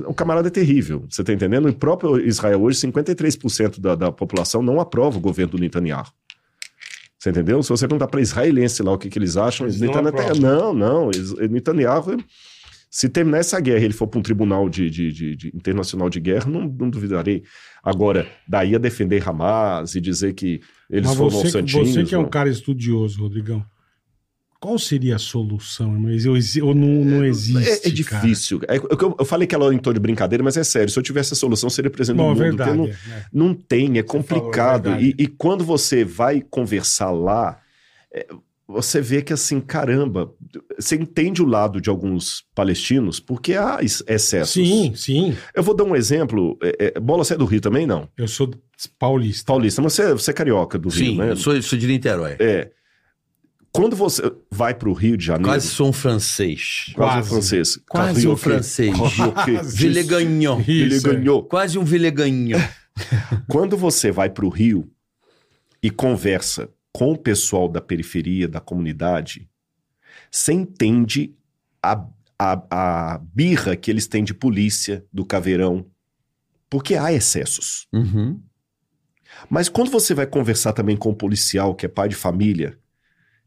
Speaker 4: O camarada é terrível, você está entendendo? O próprio Israel hoje, 53% da, da população não aprova o governo do Netanyahu. Você entendeu? Se você perguntar para israelense lá o que, que eles acham,
Speaker 2: Eles não
Speaker 4: Netanyahu- não, não. Netanyahu, se terminar essa guerra e ele for para um tribunal de, de- de- de- internacional de guerra, não, não duvidarei. Agora, daí a defender Hamas e dizer que eles
Speaker 2: Mas
Speaker 4: foram
Speaker 2: você,
Speaker 4: santinhos...
Speaker 2: você que é um
Speaker 4: não.
Speaker 2: cara estudioso, Rodrigão, qual seria a solução, irmão? Ou, ou não, não existe,
Speaker 4: É, é difícil. É, eu, eu falei que ela em tom de brincadeira, mas é sério. Se eu tivesse a solução, seria presidente?
Speaker 2: Bom,
Speaker 4: do
Speaker 2: é
Speaker 4: mundo.
Speaker 2: verdade.
Speaker 4: não,
Speaker 2: é, é.
Speaker 4: não tem, é
Speaker 2: falou, é
Speaker 4: complicado.
Speaker 2: verdade.
Speaker 4: e, e quando você vai conversar lá, é, você vê que assim, caramba, você entende o lado de alguns palestinos, porque há ex- excessos.
Speaker 2: Sim, sim.
Speaker 4: Eu vou dar um exemplo. É, é, Bola, você é do Rio também, não?
Speaker 2: Eu sou paulista.
Speaker 4: Paulista, mas você, você é carioca do Rio,
Speaker 3: Sim,
Speaker 4: né?
Speaker 3: eu sou, sou de Niterói.
Speaker 4: É. Quando você vai para o Rio de Janeiro,
Speaker 3: Quase sou um francês.
Speaker 4: quase um
Speaker 2: Quase.
Speaker 4: francês,
Speaker 3: Quase um francês. [LAUGHS] Villegagnon.
Speaker 2: É.
Speaker 4: ganhou.
Speaker 3: Quase um Villegagnon.
Speaker 4: Quando você vai para o Rio e conversa com o pessoal da periferia, da comunidade, você entende a, a, a birra que eles têm de polícia, do caveirão, porque há excessos.
Speaker 3: Uhum.
Speaker 4: Mas quando você vai conversar também com o policial, que é pai de família,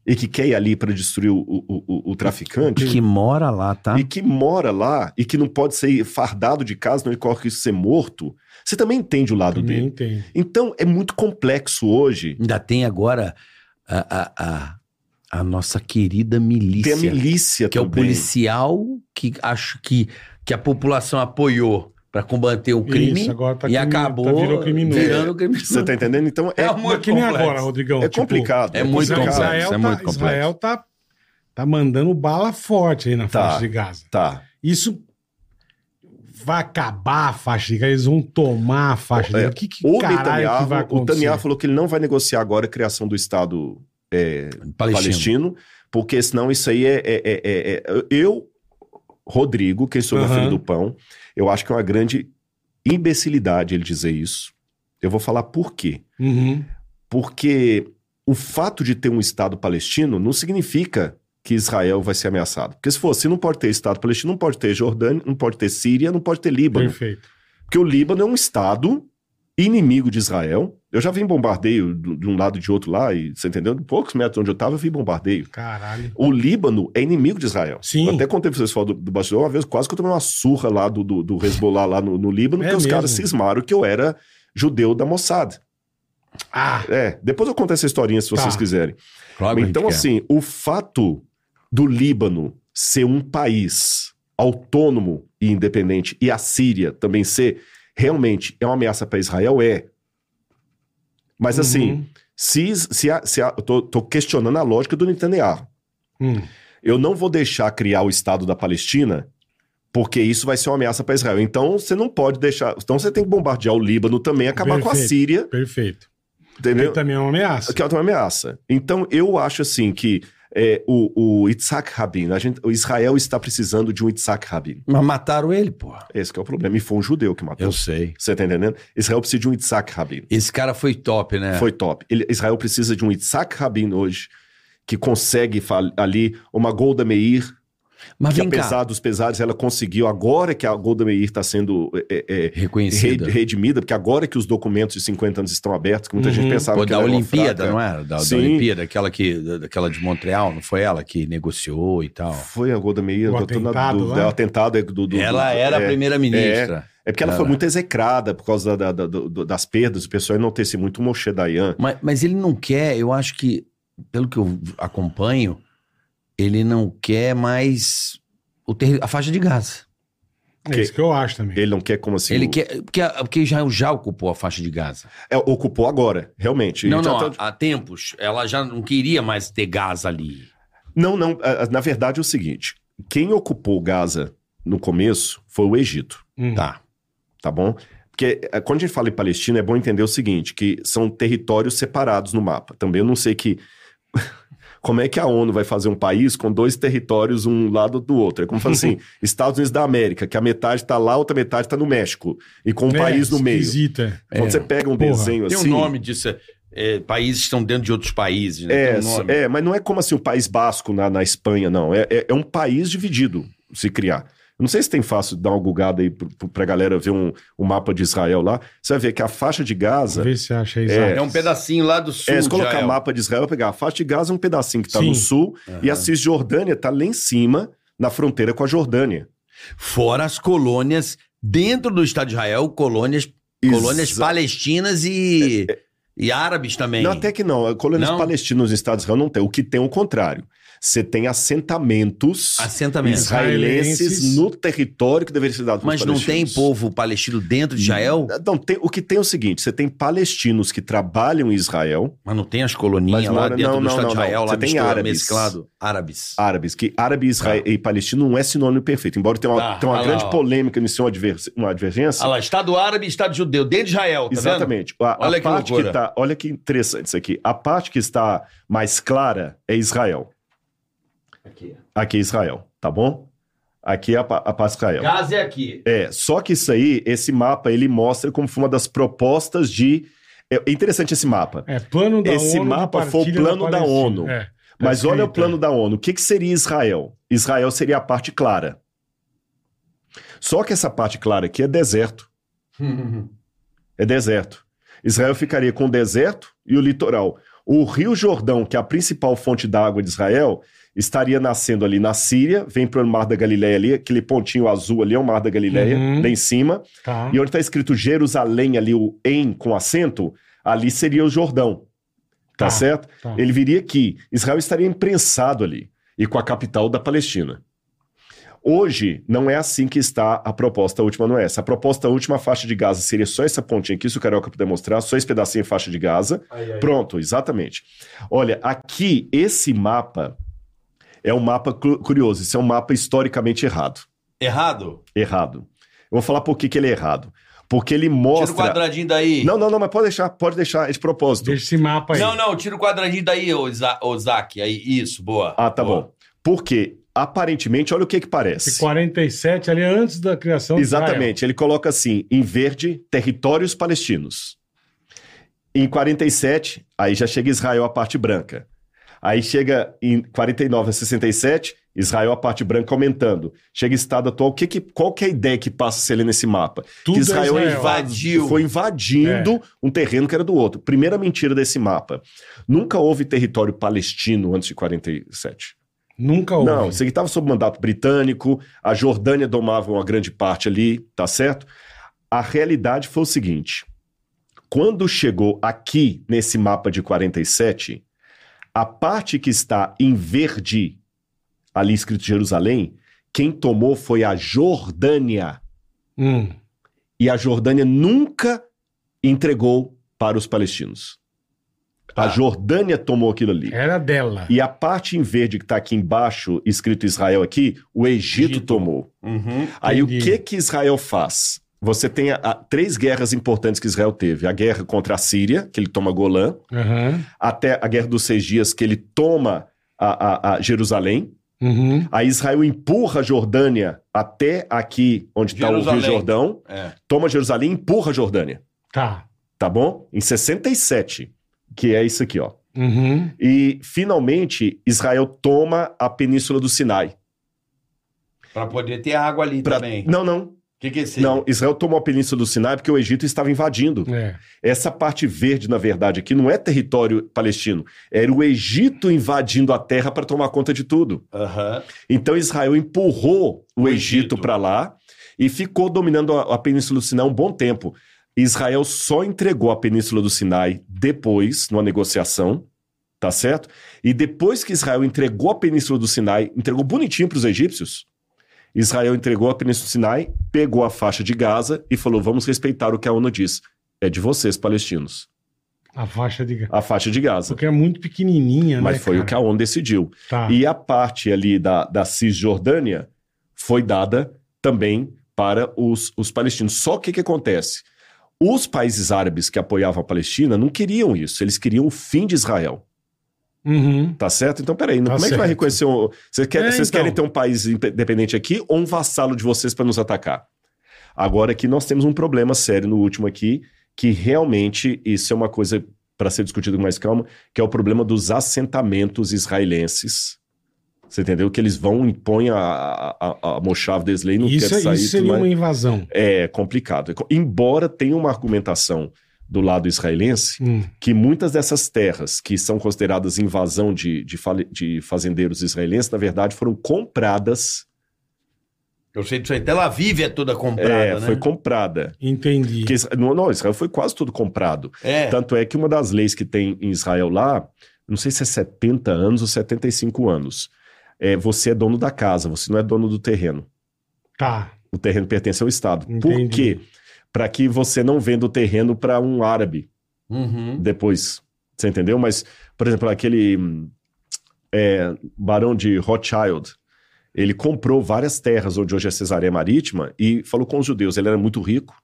Speaker 4: e que quer ir ali para destruir o, o, o, o traficante,
Speaker 3: Que mora lá, tá?
Speaker 4: e que mora lá, e que não pode ser fardado de casa, não corre risco de ser morto, você também entende o lado
Speaker 2: Também
Speaker 4: dele.
Speaker 2: entendo.
Speaker 4: Então é muito complexo hoje.
Speaker 3: Ainda tem agora a, a, a, a nossa querida milícia.
Speaker 4: Tem a milícia
Speaker 3: que é o
Speaker 4: também.
Speaker 3: policial que acho que, que a população apoiou para combater o crime
Speaker 2: Isso, agora tá
Speaker 3: e
Speaker 2: crimi-
Speaker 3: acabou
Speaker 2: tá- virou criminoso.
Speaker 3: virando criminoso.
Speaker 4: Você tá entendendo? Então é,
Speaker 3: É
Speaker 2: é
Speaker 3: muito
Speaker 2: que nem
Speaker 3: complexo.
Speaker 2: agora, Rodrigão.
Speaker 4: é
Speaker 2: tipo,
Speaker 4: complicado.
Speaker 3: é muito
Speaker 2: Israel,
Speaker 3: complexo,
Speaker 2: Israel
Speaker 3: é
Speaker 2: tá,
Speaker 3: muito complexo.
Speaker 2: Israel tá, tá mandando bala forte aí na
Speaker 4: Tá.
Speaker 2: faixa de Gaza.
Speaker 4: Tá.
Speaker 2: Isso vai acabar a faixa de Gaza, eles vão tomar a faixa de
Speaker 4: É,
Speaker 2: Gaza. O que, que
Speaker 4: O
Speaker 2: caralho que vai
Speaker 4: Netanyahu, o
Speaker 2: acontecer?
Speaker 4: Netanyahu falou que ele não vai negociar agora a criação do Estado é,
Speaker 3: Palestino.
Speaker 4: palestino, porque senão isso aí é. é- é- é- é- eu, Rodrigo, quem sou meu
Speaker 2: Aham.
Speaker 4: filho do pão, eu acho que é uma grande imbecilidade ele dizer isso. Eu vou falar por quê.
Speaker 2: Uhum.
Speaker 4: Porque o fato de ter um Estado palestino não significa que Israel vai ser ameaçado. Porque se fosse, não pode ter Estado palestino, não pode ter Jordânia, não pode ter Síria, não pode ter Líbano.
Speaker 2: Perfeito.
Speaker 4: Porque o Líbano é um Estado inimigo de Israel. Eu já vi bombardeio de um lado e de outro lá, e você entendeu? Poucos metros onde eu estava, eu vi bombardeio.
Speaker 2: Caralho.
Speaker 4: O Líbano é inimigo de Israel.
Speaker 2: Sim.
Speaker 4: Eu até contei pra vocês falar do, do bastidor uma vez, quase que eu tomei uma surra lá do, do, do Hezbollah lá no, no Líbano,
Speaker 2: É
Speaker 4: porque os
Speaker 2: mesmo?
Speaker 4: caras cismaram que eu era judeu da Mossad.
Speaker 2: Ah,
Speaker 4: É, depois eu conto essa historinha se vocês
Speaker 2: Tá.
Speaker 4: quiserem.
Speaker 3: Claro
Speaker 4: então,
Speaker 3: quer.
Speaker 4: assim, o fato do Líbano ser um país autônomo e independente e a Síria também ser realmente é uma ameaça para Israel é. Mas assim,
Speaker 2: Uhum.
Speaker 4: se, se, a- se a- eu tô, tô questionando a lógica do Netanyahu.
Speaker 2: Hum.
Speaker 4: Eu não vou deixar criar o Estado da Palestina porque isso vai ser uma ameaça para Israel. Então você não pode deixar. Então você tem que bombardear o Líbano também, acabar com a
Speaker 2: Perfeito.
Speaker 4: Síria,
Speaker 2: Perfeito.
Speaker 4: entendeu?
Speaker 2: Ele também é uma ameaça.
Speaker 4: Que é uma ameaça. Então, eu acho assim que é, o, o Yitzhak Rabin, a gente, o Israel está precisando de um Yitzhak Rabin.
Speaker 3: Mas mataram ele, porra.
Speaker 4: Esse que é o problema. E foi um judeu que matou.
Speaker 3: Eu sei.
Speaker 4: Você tá entendendo? Israel precisa de um Yitzhak Rabin.
Speaker 3: Esse cara foi top, né?
Speaker 4: Foi top. Ele- Israel precisa de um Yitzhak Rabin hoje que consegue ali uma Golda Meir,
Speaker 3: Mas
Speaker 4: que apesar
Speaker 3: cá.
Speaker 4: dos pesares, ela conseguiu, agora que a Golda Meir está sendo é, é,
Speaker 3: Reconhecida.
Speaker 4: re- redimida, porque agora que os documentos de 50 anos estão abertos, que muita
Speaker 2: Uhum.
Speaker 4: gente pensava
Speaker 3: Pô,
Speaker 4: que
Speaker 3: da
Speaker 4: era uma
Speaker 3: Olimpíada,
Speaker 4: fraca.
Speaker 3: não era? Da, da. Olimpíada, aquela, que, da- daquela de Montreal, não foi ela que negociou e tal?
Speaker 4: Foi a Golda Meir,
Speaker 2: O
Speaker 4: eu
Speaker 2: atentado
Speaker 4: dúvida. É, o atentado é do, do-
Speaker 3: ela
Speaker 4: do-
Speaker 3: era a
Speaker 4: é,
Speaker 3: primeira-ministra.
Speaker 4: É porque ela
Speaker 3: Era.
Speaker 4: foi muito execrada por causa da- da- do- das perdas, o pessoal não ter se muito Moshe Dayan.
Speaker 3: Mas, mas ele não quer, eu acho que, pelo que eu acompanho, ele não quer mais o terri- a faixa de Gaza.
Speaker 2: É isso que eu acho também.
Speaker 4: Ele não quer como assim.
Speaker 3: ele
Speaker 4: o-
Speaker 3: quer. Porque, porque Israel já ocupou a faixa de Gaza.
Speaker 4: é, ocupou agora, realmente.
Speaker 3: não,
Speaker 4: Já
Speaker 3: não,
Speaker 4: tá-
Speaker 3: há, há tempos. Ela já não queria mais ter Gaza ali.
Speaker 4: não, não. a- a- Na verdade é o seguinte: quem ocupou Gaza no começo foi o Egito,
Speaker 2: Hum.
Speaker 3: Tá.
Speaker 4: tá bom? Porque eh, quando a gente fala em Palestina, é bom entender o seguinte: que são territórios separados no mapa. Também eu não sei que. Como é que a ONU vai fazer um país com dois territórios um lado do outro? É como falar assim, [LAUGHS] Estados Unidos da América, que a metade está lá, a outra metade está no México, e com um
Speaker 2: É,
Speaker 4: país no meio.
Speaker 2: esquisita.
Speaker 4: Quando
Speaker 3: É.
Speaker 4: você pega um
Speaker 2: Porra.
Speaker 4: desenho
Speaker 3: Tem
Speaker 4: assim...
Speaker 3: um nome disso. é, é, países que estão dentro de outros países, né?
Speaker 4: É,
Speaker 3: Tem um nome.
Speaker 4: é, mas não é como assim o País Basco na, na Espanha, não. É, é, é um país dividido se criar. Eu não sei se tem fácil dar uma gugada aí pra galera ver um, um mapa de Israel lá. Você vai ver que a faixa de Gaza.
Speaker 2: Vê se você acha aí.
Speaker 3: É,
Speaker 2: Isaac.
Speaker 3: um pedacinho lá do sul.
Speaker 4: É, se colocar
Speaker 3: Israel.
Speaker 4: mapa de Israel, pegar a faixa de Gaza é um pedacinho que tá
Speaker 2: Sim.
Speaker 4: no sul, e a. Cisjordânia tá lá em cima, na fronteira com a Jordânia.
Speaker 3: Fora as colônias dentro do Estado de Israel, colônias, colônias palestinas e, e árabes também.
Speaker 4: Não, até que não. Colônias
Speaker 3: Não?
Speaker 4: palestinas nos Estados de Israel não tem. O que tem é o contrário. Você tem assentamentos
Speaker 3: Assentamentos.
Speaker 4: israelenses
Speaker 2: Israelenses.
Speaker 4: no território que deveria ser dado
Speaker 3: Mas não tem povo palestino dentro de Israel?
Speaker 4: Não, tem, o que tem é o seguinte: você tem palestinos que trabalham em Israel,
Speaker 3: Mas não tem as coloninhas
Speaker 4: Mas
Speaker 3: lá
Speaker 4: mora-
Speaker 3: dentro
Speaker 4: não,
Speaker 3: do
Speaker 4: não,
Speaker 3: Estado
Speaker 4: não,
Speaker 3: de
Speaker 4: não.
Speaker 3: Israel, lá
Speaker 4: Você tem árabes.
Speaker 3: mesclado? Árabes.
Speaker 4: árabes, que árabe e, Israel, e palestino não é sinônimo perfeito. Embora tenha uma,
Speaker 3: Tá,
Speaker 4: tenha uma
Speaker 3: lá,
Speaker 4: grande
Speaker 3: ó.
Speaker 4: polêmica nisso, uma, adver- uma advergência.
Speaker 3: Ah lá, Estado árabe e Estado judeu, dentro de Israel, tá vendo?
Speaker 4: Exatamente. A, a
Speaker 3: Olha que
Speaker 4: parte
Speaker 3: loucura.
Speaker 4: que tá, olha que interessante isso aqui. A parte que está mais clara é Israel.
Speaker 3: Aqui.
Speaker 4: Aqui é Israel, tá bom? Aqui é a, a parte de Israel.
Speaker 3: Gaza é aqui.
Speaker 4: É, só que isso aí, esse mapa, ele mostra como foi uma das propostas de. É é interessante esse mapa.
Speaker 2: É, plano da
Speaker 4: Esse
Speaker 2: ONU de
Speaker 4: mapa foi o plano da
Speaker 2: Palestina.
Speaker 4: ONU.
Speaker 2: É, tá
Speaker 4: Mas olha o plano
Speaker 2: é.
Speaker 4: da ONU. O que, que seria Israel? Israel seria a parte clara. Só que essa parte clara aqui é deserto. [LAUGHS] É deserto. Israel ficaria com o deserto e o litoral. O Rio Jordão, que é a principal fonte d'água de Israel, estaria nascendo ali na Síria, vem para o Mar da Galileia ali, aquele pontinho azul ali é o Mar da Galileia,
Speaker 2: Uhum.
Speaker 4: lá em cima.
Speaker 2: Tá.
Speaker 4: E onde está escrito Jerusalém ali, o em com acento, ali seria o Jordão. Tá,
Speaker 2: Tá,
Speaker 4: certo?
Speaker 2: tá.
Speaker 4: Ele viria aqui. Israel estaria imprensado ali e com a capital da Palestina. Hoje, não é assim que está a proposta última, não é essa. A proposta última, a faixa de Gaza, seria só essa pontinha aqui, se o Carioca puder mostrar, só esse pedacinho de faixa de Gaza. Pronto, exatamente. Olha, aqui, esse mapa é um mapa cu- curioso, isso é um mapa historicamente errado.
Speaker 3: Errado?
Speaker 4: Errado. Eu vou falar por que, que ele é errado. Porque ele
Speaker 3: Tira o
Speaker 4: mostra.
Speaker 3: quadradinho daí.
Speaker 4: Não, não, não, mas pode deixar, pode deixar, é de propósito.
Speaker 2: Deixa esse mapa aí.
Speaker 3: Não, não, tira o quadradinho daí, Zac. Aí, isso, boa.
Speaker 4: Ah, tá
Speaker 3: Boa.
Speaker 4: bom. Porque, aparentemente, olha o que que
Speaker 2: Esse
Speaker 4: parece.
Speaker 2: 47 ali é antes da criação
Speaker 4: Exatamente, ele coloca assim, em verde, territórios palestinos. Em 47, aí já chega Israel a parte branca. Aí chega em 49 a 67, Israel a parte branca aumentando. Chega estado atual, que que, qual que é a ideia que passa a ser ali nesse mapa?
Speaker 2: Tudo
Speaker 4: que
Speaker 2: é
Speaker 4: Israel,
Speaker 2: Israel.
Speaker 3: Invadiu.
Speaker 4: foi invadindo
Speaker 2: É.
Speaker 4: um terreno que era do outro. Primeira mentira desse mapa. Nunca houve território palestino antes de 47.
Speaker 2: Nunca houve.
Speaker 4: Não, isso aqui estava sob mandato britânico, a Jordânia domava uma grande parte ali, tá certo? A realidade foi o seguinte: quando chegou aqui nesse mapa de 47, a parte que está em verde, ali escrito Jerusalém, quem tomou foi a Jordânia.
Speaker 2: Hum.
Speaker 4: E a Jordânia nunca entregou para os palestinos. A
Speaker 3: Ah.
Speaker 4: Jordânia tomou aquilo ali.
Speaker 2: Era dela.
Speaker 4: E a parte em verde que está aqui embaixo, escrito Israel aqui, o Egito,
Speaker 3: Egito.
Speaker 4: tomou.
Speaker 3: Uhum.
Speaker 4: Aí o que que Israel faz? Você tem a- a- três guerras importantes que Israel teve. A guerra contra a Síria, que ele toma Golã,
Speaker 2: Aham.
Speaker 4: até a guerra dos seis dias, que ele toma a, a- a Jerusalém.
Speaker 2: Uhum.
Speaker 4: Aí Israel empurra a Jordânia até aqui, onde está o Rio. Jordão,
Speaker 3: É.
Speaker 4: toma Jerusalém e empurra a Jordânia.
Speaker 2: Tá.
Speaker 4: Tá bom? Em 67, que é isso aqui, ó.
Speaker 2: Uhum.
Speaker 4: E finalmente Israel toma a Península do Sinai.
Speaker 3: Pra poder ter água ali
Speaker 4: Pra-
Speaker 3: também.
Speaker 4: Não, não.
Speaker 3: O que, que é?
Speaker 4: Não, Israel tomou a Península do Sinai porque o Egito estava invadindo.
Speaker 2: É.
Speaker 4: Essa parte verde, na verdade, aqui não é território palestino. Era o Egito invadindo a terra para tomar conta de tudo.
Speaker 3: Aham.
Speaker 4: Então Israel empurrou o,
Speaker 3: O
Speaker 4: Egito,
Speaker 3: Egito.
Speaker 4: para lá e ficou dominando a, a Península do Sinai um bom tempo. Israel só entregou a Península do Sinai depois, numa negociação, tá certo? E depois que Israel entregou a Península do Sinai, entregou bonitinho para os egípcios, Israel entregou a Península do Sinai, pegou a faixa de Gaza e falou: vamos respeitar o que a ONU diz. É de vocês, palestinos.
Speaker 2: A faixa de.
Speaker 4: A faixa de Gaza.
Speaker 2: Porque é muito pequenininha,
Speaker 4: Mas
Speaker 2: né?
Speaker 4: foi o que
Speaker 2: cara?
Speaker 4: a ONU decidiu.
Speaker 2: Tá.
Speaker 4: E a parte ali da, da Cisjordânia foi dada também para os, os palestinos. Só que o que acontece? Os países árabes que apoiavam a Palestina não queriam isso, eles queriam o fim de Israel,
Speaker 2: Uhum.
Speaker 4: tá certo? Então, peraí,
Speaker 2: Tá
Speaker 4: como é que vai
Speaker 2: certo.
Speaker 4: reconhecer... Um, vocês querem,
Speaker 2: É,
Speaker 4: vocês
Speaker 2: então.
Speaker 4: querem ter um país independente aqui ou um vassalo de vocês para nos atacar? Agora aqui nós temos um problema sério no último aqui, que realmente isso é uma coisa para ser discutido com mais calma, que é o problema dos assentamentos israelenses. Você entendeu? Que eles vão impõem a, a, a, Moshav deles lei, não
Speaker 2: Isso,
Speaker 4: quer
Speaker 2: é-
Speaker 4: sair.
Speaker 2: isso seria uma invasão.
Speaker 4: É complicado. Embora tenha uma argumentação do lado israelense
Speaker 2: Hum.
Speaker 4: que muitas dessas terras que são consideradas invasão de, de, de fazendeiros israelenses, na verdade, foram compradas.
Speaker 3: Eu sei disso aí. Tel Aviv é toda comprada,
Speaker 4: é,
Speaker 3: né?
Speaker 4: foi comprada.
Speaker 2: Entendi.
Speaker 4: Porque não, não, Israel foi quase tudo comprado.
Speaker 3: É.
Speaker 4: Tanto é que uma das leis que tem em Israel lá, não sei se é 70 anos ou 75 anos, é você é dono da casa, você não é dono do terreno.
Speaker 2: Tá.
Speaker 4: O terreno pertence ao Estado. Por
Speaker 2: Entendi.
Speaker 4: quê? Para que você não venda o terreno para um árabe
Speaker 3: Uhum.
Speaker 4: depois. Você entendeu? Mas, por exemplo, aquele é, barão de Rothschild, ele comprou várias terras onde hoje é Cesareia Marítima e falou com os judeus. Ele era muito rico.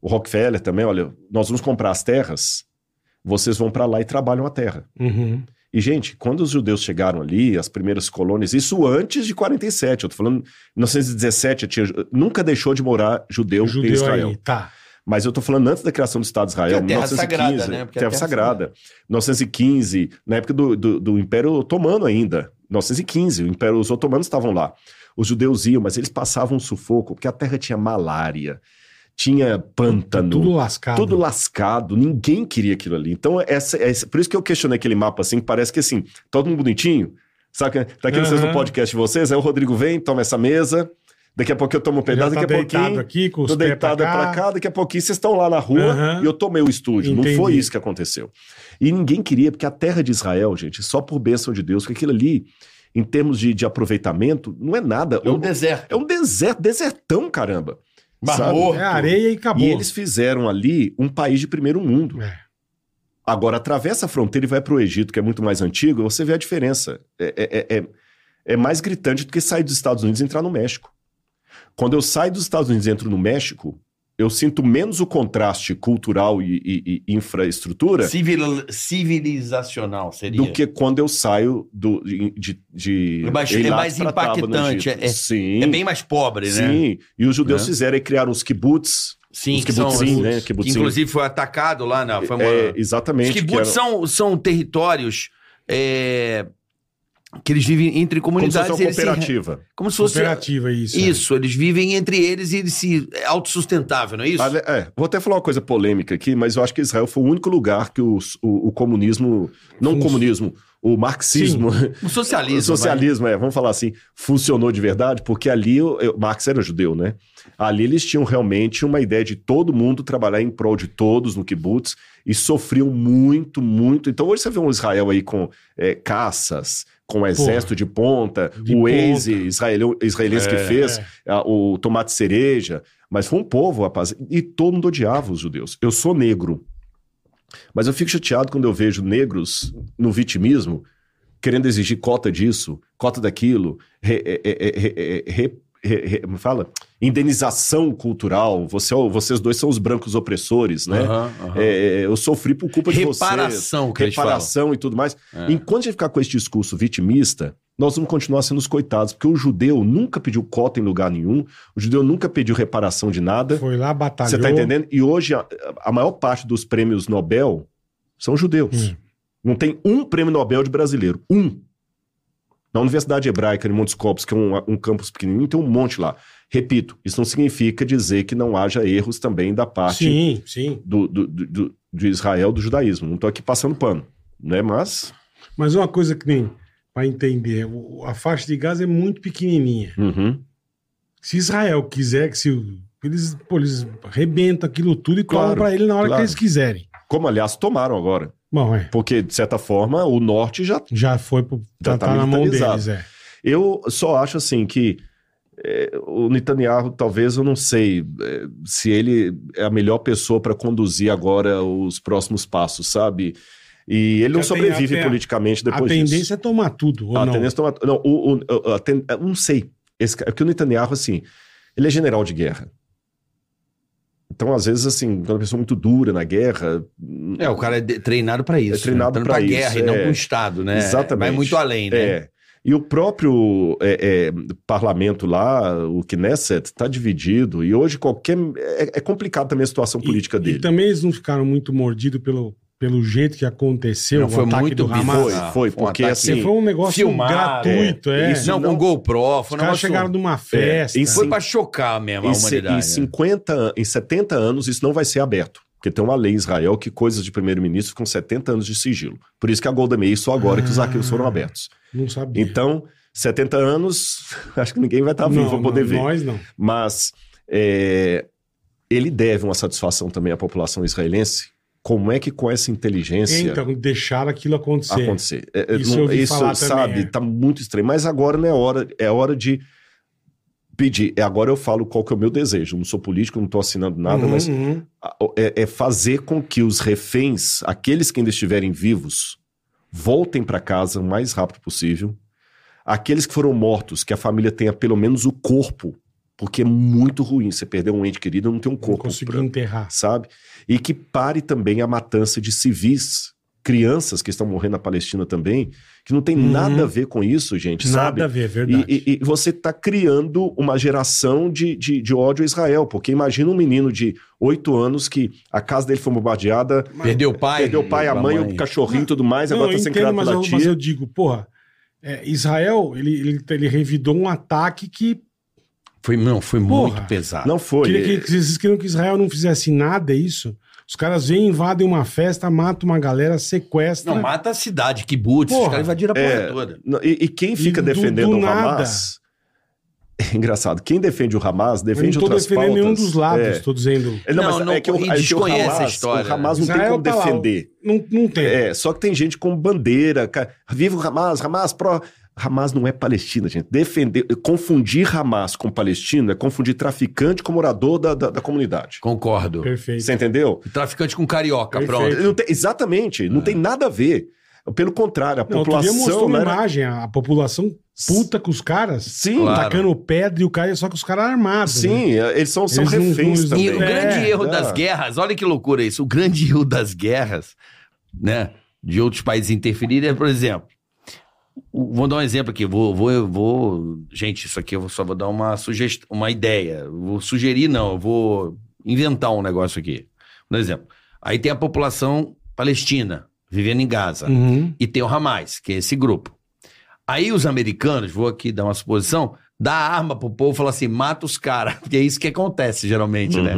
Speaker 4: O Rockefeller também, olha, nós vamos comprar as terras, vocês vão para lá e trabalham a terra.
Speaker 2: Uhum.
Speaker 4: E, gente, quando os judeus chegaram ali, as primeiras colônias, isso antes de 47, eu tô falando, em 1917, tinha, nunca deixou de morar judeu, em
Speaker 2: Judeu
Speaker 4: Israel.
Speaker 2: aí. Tá.
Speaker 4: Mas eu tô falando antes da criação do Estado de Israel,
Speaker 3: Porque é terra
Speaker 4: 1915,
Speaker 3: sagrada, né? Porque é
Speaker 4: terra,
Speaker 3: terra
Speaker 4: sagrada. 1915, na época do, do, do Império Otomano ainda. 1915, o Império, os otomanos estavam lá. Os judeus iam, mas eles passavam um sufoco, porque a terra tinha malária, tinha pântano,
Speaker 2: Tudo lascado.
Speaker 4: tudo lascado, ninguém queria aquilo ali. Então, essa, essa- por isso que eu questionei aquele mapa assim, que parece que assim, todo mundo bonitinho. Sabe, que- tá aqui vocês no podcast de vocês, aí o Rodrigo vem, toma essa mesa, daqui a pouco eu tomo um pedaço,
Speaker 2: tá
Speaker 4: daqui a
Speaker 2: deitado
Speaker 4: pouquinho.
Speaker 2: aqui, com os
Speaker 4: Tô
Speaker 2: pés
Speaker 4: deitado
Speaker 2: pra cá.
Speaker 4: pra cá, daqui a pouquinho vocês estão lá na rua
Speaker 2: Aham.
Speaker 4: e eu tomei o estúdio. Não
Speaker 2: Entendi.
Speaker 4: foi isso que aconteceu. E ninguém queria, porque a terra de Israel, gente, só por bênção de Deus, porque aquilo ali, em termos de, de aproveitamento, não é nada.
Speaker 3: É um deserto.
Speaker 4: É um deserto, desertão, caramba.
Speaker 3: Mar.
Speaker 2: É areia e acabou.
Speaker 4: E eles fizeram ali um país de primeiro mundo.
Speaker 2: É.
Speaker 4: Agora, atravessa a fronteira e vai para o Egito, que é muito mais antigo, você vê a diferença. É, é, é, é mais gritante do que sair dos Estados Unidos e entrar no México. Quando eu saio dos Estados Unidos e entro no México, eu sinto menos o contraste cultural e, e- e infraestrutura
Speaker 3: Civil- civilizacional seria.
Speaker 4: do que quando eu saio do, de, de,
Speaker 3: É mais- é mais impactante, é-
Speaker 4: Sim,
Speaker 3: É bem mais pobre, né?
Speaker 4: sim. E os judeus
Speaker 3: Né?
Speaker 4: fizeram e criaram os kibbutz.
Speaker 3: Sim,
Speaker 4: Os
Speaker 3: que são
Speaker 4: kibbutzim, né?
Speaker 3: que
Speaker 4: Kibbutzim.
Speaker 3: inclusive foi atacado lá na. Foi uma...
Speaker 4: É, exatamente.
Speaker 3: Os
Speaker 4: que
Speaker 3: kibbutz
Speaker 4: eram-
Speaker 3: são, são territórios é, que eles vivem entre
Speaker 4: como se fosse
Speaker 3: comunidades.
Speaker 4: uma
Speaker 3: eles se-
Speaker 4: cooperativa.
Speaker 3: como se fosse.
Speaker 2: Cooperativa, isso. é.
Speaker 3: Isso, eles vivem entre eles e eles se. É autossustentável, não é isso?
Speaker 4: Ale- É, vou até falar uma coisa polêmica aqui, mas eu acho que Israel foi o único lugar que os- o, o comunismo, não o comunismo, o marxismo,
Speaker 3: O socialismo. [LAUGHS]
Speaker 4: o socialismo, é, vamos falar assim, funcionou de verdade, porque ali o, o Marx era judeu, né? Ali eles tinham realmente uma ideia de todo mundo trabalhar em prol de todos no kibbutz e sofriam muito, muito. Então hoje você vê um Israel aí com é, caças, com o exército de ponta,
Speaker 2: De
Speaker 4: o ex israelense que fez a- o tomate cereja, mas foi um povo, rapaz, e todo mundo odiava os judeus. Eu sou negro, mas eu fico chateado quando eu vejo negros no vitimismo querendo exigir cota disso, cota daquilo, re- é, é, é, é, é, re- re- re- fala? Indenização cultural. Você, vocês dois são os brancos opressores, né?
Speaker 3: Aham, aham.
Speaker 4: É, eu sofri por culpa de vocês.
Speaker 3: Reparação, que eles falam.
Speaker 4: Reparação e tudo mais.
Speaker 3: É.
Speaker 4: Enquanto a gente ficar com esse discurso vitimista, nós vamos continuar sendo os coitados, porque o judeu nunca pediu cota em lugar nenhum, o judeu nunca pediu reparação de nada.
Speaker 2: Foi lá, batalhou.
Speaker 4: Você tá entendendo? E hoje a, a maior parte dos prêmios Nobel são judeus.
Speaker 2: Hum.
Speaker 4: Não tem um prêmio Nobel de brasileiro. Um. Na Universidade Hebraica, em Montes Copos, que é um, um campus pequenininho, tem um monte lá. Repito, isso não significa dizer que não haja erros também da parte
Speaker 2: Sim, sim.
Speaker 4: do, do, do- de Israel, do judaísmo. Não estou aqui passando pano, né? Mas,
Speaker 2: Mas uma coisa que nem para entender, a faixa de Gaza é muito pequenininha.
Speaker 4: uhum,
Speaker 2: Se Israel quiser que se eles, pô, eles arrebentam aquilo tudo e
Speaker 4: Claro,
Speaker 2: para ele na hora
Speaker 4: claro.
Speaker 2: que eles quiserem.
Speaker 4: como aliás tomaram agora,
Speaker 2: Bom, é.
Speaker 4: porque de certa forma o norte já
Speaker 2: Já foi pro,
Speaker 4: Já
Speaker 2: já
Speaker 4: tá
Speaker 2: tá na mão deles, é.
Speaker 4: Eu só acho assim que é, o Netanyahu, talvez eu não sei é, se ele é a melhor pessoa para conduzir agora os próximos passos, sabe? E ele não
Speaker 2: Já tem-
Speaker 4: sobrevive
Speaker 2: a- a-
Speaker 4: politicamente
Speaker 2: A
Speaker 4: depois
Speaker 2: tendência
Speaker 4: disso.
Speaker 2: é tomar tudo, ou
Speaker 4: a
Speaker 2: não?
Speaker 4: tendência é tomar- não, o, o- a ten- não sei. Esse, ca- porque o Netanyahu, assim, ele é general de guerra. Então, às vezes, assim, quando a pessoa é muito dura na guerra,
Speaker 3: É, o cara é de- treinado pra isso.
Speaker 4: É treinado
Speaker 3: né?
Speaker 4: pra isso,
Speaker 3: guerra e não
Speaker 4: é.
Speaker 3: com o Estado, né?
Speaker 4: Exatamente.
Speaker 3: Vai muito além, né?
Speaker 4: É. E o próprio é, é, parlamento lá, o Knesset, está dividido. E hoje qualquer. É, é complicado também a situação política
Speaker 2: e,
Speaker 4: dele.
Speaker 2: E também eles não ficaram muito mordidos pelo, pelo jeito que aconteceu
Speaker 3: Não,
Speaker 2: o
Speaker 3: foi
Speaker 2: ataque
Speaker 3: muito
Speaker 2: do Hamas.
Speaker 4: Foi, foi,
Speaker 3: Foi um
Speaker 4: porque
Speaker 3: ataque
Speaker 4: assim.
Speaker 2: Foi um negócio
Speaker 3: filmado,
Speaker 2: gratuito, é.
Speaker 4: é. Isso
Speaker 3: não,
Speaker 4: não-
Speaker 3: com GoPro, foi
Speaker 2: Os
Speaker 3: um
Speaker 2: caras
Speaker 3: negócio...
Speaker 2: chegaram numa festa.
Speaker 4: em
Speaker 3: Foi pra chocar mesmo a
Speaker 4: Em,
Speaker 3: humanidade.
Speaker 4: em
Speaker 3: né?
Speaker 4: 50, em 70 anos, isso não vai ser aberto. Porque tem uma lei em Israel que coisas de primeiro-ministro com 70 anos de sigilo. Por isso que a Golda Meir, só agora que os
Speaker 2: Ah.
Speaker 4: arquivos foram abertos.
Speaker 2: Não sabia.
Speaker 4: Então, 70 anos, [LAUGHS] acho que ninguém vai estar vivo para poder
Speaker 2: não,
Speaker 4: ver.
Speaker 2: Nós não.
Speaker 4: Mas é, ele deve uma satisfação também à população israelense. Como é que com essa inteligência
Speaker 2: Então, deixaram aquilo acontecer.
Speaker 4: acontecer? É, é,
Speaker 2: Isso
Speaker 4: não- isso, sabe,
Speaker 2: também, é.
Speaker 4: tá muito estranho. Mas agora não é hora, é hora de pedir. É agora eu falo qual que é o meu desejo. Não sou político, não estou assinando nada,
Speaker 2: Uhum,
Speaker 4: mas
Speaker 2: uhum.
Speaker 4: é, é fazer com que os reféns, aqueles que ainda estiverem vivos, voltem para casa o mais rápido possível. Aqueles que foram mortos, que a família tenha pelo menos o corpo, porque é muito ruim você perder um ente querido e não ter um
Speaker 2: Não
Speaker 4: corpo,
Speaker 2: consegui
Speaker 4: pra-
Speaker 2: enterrar.
Speaker 4: sabe? E que pare também a matança de civis, crianças que estão morrendo na Palestina também, que não tem
Speaker 2: Uhum.
Speaker 4: nada a ver com isso, gente, sabe?
Speaker 2: Nada a ver, é verdade.
Speaker 4: E, e- e você está criando uma geração de, de, de ódio a Israel, porque imagina um menino de oito anos que a casa dele foi bombardeada,
Speaker 3: Perdeu o pai.
Speaker 4: perdeu o pai, a mãe, o cachorrinho e tudo mais,
Speaker 2: Não,
Speaker 4: agora
Speaker 2: eu
Speaker 4: está sendo
Speaker 2: entendo,
Speaker 4: criado
Speaker 2: mas
Speaker 4: pela
Speaker 2: eu, mas
Speaker 4: tia.
Speaker 2: eu digo, porra, é, Israel, ele, ele, ele revidou um ataque que.
Speaker 3: Foi, não, foi
Speaker 2: Porra.
Speaker 3: muito pesado.
Speaker 4: Não foi.
Speaker 2: Queria que, vocês queriam que Israel não fizesse nada, é isso? Os caras vêm, invadem uma festa, matam uma galera, sequestram.
Speaker 3: Não, mata a cidade, kibbutz, os
Speaker 2: Porra.
Speaker 3: caras invadiram a porra
Speaker 4: É,
Speaker 3: toda.
Speaker 4: Não, E, e quem fica
Speaker 2: E do-
Speaker 4: defendendo
Speaker 2: do
Speaker 4: o
Speaker 2: nada.
Speaker 4: Hamas... É [LAUGHS] engraçado. Quem defende o Hamas
Speaker 2: eu
Speaker 4: defende
Speaker 2: não tô
Speaker 4: outras
Speaker 2: defendendo
Speaker 4: pautas.
Speaker 2: nenhum dos lados,
Speaker 4: É.
Speaker 2: tô dizendo.
Speaker 4: É, Não,
Speaker 3: Não,
Speaker 4: mas
Speaker 3: não,
Speaker 4: é que o,
Speaker 3: e
Speaker 4: é que o
Speaker 3: desconhece
Speaker 4: Hamas,
Speaker 3: a história,
Speaker 4: o Hamas não tem
Speaker 2: Israel
Speaker 4: como
Speaker 2: tá lá,
Speaker 4: defender.
Speaker 2: Não, não tem.
Speaker 4: É, só que tem gente com bandeira. ca- Viva o Hamas, Hamas pró. Hamas não é Palestina, gente. Defender, confundir Hamas com palestino é confundir traficante com morador da, da, da comunidade.
Speaker 3: Concordo.
Speaker 2: Perfeito.
Speaker 4: Você entendeu?
Speaker 3: E Traficante com carioca,
Speaker 2: Perfeito.
Speaker 3: pronto.
Speaker 4: Não tem- exatamente, não tem nada a ver. Pelo contrário, a
Speaker 2: Não, outro dia mostrou
Speaker 4: população.
Speaker 2: uma
Speaker 4: Não era...
Speaker 2: imagem, a, população puta com os caras,
Speaker 4: Sim,
Speaker 3: Claro.
Speaker 2: tacando pedra e o cara, só que os caras armados. né?
Speaker 4: sim, eles são, são
Speaker 2: Eles não-
Speaker 4: reféns
Speaker 2: não-
Speaker 3: E
Speaker 4: também.
Speaker 3: o grande
Speaker 2: É,
Speaker 3: erro
Speaker 4: é.
Speaker 3: das guerras, olha que loucura isso. O grande erro das guerras, né, de outros países interferirem é, por exemplo, o- vou dar um exemplo aqui, vou, vou, vou, gente, isso aqui eu só vou dar uma sugestão, uma ideia. Vou sugerir, não, eu vou inventar um negócio aqui. Por exemplo, aí tem a população palestina vivendo em Gaza
Speaker 2: Uhum.
Speaker 3: e tem o Hamas, que é esse grupo. Aí os americanos, vou aqui dar uma suposição, dá arma pro povo e fala assim, mata os caras, [LAUGHS] porque é isso que acontece geralmente, né?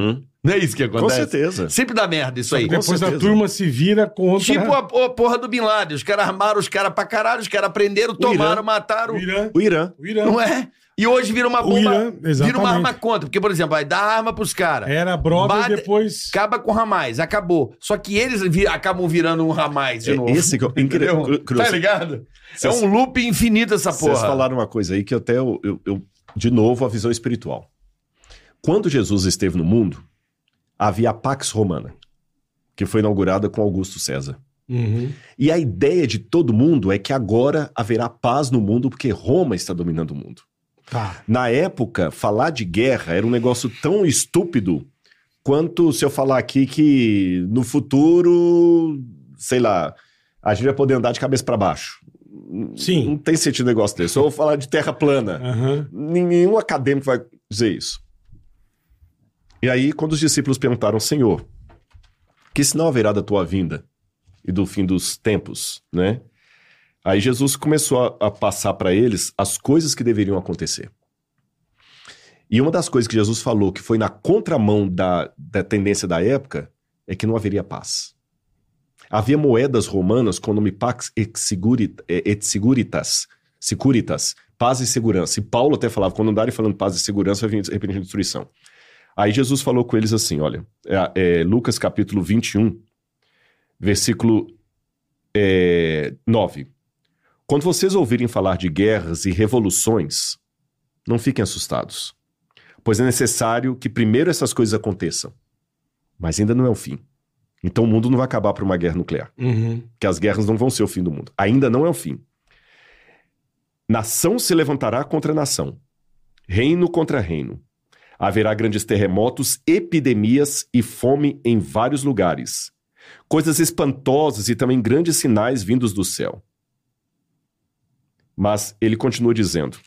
Speaker 3: Não é isso que
Speaker 4: Com
Speaker 3: acontece?
Speaker 4: certeza.
Speaker 3: Sempre dá merda isso aí.
Speaker 4: com
Speaker 2: Depois a
Speaker 4: certeza.
Speaker 2: turma se vira contra
Speaker 3: Tipo a, a porra do Bin Laden. Os caras armaram os caras pra caralho, os caras prenderam, tomaram, mataram.
Speaker 2: o Irã.
Speaker 4: O Irã.
Speaker 2: O Irã.
Speaker 3: Não é? E hoje vira uma
Speaker 2: O
Speaker 3: bomba.
Speaker 2: Irã,
Speaker 3: vira uma arma contra. Porque, por exemplo, vai dar arma pros caras.
Speaker 2: Era brother
Speaker 3: Bate-
Speaker 2: depois.
Speaker 3: Acaba com o Hamas, acabou. Só que eles vi- acabam virando um Hamas de
Speaker 4: É,
Speaker 3: novo.
Speaker 4: esse que eu- incrível. Cruz.
Speaker 3: Tá ligado? É
Speaker 4: Vocês-
Speaker 3: um loop infinito essa porra.
Speaker 4: Vocês falaram uma coisa aí que até eu, eu- eu- de novo, a visão espiritual. Quando Jesus esteve no mundo, havia a Pax Romana, que foi inaugurada com Augusto César.
Speaker 2: Uhum.
Speaker 4: E a ideia de todo mundo é que agora haverá paz no mundo porque Roma está dominando o mundo.
Speaker 2: Tá.
Speaker 4: Na época, falar de guerra era um negócio tão estúpido quanto se eu falar aqui que no futuro, sei lá, a gente vai poder andar de cabeça para baixo.
Speaker 2: Sim.
Speaker 4: Não tem sentido um negócio desse. Ou falar de terra plana.
Speaker 2: Aham.
Speaker 4: Nenhum acadêmico vai dizer isso. E aí, quando os discípulos perguntaram, Senhor, que sinal haverá da tua vinda e do fim dos tempos, né? Aí Jesus começou a, a passar para eles as coisas que deveriam acontecer. E uma das coisas que Jesus falou que foi na contramão da, da tendência da época é que não haveria paz. Havia moedas romanas com o nome Pax et Segurit- et Seguritas, Securitas, paz e segurança. E Paulo até falava, quando andarem falando paz e segurança, vai vir repentina destruição. Aí Jesus falou com eles assim, olha, é, é, Lucas capítulo 21, versículo é, 9. Quando vocês ouvirem falar de guerras e revoluções, não fiquem assustados, pois é necessário que primeiro essas coisas aconteçam. Mas ainda não é o fim. Então o mundo não vai acabar por uma guerra nuclear
Speaker 2: Uhum.
Speaker 4: que as guerras não vão ser o fim do mundo. Ainda não é o fim. Nação se levantará contra nação, reino contra reino. Haverá grandes terremotos, epidemias e fome em vários lugares. Coisas espantosas e também grandes sinais vindos do céu. Mas ele continua dizendo: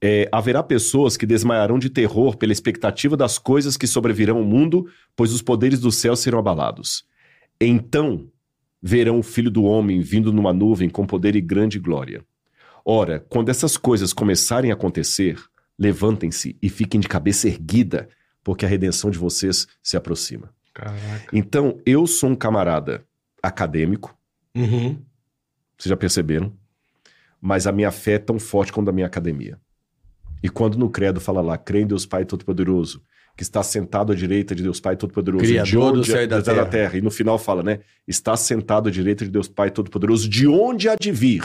Speaker 4: é, haverá pessoas que desmaiarão de terror pela expectativa das coisas que sobrevirão ao mundo, pois os poderes do céu serão abalados. Então verão o Filho do Homem vindo numa nuvem com poder e grande glória. Ora, quando essas coisas começarem a acontecer, levantem-se e fiquem de cabeça erguida, porque a redenção de vocês se aproxima.
Speaker 2: Caraca.
Speaker 4: Então, eu sou um camarada acadêmico,
Speaker 2: Uhum.
Speaker 4: vocês já perceberam, mas a minha fé é tão forte quanto a minha academia. E quando no credo fala lá, crê em Deus Pai Todo-Poderoso, que está sentado à direita de Deus Pai Todo-Poderoso, de onde
Speaker 3: do céu e da terra.
Speaker 4: E no final fala, né? Está sentado à direita de Deus Pai Todo-Poderoso, de onde há de vir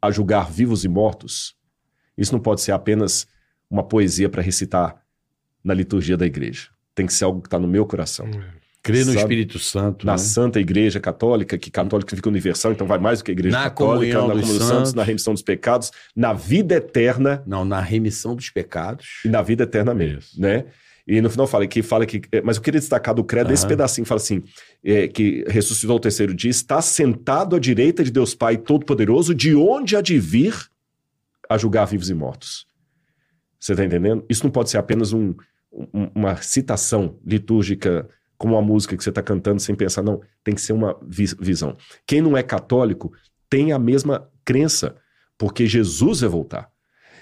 Speaker 4: a julgar vivos e mortos. Isso não pode ser apenas uma poesia para recitar na liturgia da igreja. Tem que ser algo que está no meu coração.
Speaker 3: Crê no
Speaker 4: Sabe?
Speaker 3: Espírito Santo.
Speaker 4: Na
Speaker 3: né?
Speaker 4: Santa Igreja Católica, que católica fica universal, então vai mais do que a Igreja
Speaker 3: Na
Speaker 4: Católica,
Speaker 3: comunhão
Speaker 4: na comunhão dos santos,
Speaker 3: santos.
Speaker 4: na remissão dos pecados, na vida eterna
Speaker 3: Não, na remissão dos pecados.
Speaker 4: e na vida eterna mesmo,
Speaker 3: Isso.
Speaker 4: né? E no final fala que fala que, é, mas eu queria destacar do credo esse
Speaker 3: Aham.
Speaker 4: pedacinho, fala assim, é, que ressuscitou ao terceiro dia, está sentado à direita de Deus Pai Todo-Poderoso, de onde há de vir a julgar vivos e mortos. Você está entendendo? Isso não pode ser apenas um- um- uma citação litúrgica como uma música que você está cantando sem pensar, não, tem que ser uma vi- visão. Quem não é católico tem a mesma crença, porque Jesus vai voltar.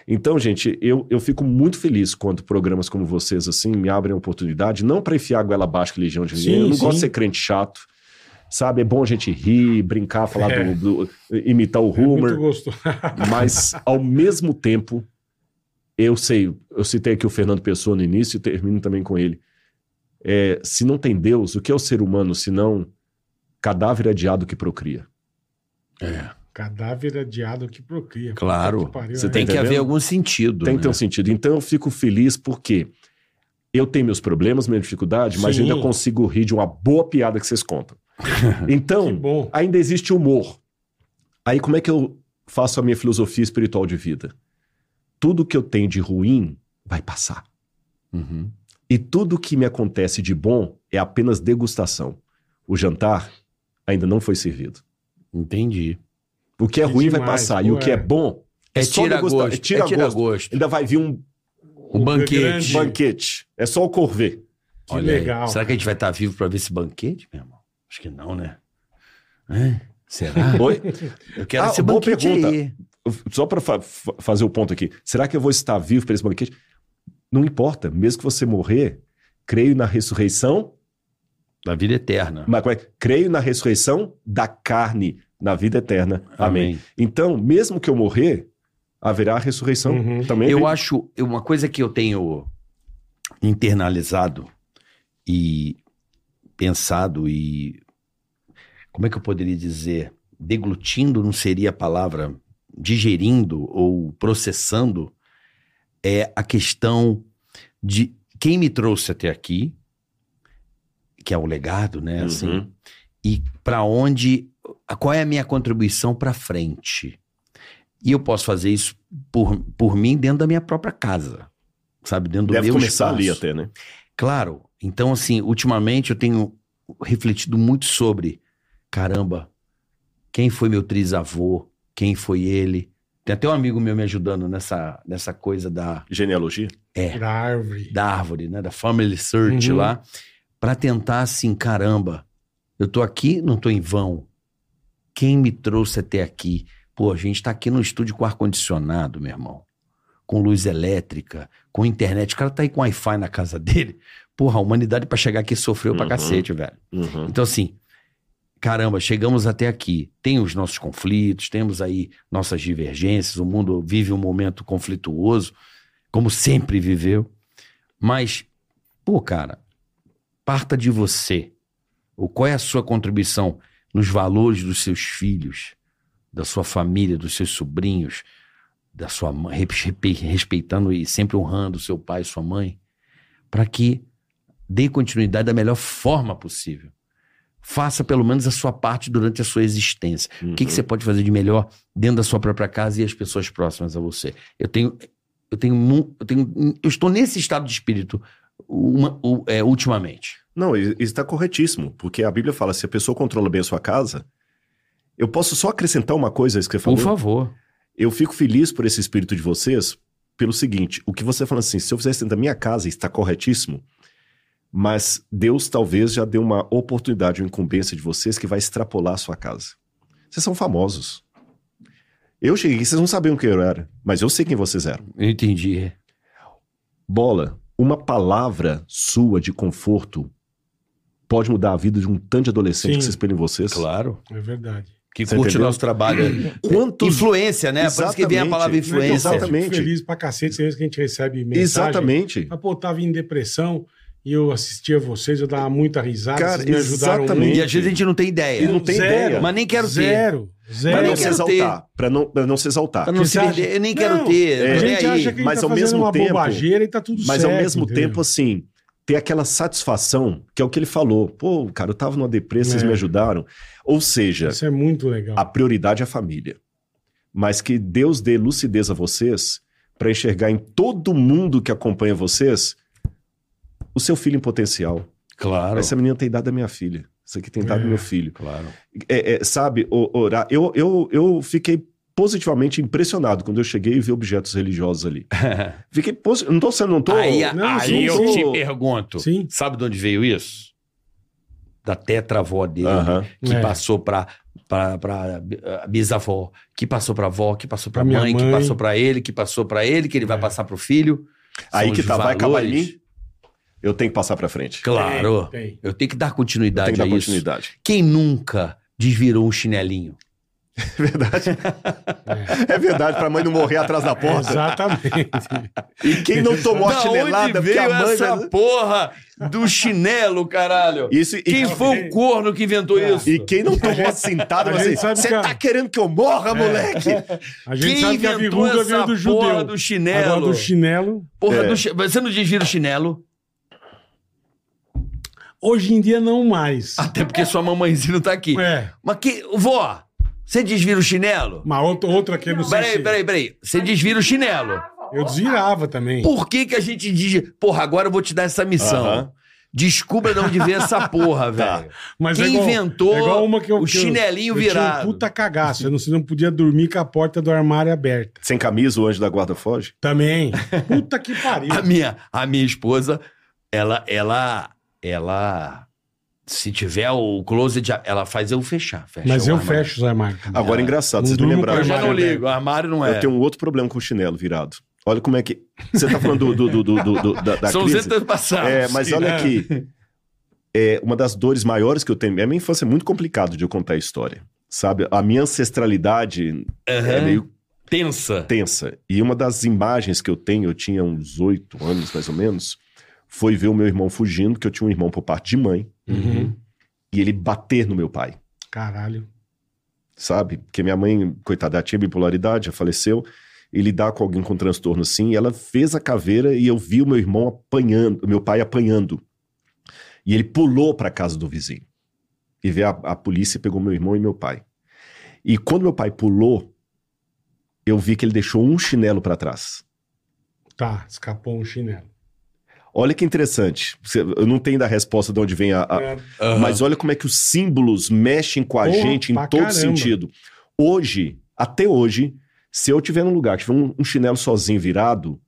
Speaker 4: Então, gente, eu, eu fico muito feliz quando programas como vocês, assim, me abrem a oportunidade, não para enfiar a goela abaixo religião de ninguém. Eu não gosto
Speaker 2: sim.
Speaker 4: de ser crente chato, sabe? É bom a gente rir, brincar, falar
Speaker 2: É.
Speaker 4: do, do- imitar o
Speaker 2: É muito gostoso.
Speaker 4: mas ao mesmo tempo, eu sei, eu citei aqui o Fernando Pessoa no início e termino também com ele. É, se não tem Deus, o que é o ser humano se não cadáver adiado que procria?
Speaker 3: É,
Speaker 2: Cadáver adiado que procria.
Speaker 3: Claro.
Speaker 2: Que pariu,
Speaker 4: Você
Speaker 2: é.
Speaker 3: tem que
Speaker 4: entendendo?
Speaker 3: haver algum sentido.
Speaker 4: Tem
Speaker 3: né?
Speaker 4: que ter um sentido. Então eu fico feliz porque eu tenho meus problemas, minha dificuldade, mas ainda consigo rir de uma boa piada que vocês contam. [LAUGHS] Então, ainda existe humor. Aí como é que eu faço a minha filosofia espiritual de vida? Tudo que eu tenho de ruim vai passar.
Speaker 3: Uhum.
Speaker 4: E tudo que me acontece de bom é apenas degustação. O jantar ainda não foi servido.
Speaker 3: Entendi.
Speaker 4: O que é
Speaker 2: Que
Speaker 4: ruim vai
Speaker 2: demais,
Speaker 4: passar.
Speaker 2: pô,
Speaker 4: E o que é
Speaker 2: é.
Speaker 4: bom é,
Speaker 3: É
Speaker 4: só
Speaker 3: tira
Speaker 4: degustar.
Speaker 3: gosto.
Speaker 4: É tira
Speaker 3: é tira
Speaker 4: gosto.
Speaker 3: gosto.
Speaker 4: Ainda vai vir um
Speaker 3: Um banquete.
Speaker 2: grande-
Speaker 4: banquete. É só o corver.
Speaker 2: Que
Speaker 3: Olha aí.
Speaker 2: legal.
Speaker 3: Será que a gente vai estar vivo para ver esse banquete, meu irmão? Acho que não, né? É? Será?
Speaker 4: Oi?
Speaker 3: Eu quero
Speaker 4: Ah,
Speaker 3: esse
Speaker 4: boa
Speaker 3: banquete
Speaker 4: pergunta.
Speaker 3: aí.
Speaker 4: Só para fazer o ponto aqui. Será que eu vou estar vivo para esse banquete? Não importa. Mesmo que você morrer, Creio na ressurreição,
Speaker 3: Da vida eterna.
Speaker 4: mas como é? creio na ressurreição da carne, na vida eterna. Amém.
Speaker 3: Amém.
Speaker 4: Então, mesmo que eu morrer, haverá a ressurreição
Speaker 2: Uhum.
Speaker 4: também.
Speaker 3: Eu
Speaker 4: vem-
Speaker 3: acho, uma coisa que eu tenho internalizado e pensado e como é que eu poderia dizer, deglutindo não seria a palavra, digerindo ou processando é a questão de quem me trouxe até aqui, que é o legado, né, assim,
Speaker 4: Uhum.
Speaker 3: e para onde, qual é a minha contribuição para frente. E eu posso fazer isso por, por mim dentro da minha própria casa, sabe, dentro do
Speaker 4: Deve
Speaker 3: meu
Speaker 4: começar
Speaker 3: espaço.
Speaker 4: ali até, né?
Speaker 3: Claro. Então, assim, ultimamente eu tenho refletido muito sobre, caramba, quem foi meu trisavô? Quem foi ele? Tem até um amigo meu me ajudando nessa, nessa coisa da,
Speaker 4: Genealogia.
Speaker 3: é,
Speaker 2: Da árvore.
Speaker 3: da árvore, né? Da family search
Speaker 2: Uhum.
Speaker 3: lá, para tentar assim, caramba, eu tô aqui, não tô em vão. Quem me trouxe até aqui? Pô, a gente tá aqui no estúdio com ar-condicionado, meu irmão. Com luz elétrica, com internet. O cara tá aí com Wi-Fi na casa [LAUGHS] dele. Porra, a humanidade pra chegar aqui sofreu pra
Speaker 4: Uhum.
Speaker 3: cacete, velho.
Speaker 4: Uhum.
Speaker 3: Então, assim, caramba, chegamos até aqui. Tem os nossos conflitos, temos aí nossas divergências, o mundo vive um momento conflituoso, como sempre viveu. Mas, pô, cara, parta de você. O qual é a sua contribuição nos valores dos seus filhos, da sua família, dos seus sobrinhos, da sua mãe, respe- respeitando e sempre honrando seu pai e sua mãe, para que dê continuidade da melhor forma possível. Faça pelo menos a sua parte durante a sua existência. O que, que
Speaker 4: Uhum.
Speaker 3: você pode fazer de melhor dentro da sua própria casa e as pessoas próximas a você? Eu tenho, eu tenho, eu tenho, eu estou nesse estado de espírito uma- é, ultimamente.
Speaker 4: Não, isso está corretíssimo, porque a Bíblia fala: se a pessoa controla bem a sua casa, eu posso só acrescentar uma coisa a isso que você
Speaker 3: Por
Speaker 4: falou.
Speaker 3: favor.
Speaker 4: Eu fico feliz por esse espírito de vocês, pelo seguinte: o que você fala assim, se eu fizesse dentro da minha casa, está corretíssimo, mas Deus talvez já deu uma oportunidade, uma incumbência de vocês que vai extrapolar a sua casa. Vocês são famosos. Eu cheguei aqui, vocês não sabiam quem eu era, mas eu sei quem vocês eram.
Speaker 3: Eu entendi.
Speaker 4: Bola, uma palavra sua de conforto pode mudar a vida de um tanto de adolescente
Speaker 2: Sim.
Speaker 4: que se espelha em vocês.
Speaker 3: Claro.
Speaker 2: É verdade.
Speaker 3: Que
Speaker 4: Você
Speaker 3: curte o
Speaker 4: entendeu?
Speaker 3: nosso trabalho. [CLEARS THROAT]
Speaker 4: Quantos...
Speaker 3: Influência, né? Por isso que vem a
Speaker 4: Exatamente.
Speaker 3: palavra influência.
Speaker 4: Exatamente.
Speaker 2: Eu fico feliz pra cacete, sempre que a gente recebe mensagem.
Speaker 4: Exatamente.
Speaker 2: Ah, pô, tava em depressão e eu assistia vocês, eu dava muita risada,
Speaker 4: Cara,
Speaker 2: vocês me ajudaram
Speaker 4: exatamente.
Speaker 2: muito.
Speaker 3: E às vezes a gente não tem ideia.
Speaker 4: E não tem
Speaker 2: Zero.
Speaker 4: ideia.
Speaker 3: Mas nem quero ter.
Speaker 2: Zero. Zero.
Speaker 4: Pra não se
Speaker 3: quero
Speaker 4: exaltar. Pra não, pra não se exaltar.
Speaker 3: Pra não se
Speaker 2: acha-.
Speaker 3: Eu nem
Speaker 2: Não,
Speaker 3: quero ter.
Speaker 4: é.
Speaker 2: A gente
Speaker 3: aí.
Speaker 2: acha que a
Speaker 4: Mas
Speaker 2: tá
Speaker 4: ao mesmo
Speaker 2: uma
Speaker 4: tempo-
Speaker 2: bobageira e tá tudo
Speaker 4: Mas
Speaker 2: certo.
Speaker 4: ao mesmo
Speaker 2: entendeu?
Speaker 4: tempo, assim, ter aquela satisfação, que é o que ele falou. Pô, cara, eu tava numa depressa, vocês
Speaker 2: É.
Speaker 4: me ajudaram. Ou seja,
Speaker 2: Isso é muito legal.
Speaker 4: a prioridade é a família. Mas que Deus dê lucidez a vocês para enxergar em todo mundo que acompanha vocês o seu filho em potencial.
Speaker 3: Claro.
Speaker 4: Essa menina tem idade da minha filha. Isso aqui tem idade do
Speaker 2: É.
Speaker 4: meu filho.
Speaker 3: Claro.
Speaker 4: É, é, sabe, o- orar. Eu, eu, eu fiquei positivamente impressionado quando eu cheguei e vi objetos religiosos ali. [LAUGHS] Fiquei posi- Não tô sendo, não tô.
Speaker 3: Aí,
Speaker 2: Não,
Speaker 3: aí
Speaker 2: sim,
Speaker 3: eu
Speaker 2: sim.
Speaker 3: te pergunto.
Speaker 2: Sim.
Speaker 3: Sabe de onde veio isso? Da tetravó dele,
Speaker 4: Aham.
Speaker 3: que
Speaker 2: É.
Speaker 3: passou pra, pra, pra eh, bisavó, que passou pra avó, que passou pra
Speaker 2: Pra minha
Speaker 3: mãe, que
Speaker 2: mãe.
Speaker 3: passou pra ele, que passou pra ele, que ele vai
Speaker 2: É.
Speaker 3: passar pro filho.
Speaker 4: Aí que tá, vai acabar em
Speaker 3: valores.
Speaker 4: mim. Eu tenho que passar pra frente.
Speaker 3: Claro.
Speaker 2: Tem, tem.
Speaker 3: Eu tenho que dar
Speaker 4: Eu
Speaker 3: continuidade
Speaker 4: tenho que dar
Speaker 3: a isso.
Speaker 4: continuidade.
Speaker 3: Quem nunca desvirou um chinelinho? [LAUGHS]
Speaker 4: É verdade. É verdade, pra mãe não morrer atrás da porta.
Speaker 2: Exatamente.
Speaker 4: E quem não tomou a
Speaker 3: Da
Speaker 4: chinelada,
Speaker 3: onde veio
Speaker 4: a mãe.
Speaker 3: essa porra do chinelo, caralho?
Speaker 4: Isso, e,
Speaker 3: Quem foi o corno que inventou
Speaker 2: É.
Speaker 3: isso?
Speaker 4: e quem não tomou a cintada,
Speaker 2: a
Speaker 4: você
Speaker 2: que a-
Speaker 4: tá querendo que eu morra, moleque?
Speaker 2: A gente
Speaker 3: Quem
Speaker 2: sabe que a verruga
Speaker 3: essa
Speaker 2: veio do
Speaker 3: porra
Speaker 2: judeu.
Speaker 3: do chinelo?
Speaker 2: Agora do chinelo.
Speaker 3: Porra,
Speaker 4: É.
Speaker 3: do você não desvira o chinelo?
Speaker 2: Hoje em dia não mais.
Speaker 3: Até porque sua mamãezinha não tá aqui.
Speaker 2: É.
Speaker 3: Mas que. Vó, você desvira o chinelo?
Speaker 2: Uma outra, outra não sei
Speaker 3: Peraí,
Speaker 2: se...
Speaker 3: peraí, peraí. Você desvira o chinelo.
Speaker 2: Eu desvirava também.
Speaker 3: Por que, que a gente diz. Porra, agora eu vou te dar essa missão.
Speaker 4: Aham.
Speaker 3: Descubra de onde veio essa porra, [LAUGHS]
Speaker 4: Tá.
Speaker 3: velho.
Speaker 2: Mas
Speaker 3: Quem
Speaker 2: é igual-
Speaker 3: inventou
Speaker 2: é igual uma que eu-
Speaker 3: o
Speaker 2: que eu-
Speaker 3: chinelinho
Speaker 2: eu tinha
Speaker 3: virado?
Speaker 2: um puta cagaço. Eu não, você não podia dormir com a porta do armário aberta.
Speaker 4: Sem camisa, o anjo da guarda foge?
Speaker 2: Também. Puta que pariu. [LAUGHS]
Speaker 3: A minha, a minha esposa, ela, ela, ela, se tiver o closet, ela faz eu fechar. fecha
Speaker 2: Mas eu
Speaker 3: armário.
Speaker 2: fecho os armários.
Speaker 4: Agora, engraçado,
Speaker 2: Não
Speaker 4: vocês me lembraram.
Speaker 3: Eu já não ligo, o armário não é.
Speaker 4: Eu tenho um outro problema com o chinelo virado. Olha como é que. Você tá falando do, do, do, do- do- da, da
Speaker 3: São os
Speaker 4: crise.
Speaker 3: antepassados.
Speaker 4: É, mas olha
Speaker 2: É.
Speaker 4: aqui. É, uma das dores maiores que eu tenho. A minha infância é muito complicado de eu contar a história. Sabe? A minha ancestralidade é
Speaker 3: Aham.
Speaker 4: meio
Speaker 3: Tensa.
Speaker 4: tensa. E uma das imagens que eu tenho, eu tinha uns oito anos mais ou menos, foi ver o meu irmão fugindo, que eu tinha um irmão por parte de mãe,
Speaker 2: Uhum.
Speaker 4: e ele bater no meu pai.
Speaker 2: Caralho.
Speaker 4: sabe? Porque minha mãe, coitada, tinha bipolaridade, já faleceu. E lidar com alguém com transtorno assim, e ela fez a caveira e eu vi o meu irmão apanhando, o meu pai apanhando. E ele pulou para casa do vizinho. E veio a, a polícia pegou meu irmão e meu pai. E quando meu pai pulou, eu vi que ele deixou um chinelo para trás.
Speaker 2: Tá, escapou um chinelo.
Speaker 4: Olha que interessante. Eu não tenho da resposta de onde vem a, a-
Speaker 2: É,
Speaker 3: Aham.
Speaker 4: Mas olha como é que os símbolos mexem com a
Speaker 2: Porra,
Speaker 4: gente em todo
Speaker 2: caramba.
Speaker 4: sentido. Hoje, até hoje, se eu tiver num lugar que tiver um, um chinelo sozinho virado,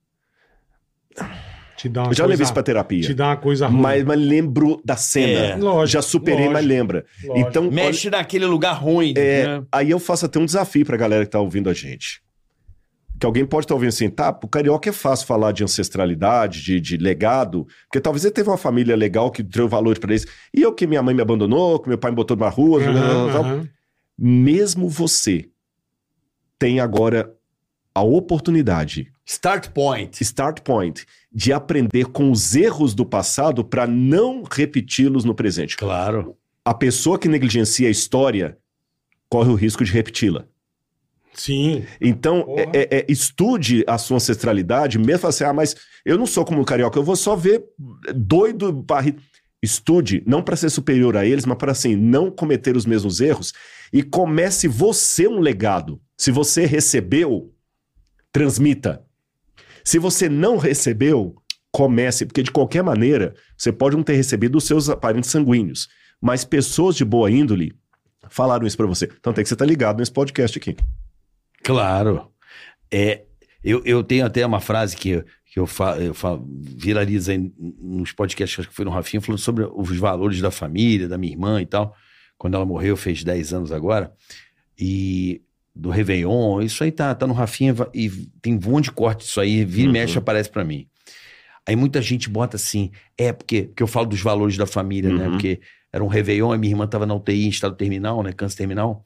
Speaker 2: te dá uma
Speaker 4: eu já
Speaker 2: coisa,
Speaker 4: levei isso pra terapia.
Speaker 2: Te dá uma coisa ruim.
Speaker 4: Mas, mas lembro da cena.
Speaker 3: É.
Speaker 2: Lógico,
Speaker 4: já superei,
Speaker 2: lógico,
Speaker 4: mas lembra.
Speaker 2: lógico.
Speaker 4: Então,
Speaker 3: Mexe naquele lugar ruim.
Speaker 4: É,
Speaker 3: né?
Speaker 4: aí eu faço até um desafio pra galera que tá ouvindo a gente. Que alguém pode estar ouvindo assim, tá, pro carioca é fácil falar de ancestralidade, de, de legado, porque talvez ele teve uma família legal que deu valor pra eles. E eu que minha mãe me abandonou, que meu pai me botou numa rua,
Speaker 2: Aham,
Speaker 4: tal.
Speaker 2: aham.
Speaker 4: mesmo você tem agora a oportunidade,
Speaker 3: Start point.
Speaker 4: start point, de aprender com os erros do passado para não repeti-los no presente.
Speaker 3: Claro.
Speaker 4: A pessoa que negligencia a história corre o risco de repeti-la.
Speaker 2: Sim.
Speaker 4: Então, é- é- é, estude a sua ancestralidade, mesmo assim, ah, mas eu não sou como o carioca, eu vou só ver doido barrido. Estude, não para ser superior a eles, mas para assim, não cometer os mesmos erros e comece você um legado. Se você recebeu, transmita. Se você não recebeu, comece, porque de qualquer maneira, você pode não ter recebido os seus parentes sanguíneos, mas pessoas de boa índole falaram isso para você. Tanto é que você tá ligado nesse podcast aqui.
Speaker 3: Claro. É, eu, eu tenho até uma frase que, que eu, fa, eu fa, viraliza em- nos podcasts, acho que foi no Rafinha, falando sobre os valores da família, da minha irmã e tal. Quando ela morreu, fez 10 anos agora. E do Réveillon, isso aí tá, tá no Rafinha e tem um monte de corte disso aí, vira e
Speaker 4: Uhum.
Speaker 3: mexe, aparece pra mim. Aí muita gente bota assim, é porque, porque eu falo dos valores da família, né?
Speaker 4: Uhum.
Speaker 3: Porque era um Réveillon, a minha irmã tava na UTI em estado terminal, né? Câncer terminal.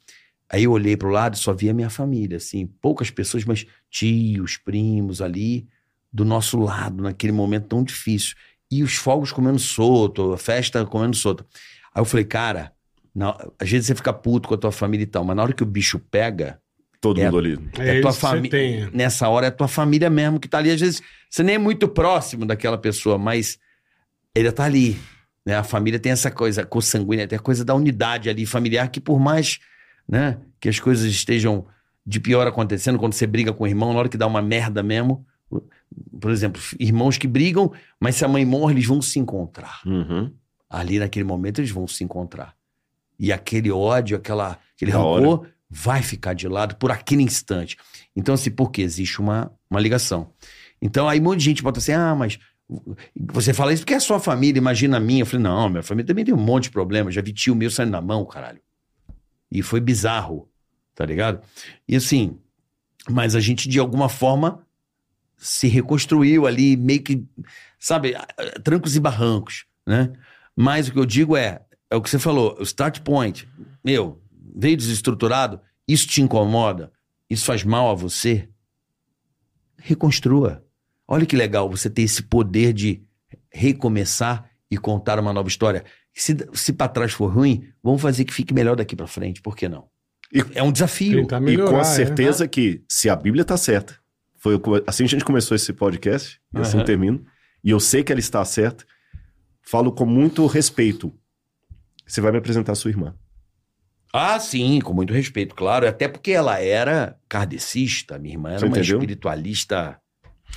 Speaker 3: Aí eu olhei pro lado e só via minha família, assim, poucas pessoas, mas tios, primos ali do nosso lado, naquele momento tão difícil. E os fogos comendo solto, a festa comendo solto. Aí eu falei, cara, na- às vezes você fica puto com a tua família e tal, mas na hora que o bicho pega,
Speaker 4: Todo
Speaker 3: É.
Speaker 4: mundo ali.
Speaker 2: É,
Speaker 3: tua
Speaker 2: você
Speaker 3: fami-
Speaker 2: tem.
Speaker 3: nessa hora é a tua família mesmo que tá ali. Às vezes você nem é muito próximo daquela pessoa, mas ele tá ali. Né? A família tem essa coisa consanguínea, tem a coisa da unidade ali familiar que por mais né, que as coisas estejam de pior acontecendo, quando você briga com o irmão, na hora que dá uma merda mesmo, por exemplo, irmãos que brigam, mas se a mãe morre, eles vão se encontrar.
Speaker 4: Uhum.
Speaker 3: Ali naquele momento eles vão se encontrar. E aquele ódio, aquela, aquele
Speaker 4: Da
Speaker 3: rancor vai ficar de lado por aquele instante. Então, assim, porque existe uma, uma ligação. Então, aí um monte de gente bota assim, ah, mas você fala isso porque é a sua família, imagina a minha. Eu falei, não, minha família também tem um monte de problema. Já vi tio meu saindo na mão, caralho. E foi bizarro, tá ligado? E assim, mas a gente, de alguma forma, se reconstruiu ali, meio que, sabe, trancos e barrancos, né? Mas o que eu digo é, é o que você falou, o start point. Meu, veio desestruturado, isso te incomoda, isso faz mal a você, reconstrua. Olha que legal você ter esse poder de recomeçar e contar uma nova história. Se, se para trás for ruim, vamos fazer que fique melhor daqui para frente, por que não?
Speaker 4: E-
Speaker 3: é um desafio.
Speaker 2: Tentar
Speaker 4: E
Speaker 2: melhorar.
Speaker 4: com a
Speaker 2: é.
Speaker 4: certeza que, se a Bíblia tá certa, foi assim a gente começou esse podcast, e assim
Speaker 3: Aham.
Speaker 4: termino, e eu sei que ela está certa, falo com muito respeito. Você vai me apresentar a sua irmã.
Speaker 3: Ah, sim, com muito respeito, claro. Até porque ela era kardecista, minha irmã era
Speaker 4: Você
Speaker 3: uma
Speaker 4: entendeu?
Speaker 3: espiritualista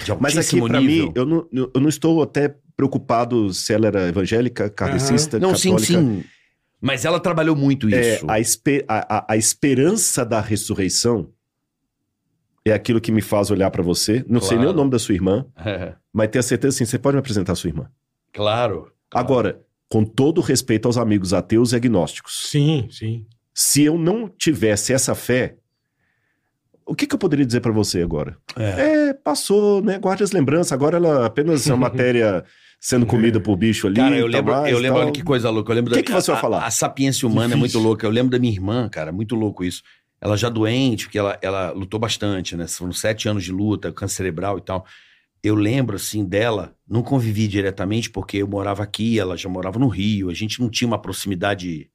Speaker 3: de altíssimo
Speaker 4: Mas aqui, pra
Speaker 3: nível.
Speaker 4: mim, eu não, eu não estou até preocupado se ela era evangélica, kardecista,
Speaker 3: Não, sim,
Speaker 4: católica.
Speaker 3: sim. Mas ela trabalhou muito
Speaker 4: É,
Speaker 3: isso.
Speaker 4: a, espe- a- a- a esperança da ressurreição é aquilo que me faz olhar pra você. Não sei
Speaker 3: Claro.
Speaker 4: nem o nome da sua irmã,
Speaker 3: É,
Speaker 4: mas tenho a certeza assim, você pode me apresentar a sua irmã.
Speaker 3: claro. claro.
Speaker 4: Agora, com todo respeito aos amigos ateus e agnósticos,
Speaker 2: Sim, sim.
Speaker 4: se eu não tivesse essa fé, o que, que eu poderia dizer pra você agora? É. passou, né? Guarde as lembranças. Agora ela apenas é uma [LAUGHS] matéria sendo comida por bicho ali.
Speaker 3: Cara, eu lembro,
Speaker 4: mais,
Speaker 3: eu lembro, olha que coisa louca. Eu lembro
Speaker 4: Que
Speaker 3: da,
Speaker 4: que você vai
Speaker 3: a-
Speaker 4: falar?
Speaker 3: A, sapiência humana é muito
Speaker 2: Difícil.
Speaker 3: louca. Eu lembro da minha irmã, cara, muito louco isso. Ela já doente, porque ela, ela lutou bastante, né? Foram sete anos de luta, câncer cerebral e tal. Eu lembro, assim, dela, não convivi diretamente, porque eu morava aqui, ela já morava no Rio, a gente não tinha uma proximidade,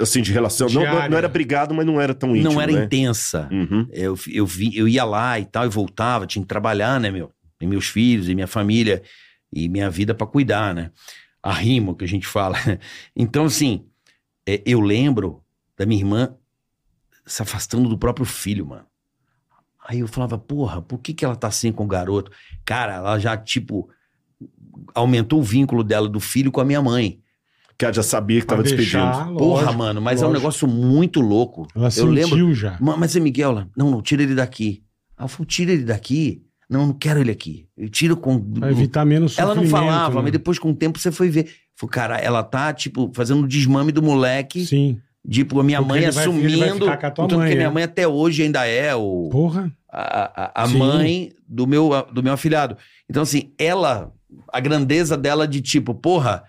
Speaker 4: Assim, de relação. Não, não era brigado, mas não era tão íntimo,
Speaker 3: não era
Speaker 4: né?
Speaker 3: intensa.
Speaker 4: Uhum.
Speaker 3: Eu, eu, vi, eu ia lá e tal, e voltava, tinha que trabalhar, né, meu? E meus filhos, e minha família, e minha vida pra cuidar, né? Arrimo, que a gente fala. [LAUGHS] Então, assim, é, eu lembro da minha irmã se afastando do próprio filho, mano. Aí eu falava, porra, por que, que ela tá assim com o garoto? Cara, ela já, tipo, aumentou o vínculo dela do filho com a minha mãe.
Speaker 4: Que ela já sabia que
Speaker 2: Pra
Speaker 4: tava
Speaker 2: deixar,
Speaker 4: despedindo.
Speaker 3: Porra,
Speaker 2: lógico,
Speaker 3: mano, mas é um
Speaker 2: lógico.
Speaker 3: negócio muito louco.
Speaker 2: Ela
Speaker 3: eu
Speaker 2: sentiu
Speaker 3: lembro,
Speaker 2: já.
Speaker 3: Ma- Mas é Miguel, ela, não, não, tira ele daqui. Eu falei, tira ele daqui? Não, não quero ele aqui. Eu tiro com.
Speaker 2: Pra evitar menos
Speaker 3: Ela não falava,
Speaker 2: né?
Speaker 3: mas depois com o tempo você foi ver. Falei, cara, ela tá, tipo, fazendo o desmame do moleque.
Speaker 2: Sim.
Speaker 3: Tipo, a minha
Speaker 2: Porque
Speaker 3: mãe
Speaker 2: ele vai- ele vai
Speaker 3: assumindo.
Speaker 2: ficar com a tua
Speaker 3: Tanto
Speaker 2: mãe,
Speaker 3: que
Speaker 2: é.
Speaker 3: minha mãe até hoje ainda é o,
Speaker 2: Porra.
Speaker 3: a, a, a mãe do meu, do meu afilhado. Então, assim, ela, a grandeza dela de tipo, porra,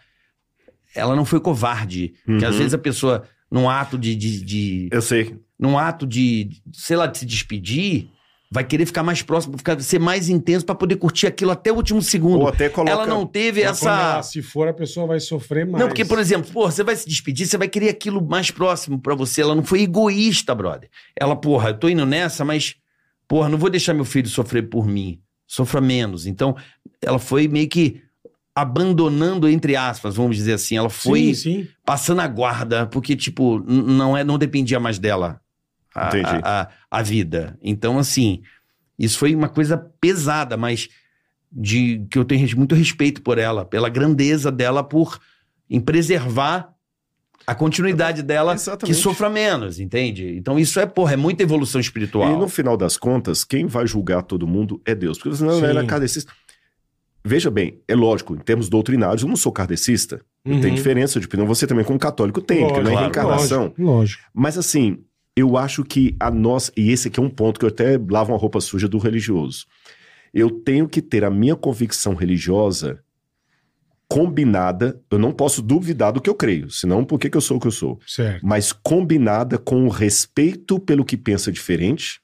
Speaker 3: ela não foi covarde. Que às
Speaker 4: Uhum.
Speaker 3: vezes a pessoa, num ato de- de- de
Speaker 4: Eu sei.
Speaker 3: num ato de, sei lá, de se despedir, vai querer ficar mais próximo, ficar, ser mais intenso pra poder curtir aquilo até o último segundo.
Speaker 4: Ou até coloca...
Speaker 3: Ela não teve
Speaker 2: Mas quando ela
Speaker 3: essa.
Speaker 2: se for, a pessoa vai sofrer mais.
Speaker 3: Não, porque, por exemplo, pô, você vai se despedir, você vai querer aquilo mais próximo pra você. Ela não foi egoísta, brother. Ela, porra, eu tô indo nessa, mas, porra, não vou deixar meu filho sofrer por mim. Sofra menos. Então, ela foi meio que abandonando, entre aspas, vamos dizer assim. Ela foi
Speaker 2: Sim, sim.
Speaker 3: passando a guarda, porque, tipo, não, é, não dependia mais dela a,
Speaker 4: Entendi.
Speaker 3: a, a, vida. Então, assim, isso foi uma coisa pesada, mas de que eu tenho muito respeito por ela, pela grandeza dela, por em preservar a continuidade dela que
Speaker 4: Exatamente.
Speaker 3: sofra menos, entende? Então isso é, porra, é muita evolução espiritual.
Speaker 4: E no final das contas, quem vai julgar todo mundo é Deus. Porque você não
Speaker 2: Sim.
Speaker 4: era kardecista. Veja bem, é lógico, em termos doutrinários, eu não sou kardecista.
Speaker 2: Uhum.
Speaker 4: Tem diferença de opinião. Você também, como católico, tem, porque não é
Speaker 3: Lógico,
Speaker 4: reencarnação.
Speaker 2: Lógico, lógico.
Speaker 4: Mas assim, eu acho que a nossa. E esse aqui é um ponto que eu até lavo uma roupa suja do religioso. Eu tenho que ter a minha convicção religiosa combinada. Eu não posso duvidar do que eu creio, senão por que, que eu sou o que eu sou?
Speaker 2: Certo.
Speaker 4: Mas combinada com o respeito pelo que pensa diferente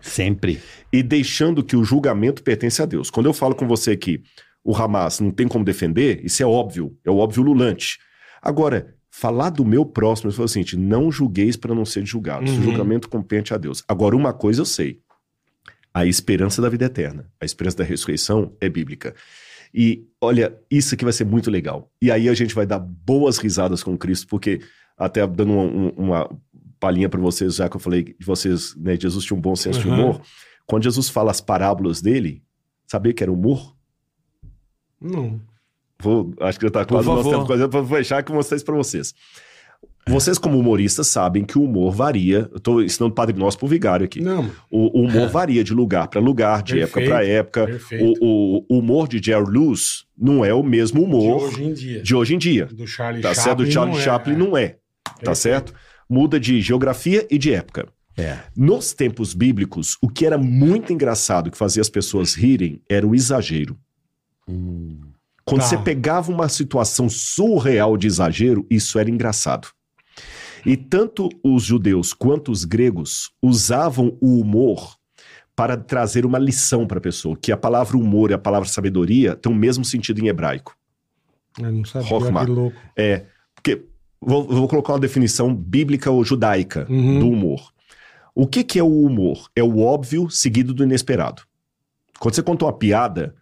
Speaker 3: Sempre.
Speaker 4: e deixando que o julgamento pertence a Deus. Quando eu falo com você que o Hamas não tem como defender, isso é óbvio, é o óbvio lulante. Agora, falar do meu próximo, eu falo assim, não julgueis para não ser julgados.
Speaker 2: Uhum.
Speaker 4: O julgamento compete a Deus. Agora, uma coisa eu sei: a esperança da vida eterna, a esperança da ressurreição é bíblica. E olha, isso aqui vai ser muito legal. E aí a gente vai dar boas risadas com Cristo, porque até dando um- um- uma palhinha para vocês, já que eu falei de vocês, né, Jesus tinha um bom senso de
Speaker 2: Uhum.
Speaker 4: humor. Quando Jesus fala as parábolas dele, sabia que era humor?
Speaker 2: Não.
Speaker 4: Vou, acho que já tá
Speaker 3: Por
Speaker 4: quase o nosso tempo, quase- vou fechar que isso para vocês. Vocês, como humoristas, sabem que o humor varia. Eu tô ensinando Padre Nosso pro vigário aqui.
Speaker 2: Não,
Speaker 4: O, o humor varia de lugar para lugar, de época
Speaker 2: Perfeito,
Speaker 4: para época.
Speaker 2: perfeito.
Speaker 4: O, o- humor de Jerry Lewis não é o mesmo
Speaker 2: de
Speaker 4: humor
Speaker 2: hoje em dia.
Speaker 4: de hoje em dia.
Speaker 2: Do Charlie
Speaker 4: Tá
Speaker 2: Chaplin.
Speaker 4: certo? Do Charlie
Speaker 2: não é,
Speaker 4: Chaplin
Speaker 2: é.
Speaker 4: não é. Tá
Speaker 2: Perfeito.
Speaker 4: certo? Muda de geografia e de época.
Speaker 3: É.
Speaker 4: Nos tempos bíblicos, o que era muito engraçado que fazia as pessoas rirem era o exagero.
Speaker 3: Hum.
Speaker 4: Quando
Speaker 2: Tá.
Speaker 4: você pegava uma situação surreal de exagero, isso era engraçado. E tanto os judeus quanto os gregos usavam o humor para trazer uma lição para a pessoa, que a palavra humor e a palavra sabedoria têm o mesmo sentido em hebraico.
Speaker 2: Eu não sabia,
Speaker 4: Rockmar.
Speaker 2: que louco.
Speaker 4: É, porque vou, vou colocar uma definição bíblica ou judaica
Speaker 2: Uhum.
Speaker 4: do humor. O que, que é o humor? É o óbvio seguido do inesperado. Quando você conta uma piada,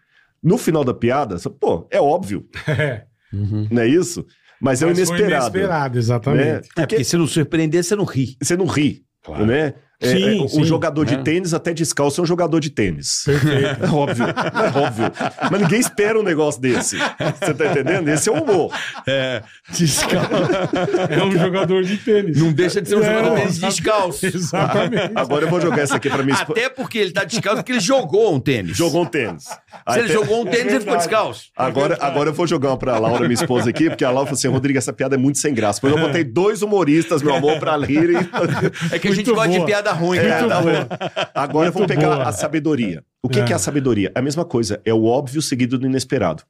Speaker 4: no final da piada, você, pô, é óbvio,
Speaker 2: É,
Speaker 3: Uhum.
Speaker 4: não é isso? Mas é o
Speaker 2: mas foi
Speaker 4: inesperado.
Speaker 2: inesperado, exatamente.
Speaker 4: né?
Speaker 3: É, porque
Speaker 4: Porque
Speaker 3: se não surpreender, você não ri.
Speaker 4: você não ri, né? É,
Speaker 2: Sim,
Speaker 4: é, um
Speaker 2: sim.
Speaker 4: jogador de
Speaker 3: É.
Speaker 4: tênis até descalço é um jogador de tênis.
Speaker 2: Perfeito.
Speaker 4: É [LAUGHS] óbvio, é óbvio. Mas ninguém espera um negócio desse. Você tá entendendo? Esse é o humor.
Speaker 3: É.
Speaker 2: É um jogador de tênis.
Speaker 3: Não deixa de ser um
Speaker 2: É,
Speaker 3: jogador de tênis descalço.
Speaker 2: Exatamente.
Speaker 4: Agora eu vou jogar essa aqui pra minha esposa.
Speaker 3: Até porque ele tá descalço, porque ele jogou um tênis.
Speaker 4: Jogou um tênis.
Speaker 3: Se
Speaker 4: Aí
Speaker 3: ele
Speaker 4: tem-
Speaker 3: jogou um tênis, ele ficou descalço.
Speaker 4: Agora, agora eu vou jogar uma pra Laura, minha esposa aqui, porque a Laura falou assim: Rodrigo, essa piada é muito sem graça. Pois eu botei dois humoristas, meu amor, pra rirem.
Speaker 3: É que a gente
Speaker 2: Muito
Speaker 3: gosta de
Speaker 2: boa.
Speaker 3: piada piada ruim,
Speaker 4: É, bom. Agora
Speaker 2: Muito
Speaker 4: vamos pegar
Speaker 2: boa.
Speaker 4: a sabedoria. O que
Speaker 2: É.
Speaker 4: que é a sabedoria? É a mesma coisa, é o óbvio seguido do inesperado.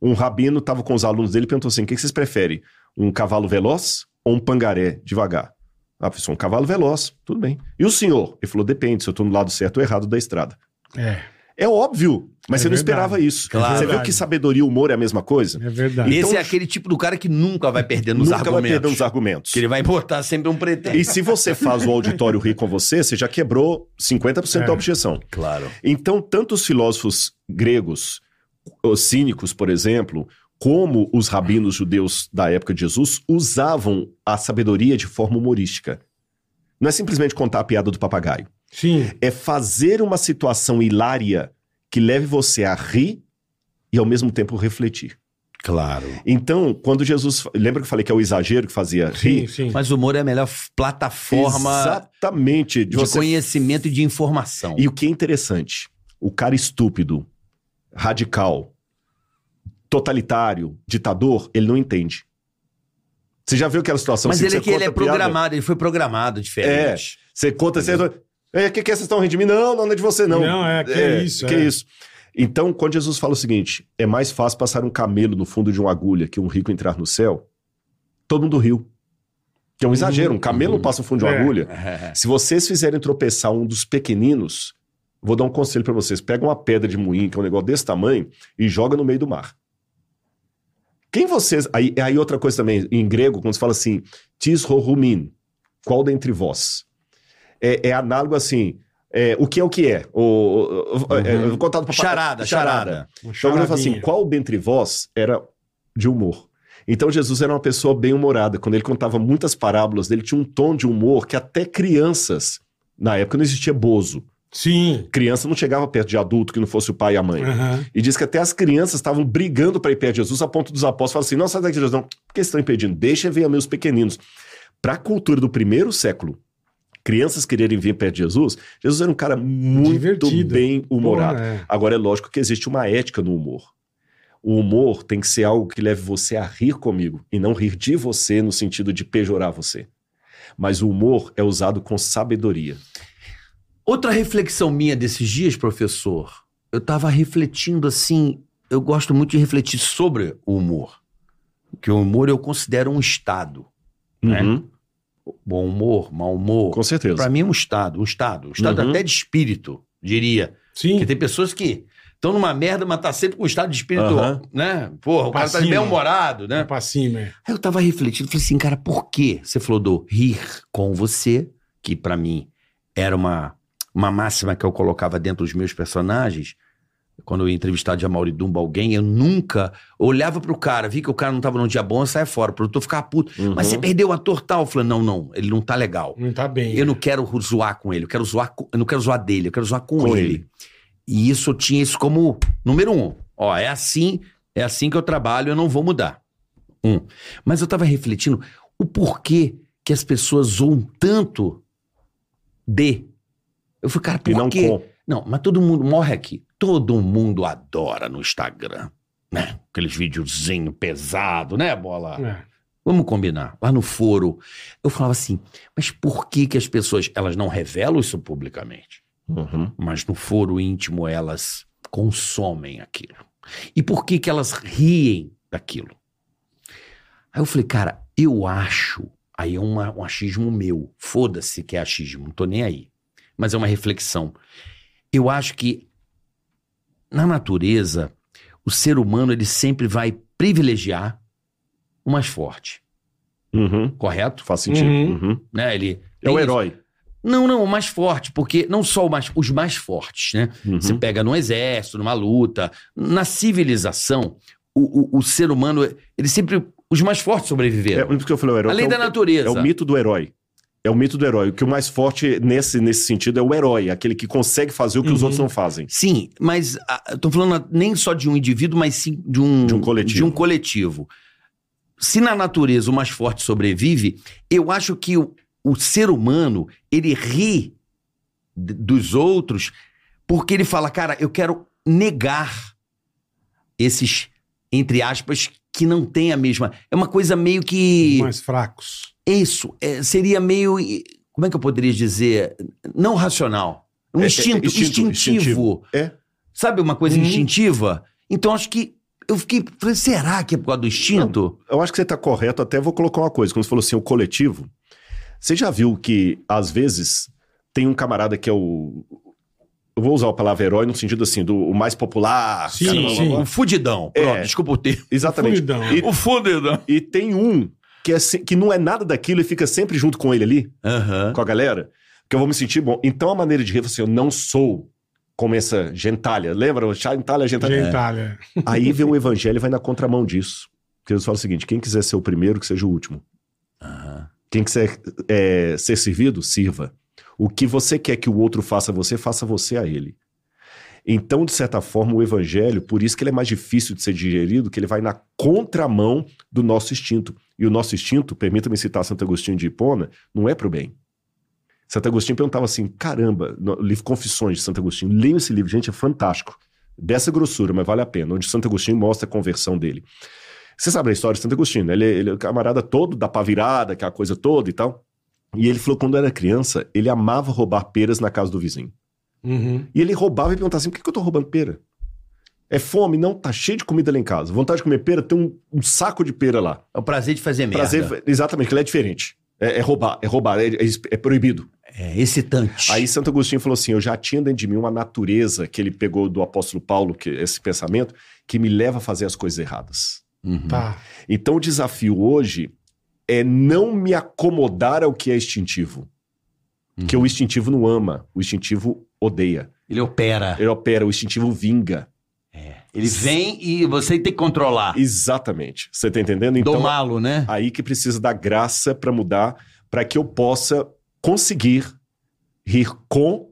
Speaker 4: Um rabino estava com os alunos dele e perguntou assim: o que que vocês preferem? Um cavalo veloz ou um pangaré devagar? Ah, professor, um cavalo veloz, tudo bem. E o senhor? Ele falou: depende se eu estou no lado certo ou errado da estrada.
Speaker 2: É,
Speaker 4: É óbvio, mas
Speaker 2: É
Speaker 4: você não
Speaker 2: verdade.
Speaker 4: esperava isso.
Speaker 3: Claro.
Speaker 4: Você viu que sabedoria e humor é a mesma coisa?
Speaker 2: é verdade.
Speaker 3: Esse
Speaker 4: Então-
Speaker 3: é aquele tipo do cara que nunca vai perder nos
Speaker 4: Nunca vai
Speaker 3: argumentos.
Speaker 4: perder uns argumentos.
Speaker 3: Que ele vai botar sempre um pretexto.
Speaker 4: E se você faz o auditório rir com você, você já quebrou 50% da
Speaker 2: É.
Speaker 4: objeção.
Speaker 3: Claro.
Speaker 4: Então, tanto os filósofos gregos, os cínicos, por exemplo, como os rabinos judeus da época de Jesus, usavam a sabedoria de forma humorística. Não é simplesmente contar a piada do papagaio.
Speaker 2: Sim,
Speaker 4: É fazer uma situação hilária que leve você a rir e ao mesmo tempo refletir.
Speaker 3: Claro.
Speaker 4: Então, quando Jesus. Lembra que eu falei que é o exagero que fazia
Speaker 2: sim,
Speaker 4: rir?
Speaker 2: sim.
Speaker 3: Mas o humor é a melhor plataforma
Speaker 4: Exatamente.
Speaker 3: de,
Speaker 4: De você
Speaker 3: conhecimento e de informação.
Speaker 4: E o que é interessante, o cara estúpido, radical, totalitário, ditador, ele não entende. Você já viu aquela situação
Speaker 3: Mas
Speaker 4: assim,
Speaker 3: ele é que ele é
Speaker 4: piada,
Speaker 3: programado, ele foi programado diferente.
Speaker 4: Você conta, você... É, o que, que é? Vocês estão rindo de mim? Não, não é de você, não.
Speaker 2: Não, é, que é isso,
Speaker 4: Que
Speaker 2: é.
Speaker 4: isso. Então, quando Jesus fala o seguinte, é mais fácil passar um camelo no fundo de uma agulha que um rico entrar no céu, todo mundo riu. Que é um exagero, um camelo não passa no fundo de uma
Speaker 2: É.
Speaker 4: agulha. Se vocês fizerem tropeçar um dos pequeninos, vou dar um conselho pra vocês. Pega uma pedra de moinho, que é um negócio desse tamanho, e joga no meio do mar. Quem vocês... Aí, aí outra coisa também, em grego, quando se fala assim, tis horumin, qual dentre vós? É, é análogo assim, é, o que é o que é? O, o, é,
Speaker 3: Uhum.
Speaker 4: eu vou contar do papai-
Speaker 3: Charada, charada.
Speaker 2: Uma
Speaker 4: Então, ele fala assim, qual dentre vós era de humor? Então, Jesus era uma pessoa bem-humorada. Quando ele contava muitas parábolas dele, tinha um tom de humor que até crianças, na época não existia bozo.
Speaker 2: Sim.
Speaker 4: Criança não chegava perto de adulto que não fosse o pai e a mãe.
Speaker 2: Aham.
Speaker 4: E diz que até as crianças estavam brigando para ir perto de Jesus, a ponto dos apóstolos falarem assim: não, sai daqui Jesus, não. Por que estão impedindo? Deixa ver meus pequeninos. Para a cultura do primeiro século, crianças quererem vir perto de Jesus, Jesus era um cara muito
Speaker 2: Divertido.
Speaker 4: bem humorado.
Speaker 2: Porra, é.
Speaker 4: Agora, é lógico que existe uma ética no humor. O humor tem que ser algo que leve você a rir comigo e não rir de você no sentido de pejorar você. Mas o humor é usado com sabedoria.
Speaker 3: Outra reflexão minha desses dias, professor, eu tava refletindo assim, eu gosto muito de refletir sobre o humor. Que o humor eu considero um estado. Né?
Speaker 4: Uhum,
Speaker 3: Bom humor, mau humor.
Speaker 4: Com certeza.
Speaker 3: Pra mim é um estado, um estado. Um estado
Speaker 4: Uhum.
Speaker 3: até de espírito, diria.
Speaker 2: Sim.
Speaker 3: Porque tem pessoas que estão numa merda, mas tá sempre com um estado de espírito,
Speaker 4: Aham.
Speaker 3: né? Porra, o cara tá
Speaker 2: Passinho.
Speaker 3: bem humorado, né?
Speaker 2: Pra cima, é.
Speaker 3: Aí eu tava refletindo, falei assim, cara, por que você falou do rir com você, que pra mim era uma, uma máxima que eu colocava dentro dos meus personagens, quando eu ia entrevistar de Amaury Dumba alguém, eu nunca olhava pro cara, vi que o cara não tava num dia bom, eu saia fora, o produtor ficava puto.
Speaker 4: Uhum.
Speaker 3: Mas você perdeu o ator tal? Eu falei, não, não, ele não tá legal.
Speaker 2: Não tá bem.
Speaker 3: Eu não quero zoar com ele, eu quero zoar, com- eu não quero zoar dele, eu quero zoar com,
Speaker 4: Com
Speaker 3: ele.
Speaker 4: ele.
Speaker 3: E isso eu tinha isso como número um. Ó, é assim, é assim que eu trabalho, eu não vou mudar. Um. Mas eu tava refletindo o porquê que as pessoas zoam tanto de. Eu falei, cara, por
Speaker 4: E não
Speaker 3: quê?
Speaker 4: com.
Speaker 3: Não, mas todo mundo morre aqui. Todo mundo adora no Instagram, né? Aqueles videozinho pesado, né, bola?
Speaker 2: É.
Speaker 3: Vamos combinar. Lá no foro, eu falava assim, mas por que que as pessoas, elas não revelam isso publicamente?
Speaker 4: Uhum.
Speaker 3: Mas no foro íntimo elas consomem aquilo. E por que que elas riem daquilo? Aí eu falei, cara, eu acho, aí é uma- um achismo meu, foda-se que é achismo, não tô nem aí. Mas é uma reflexão. Eu acho que na natureza, o ser humano ele sempre vai privilegiar o mais forte,
Speaker 4: Uhum.
Speaker 3: correto?
Speaker 4: Faz sentido.
Speaker 2: Uhum.
Speaker 4: Uhum.
Speaker 3: Né? Ele
Speaker 4: É o herói.
Speaker 3: Não, não, o mais forte, porque não só o mais, os mais fortes, né?
Speaker 4: Uhum.
Speaker 3: Você pega no exército, numa luta, na civilização, o, o, o ser humano, ele sempre. Os mais fortes
Speaker 4: É,
Speaker 3: sobreviveram.
Speaker 4: por isso que eu falei o herói.
Speaker 3: Além
Speaker 4: é
Speaker 3: da
Speaker 4: o-
Speaker 3: natureza.
Speaker 4: É o mito do herói. É o mito do herói. O que o mais forte nesse, nesse sentido é o herói, aquele que consegue fazer o que os
Speaker 2: Uhum.
Speaker 4: outros não fazem.
Speaker 3: Sim, mas ah, tô falando nem só de um indivíduo, mas sim de um,
Speaker 4: De um coletivo.
Speaker 3: de um coletivo. Se na natureza o mais forte sobrevive, eu acho que o, o ser humano, ele ri dos outros porque ele fala, cara, eu quero negar esses, entre aspas, que não tem a mesma. É uma coisa meio que.
Speaker 2: Mais fracos.
Speaker 3: Isso, é, seria meio. como é que eu poderia dizer? Não racional. Um
Speaker 4: É, é,
Speaker 3: instinto,
Speaker 4: instinto,
Speaker 3: instintivo.
Speaker 4: instintivo. É.
Speaker 3: Sabe uma coisa
Speaker 2: Uhum.
Speaker 3: instintiva? Então acho que eu fiquei. Falei, será que é por causa do instinto?
Speaker 4: Eu acho que você está correto, até vou colocar uma coisa. Quando você falou assim, o coletivo, você já viu que, às vezes, tem um camarada que é o. Eu vou usar a palavra herói no sentido assim, do o mais popular.
Speaker 2: Sim,
Speaker 4: cara, blá, blá,
Speaker 2: sim.
Speaker 4: blá.
Speaker 3: O fudidão.
Speaker 4: É.
Speaker 3: Pronto, desculpa o termo.
Speaker 4: Exatamente.
Speaker 2: Fudidão.
Speaker 4: E,
Speaker 3: O fudidão.
Speaker 4: e tem um que, é, que não é nada daquilo e fica sempre junto com ele ali,
Speaker 3: Aham.
Speaker 4: com a galera, que eu vou me sentir bom. Então a maneira de rir, assim, eu não sou como essa gentalha. Lembra? O gentalha, gentalha.
Speaker 2: Gentalha.
Speaker 4: Aí vem o evangelho e vai na contramão disso. Porque eles falam o seguinte: quem quiser ser o primeiro, que seja o último.
Speaker 3: Aham.
Speaker 4: Quem quiser é, ser servido, sirva. O que você quer que o outro faça a você, faça você a ele. Então, de certa forma, o evangelho, por isso que ele é mais difícil de ser digerido, que ele vai na contramão do nosso instinto. E o nosso instinto, permita-me citar Santo Agostinho de Hipona, não é pro bem. Santo Agostinho perguntava assim: caramba, no livro Confissões de Santo Agostinho, leiam esse livro, gente, é fantástico. Dessa grossura, mas vale a pena, onde Santo Agostinho mostra a conversão dele. Você sabe a história de Santo Agostinho, né? Ele, ele é o camarada todo da pá virada, aquela coisa toda e tal. E ele falou que quando era criança, ele amava roubar peras na casa do vizinho.
Speaker 2: Uhum.
Speaker 4: E ele roubava e perguntava assim: por que, que eu tô roubando pera? É fome? Não, tá cheio de comida lá em casa. Vontade de comer pera, tem um, um saco de pera lá.
Speaker 3: É o prazer de fazer merda.
Speaker 4: Prazer, exatamente, que ele é diferente. É, é roubar, é roubar, é, é- é proibido.
Speaker 3: É excitante.
Speaker 4: Aí Santo Agostinho falou assim: eu já tinha dentro de mim uma natureza que ele pegou do apóstolo Paulo, que esse pensamento, que me leva a fazer as coisas erradas.
Speaker 3: Uhum.
Speaker 2: Tá.
Speaker 4: Então o desafio hoje é não me acomodar ao que é instintivo. Que o instintivo não ama, o instintivo odeia.
Speaker 3: Ele opera.
Speaker 4: Ele opera, o instintivo vinga.
Speaker 3: Ele vem e você tem que controlar.
Speaker 4: Exatamente. Você tá entendendo? Então,
Speaker 3: Domá-lo, né?
Speaker 4: aí que precisa da graça para mudar, para que eu possa conseguir rir com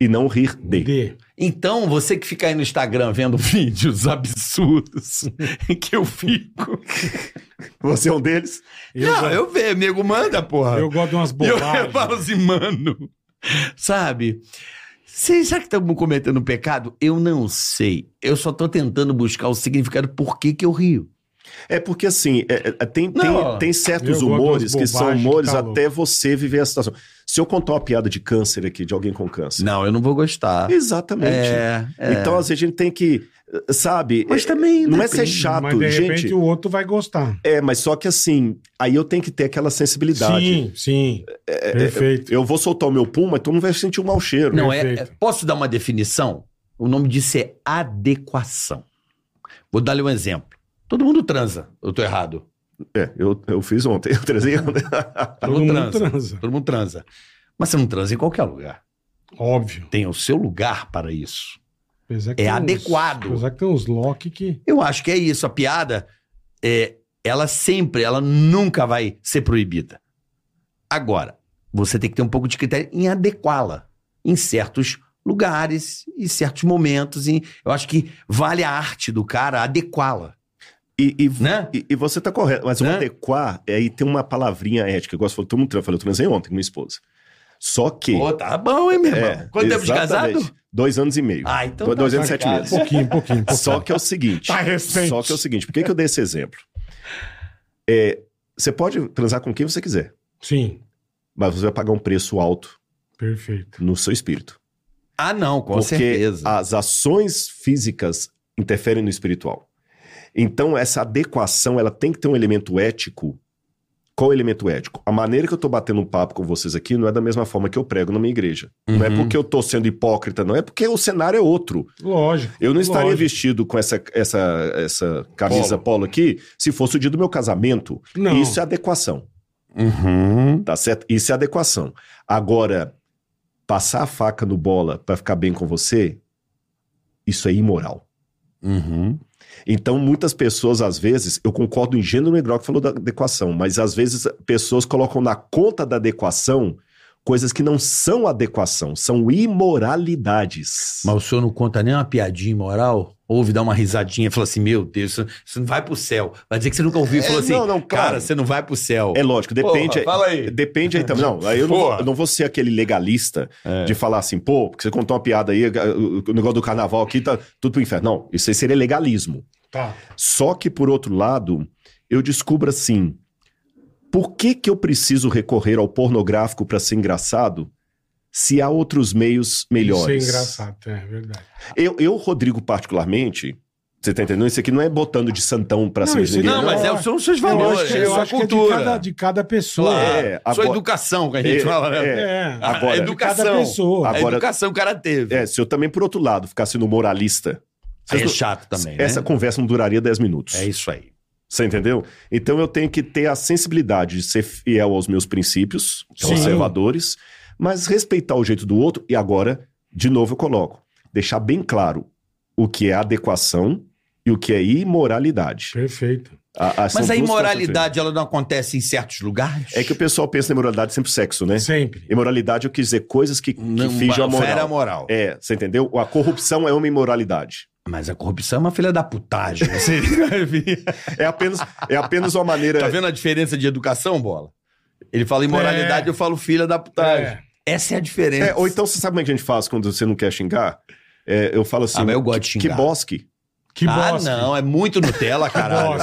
Speaker 4: e não rir de.
Speaker 2: D.
Speaker 3: Então, você que fica aí no Instagram vendo [LAUGHS] vídeos absurdos em [LAUGHS] que eu fico. [LAUGHS]
Speaker 4: Você é um deles?
Speaker 2: Eu,
Speaker 3: não,
Speaker 2: gosto,
Speaker 3: eu vejo, nego, manda, porra.
Speaker 2: eu gosto de umas
Speaker 3: E eu,
Speaker 2: bobagens.
Speaker 3: eu falo assim, mano, sabe? Vocês será que estamos cometendo um pecado? Eu não sei. Eu só tô tentando buscar o significado por que que eu rio.
Speaker 4: É porque assim, é- é- tem, tem,
Speaker 3: Não.
Speaker 4: tem certos humores que são
Speaker 2: bobagens que
Speaker 4: humores
Speaker 2: tá
Speaker 4: até você viver a situação. Se eu contar uma piada de câncer aqui, de alguém com câncer.
Speaker 3: Não, eu não vou gostar.
Speaker 4: Exatamente.
Speaker 3: É, é.
Speaker 4: Então, às vezes, a gente tem que, sabe?
Speaker 3: Mas
Speaker 4: é-
Speaker 3: também
Speaker 4: não é ser
Speaker 3: depende.
Speaker 4: chato,
Speaker 2: Mas de repente
Speaker 4: gente.
Speaker 2: o outro vai gostar.
Speaker 4: É, mas só que assim, aí eu tenho que ter aquela sensibilidade.
Speaker 2: Sim, sim. Perfeito.
Speaker 4: Eu vou soltar o meu pum, mas tu não vai sentir um mau cheiro.
Speaker 3: Não, é,
Speaker 2: Perfeito.
Speaker 3: é- Posso dar uma definição? O nome disso é adequação. Vou dar-lhe um exemplo. Todo mundo transa. Eu tô errado.
Speaker 4: É, eu, eu fiz ontem, [LAUGHS] eu trazia ontem.
Speaker 2: Todo mundo transa.
Speaker 3: Todo mundo transa. Mas você não transa em qualquer lugar.
Speaker 2: Óbvio.
Speaker 3: Tem o seu lugar para isso.
Speaker 2: Apesar que
Speaker 3: É
Speaker 2: tem uns-
Speaker 3: adequado.
Speaker 2: apesar que tem uns Loki que.
Speaker 3: Eu acho que é isso. A piada, é, ela sempre, ela nunca vai ser proibida. Agora, você tem que ter um pouco de critério em adequá-la em certos lugares e certos momentos. E eu acho que vale a arte do cara adequá-la,
Speaker 4: E, e,
Speaker 3: né?
Speaker 4: e, e você tá correto, mas o
Speaker 3: Né?
Speaker 4: adequar, é aí tem uma palavrinha ética. Igual você falou, todo mundo falei, eu transei ontem com minha esposa. Só que.
Speaker 3: Pô, tá bom, hein, meu irmão?
Speaker 4: é,
Speaker 3: Quanto tempo de casado?
Speaker 4: Dois anos e meio.
Speaker 3: Ah, então
Speaker 4: dois,
Speaker 3: tá
Speaker 4: dois anos e sete meses.
Speaker 2: Pouquinho, pouquinho, pouquinho.
Speaker 4: Só que é o seguinte.
Speaker 2: Tá recente.
Speaker 4: Só que é o seguinte, por que, que eu dei esse exemplo? É, você pode transar com quem você quiser,
Speaker 2: Sim,
Speaker 4: mas você vai pagar um preço alto
Speaker 2: perfeito.
Speaker 4: no seu espírito.
Speaker 3: Ah, não, com
Speaker 4: porque
Speaker 3: certeza.
Speaker 4: as ações físicas interferem no espiritual. Então, essa adequação, ela tem que ter um elemento ético. Qual é o elemento ético? A maneira que eu tô batendo um papo com vocês aqui não é da mesma forma que eu prego na minha igreja. Não é
Speaker 3: Uhum.
Speaker 4: porque eu tô sendo hipócrita, não é porque o cenário é outro.
Speaker 2: Lógico.
Speaker 4: Eu não estaria
Speaker 2: lógico.
Speaker 4: vestido com essa, essa, essa camisa polo. aqui se fosse o dia do meu casamento.
Speaker 2: Não.
Speaker 4: Isso é adequação,
Speaker 3: Uhum.
Speaker 4: tá certo? Isso é adequação. Agora, passar a faca no bola pra ficar bem com você, isso é imoral.
Speaker 3: Uhum.
Speaker 4: Então, muitas pessoas, às vezes, eu concordo em gênero grau que falou da adequação, mas às vezes pessoas colocam na conta da adequação coisas que não são adequação, são imoralidades.
Speaker 3: Mas o senhor não conta nem uma piadinha imoral? Ouve dar uma risadinha e fala assim: Meu Deus, você- não vai pro céu. Vai dizer que você nunca ouviu e
Speaker 4: É,
Speaker 3: falou assim:
Speaker 4: não, não, claro.
Speaker 3: Cara, você não vai pro céu.
Speaker 4: É lógico, depende.
Speaker 3: Porra, fala aí.
Speaker 4: Depende aí também. Não, aí eu não, eu não vou ser aquele legalista
Speaker 3: É.
Speaker 4: de falar assim, pô, porque você contou uma piada aí, o o negócio do carnaval aqui tá tudo pro inferno. Não, isso aí seria legalismo.
Speaker 2: Tá.
Speaker 4: Só que, por outro lado, eu descubro assim: Por que, que eu preciso recorrer ao pornográfico para ser engraçado se há outros meios
Speaker 2: Isso é
Speaker 4: melhores?
Speaker 2: engraçado, é verdade.
Speaker 4: Eu, eu, Rodrigo, particularmente, você tá entendendo? Isso aqui não é botando de santão pra
Speaker 2: Não,
Speaker 4: cima de ninguém.
Speaker 3: Não, mas é, são os seus
Speaker 2: Eu
Speaker 3: valores,
Speaker 2: acho que,
Speaker 3: é a
Speaker 2: eu
Speaker 3: sua
Speaker 2: acho que é de
Speaker 3: cultura.
Speaker 2: cada, de cada pessoa.
Speaker 3: Claro.
Speaker 4: É,
Speaker 3: Sua
Speaker 4: agora-
Speaker 3: educação, que a gente
Speaker 4: É,
Speaker 3: fala, né?
Speaker 4: é.
Speaker 2: É.
Speaker 3: A
Speaker 4: Agora-
Speaker 3: educação.
Speaker 2: Cada pessoa.
Speaker 3: A
Speaker 4: Agora-
Speaker 3: educação que o cara teve.
Speaker 4: É, se eu também, por outro lado, ficar sendo moralista,
Speaker 3: Aí é
Speaker 4: não-
Speaker 3: chato também, né?
Speaker 4: essa conversa não duraria 10 minutos.
Speaker 3: É isso aí.
Speaker 4: Você entendeu? Então eu tenho que ter a sensibilidade de ser fiel aos meus princípios conservadores, mas respeitar o jeito do outro. E agora, de novo, eu coloco: deixar bem claro o que é adequação e o que é imoralidade.
Speaker 2: Perfeito.
Speaker 4: A- a-
Speaker 3: Mas a imoralidade, ela não acontece em certos lugares?
Speaker 4: É que o pessoal pensa na imoralidade sempre sexo, né?
Speaker 2: Sempre.
Speaker 4: Imoralidade eu quis dizer coisas que, que
Speaker 3: Não,
Speaker 4: fingem a
Speaker 3: fere a
Speaker 4: moral.
Speaker 3: moral.
Speaker 4: É, você entendeu? A corrupção é uma imoralidade.
Speaker 3: Mas a corrupção é uma filha da putagem. Você [LAUGHS]
Speaker 4: É apenas, é apenas uma maneira.
Speaker 3: tá vendo a diferença de educação, Bola? Ele fala imoralidade,
Speaker 2: É.
Speaker 3: eu falo filha da putagem.
Speaker 2: É.
Speaker 3: Essa é a diferença.
Speaker 4: É, ou então, você sabe como é que a gente faz quando você não quer xingar? É, eu falo assim.
Speaker 3: Ah, mas eu gosto de
Speaker 4: que,
Speaker 3: xingar.
Speaker 4: Que bosque.
Speaker 2: Que
Speaker 3: ah,
Speaker 2: bosque.
Speaker 3: não, é muito Nutella, [LAUGHS] caralho.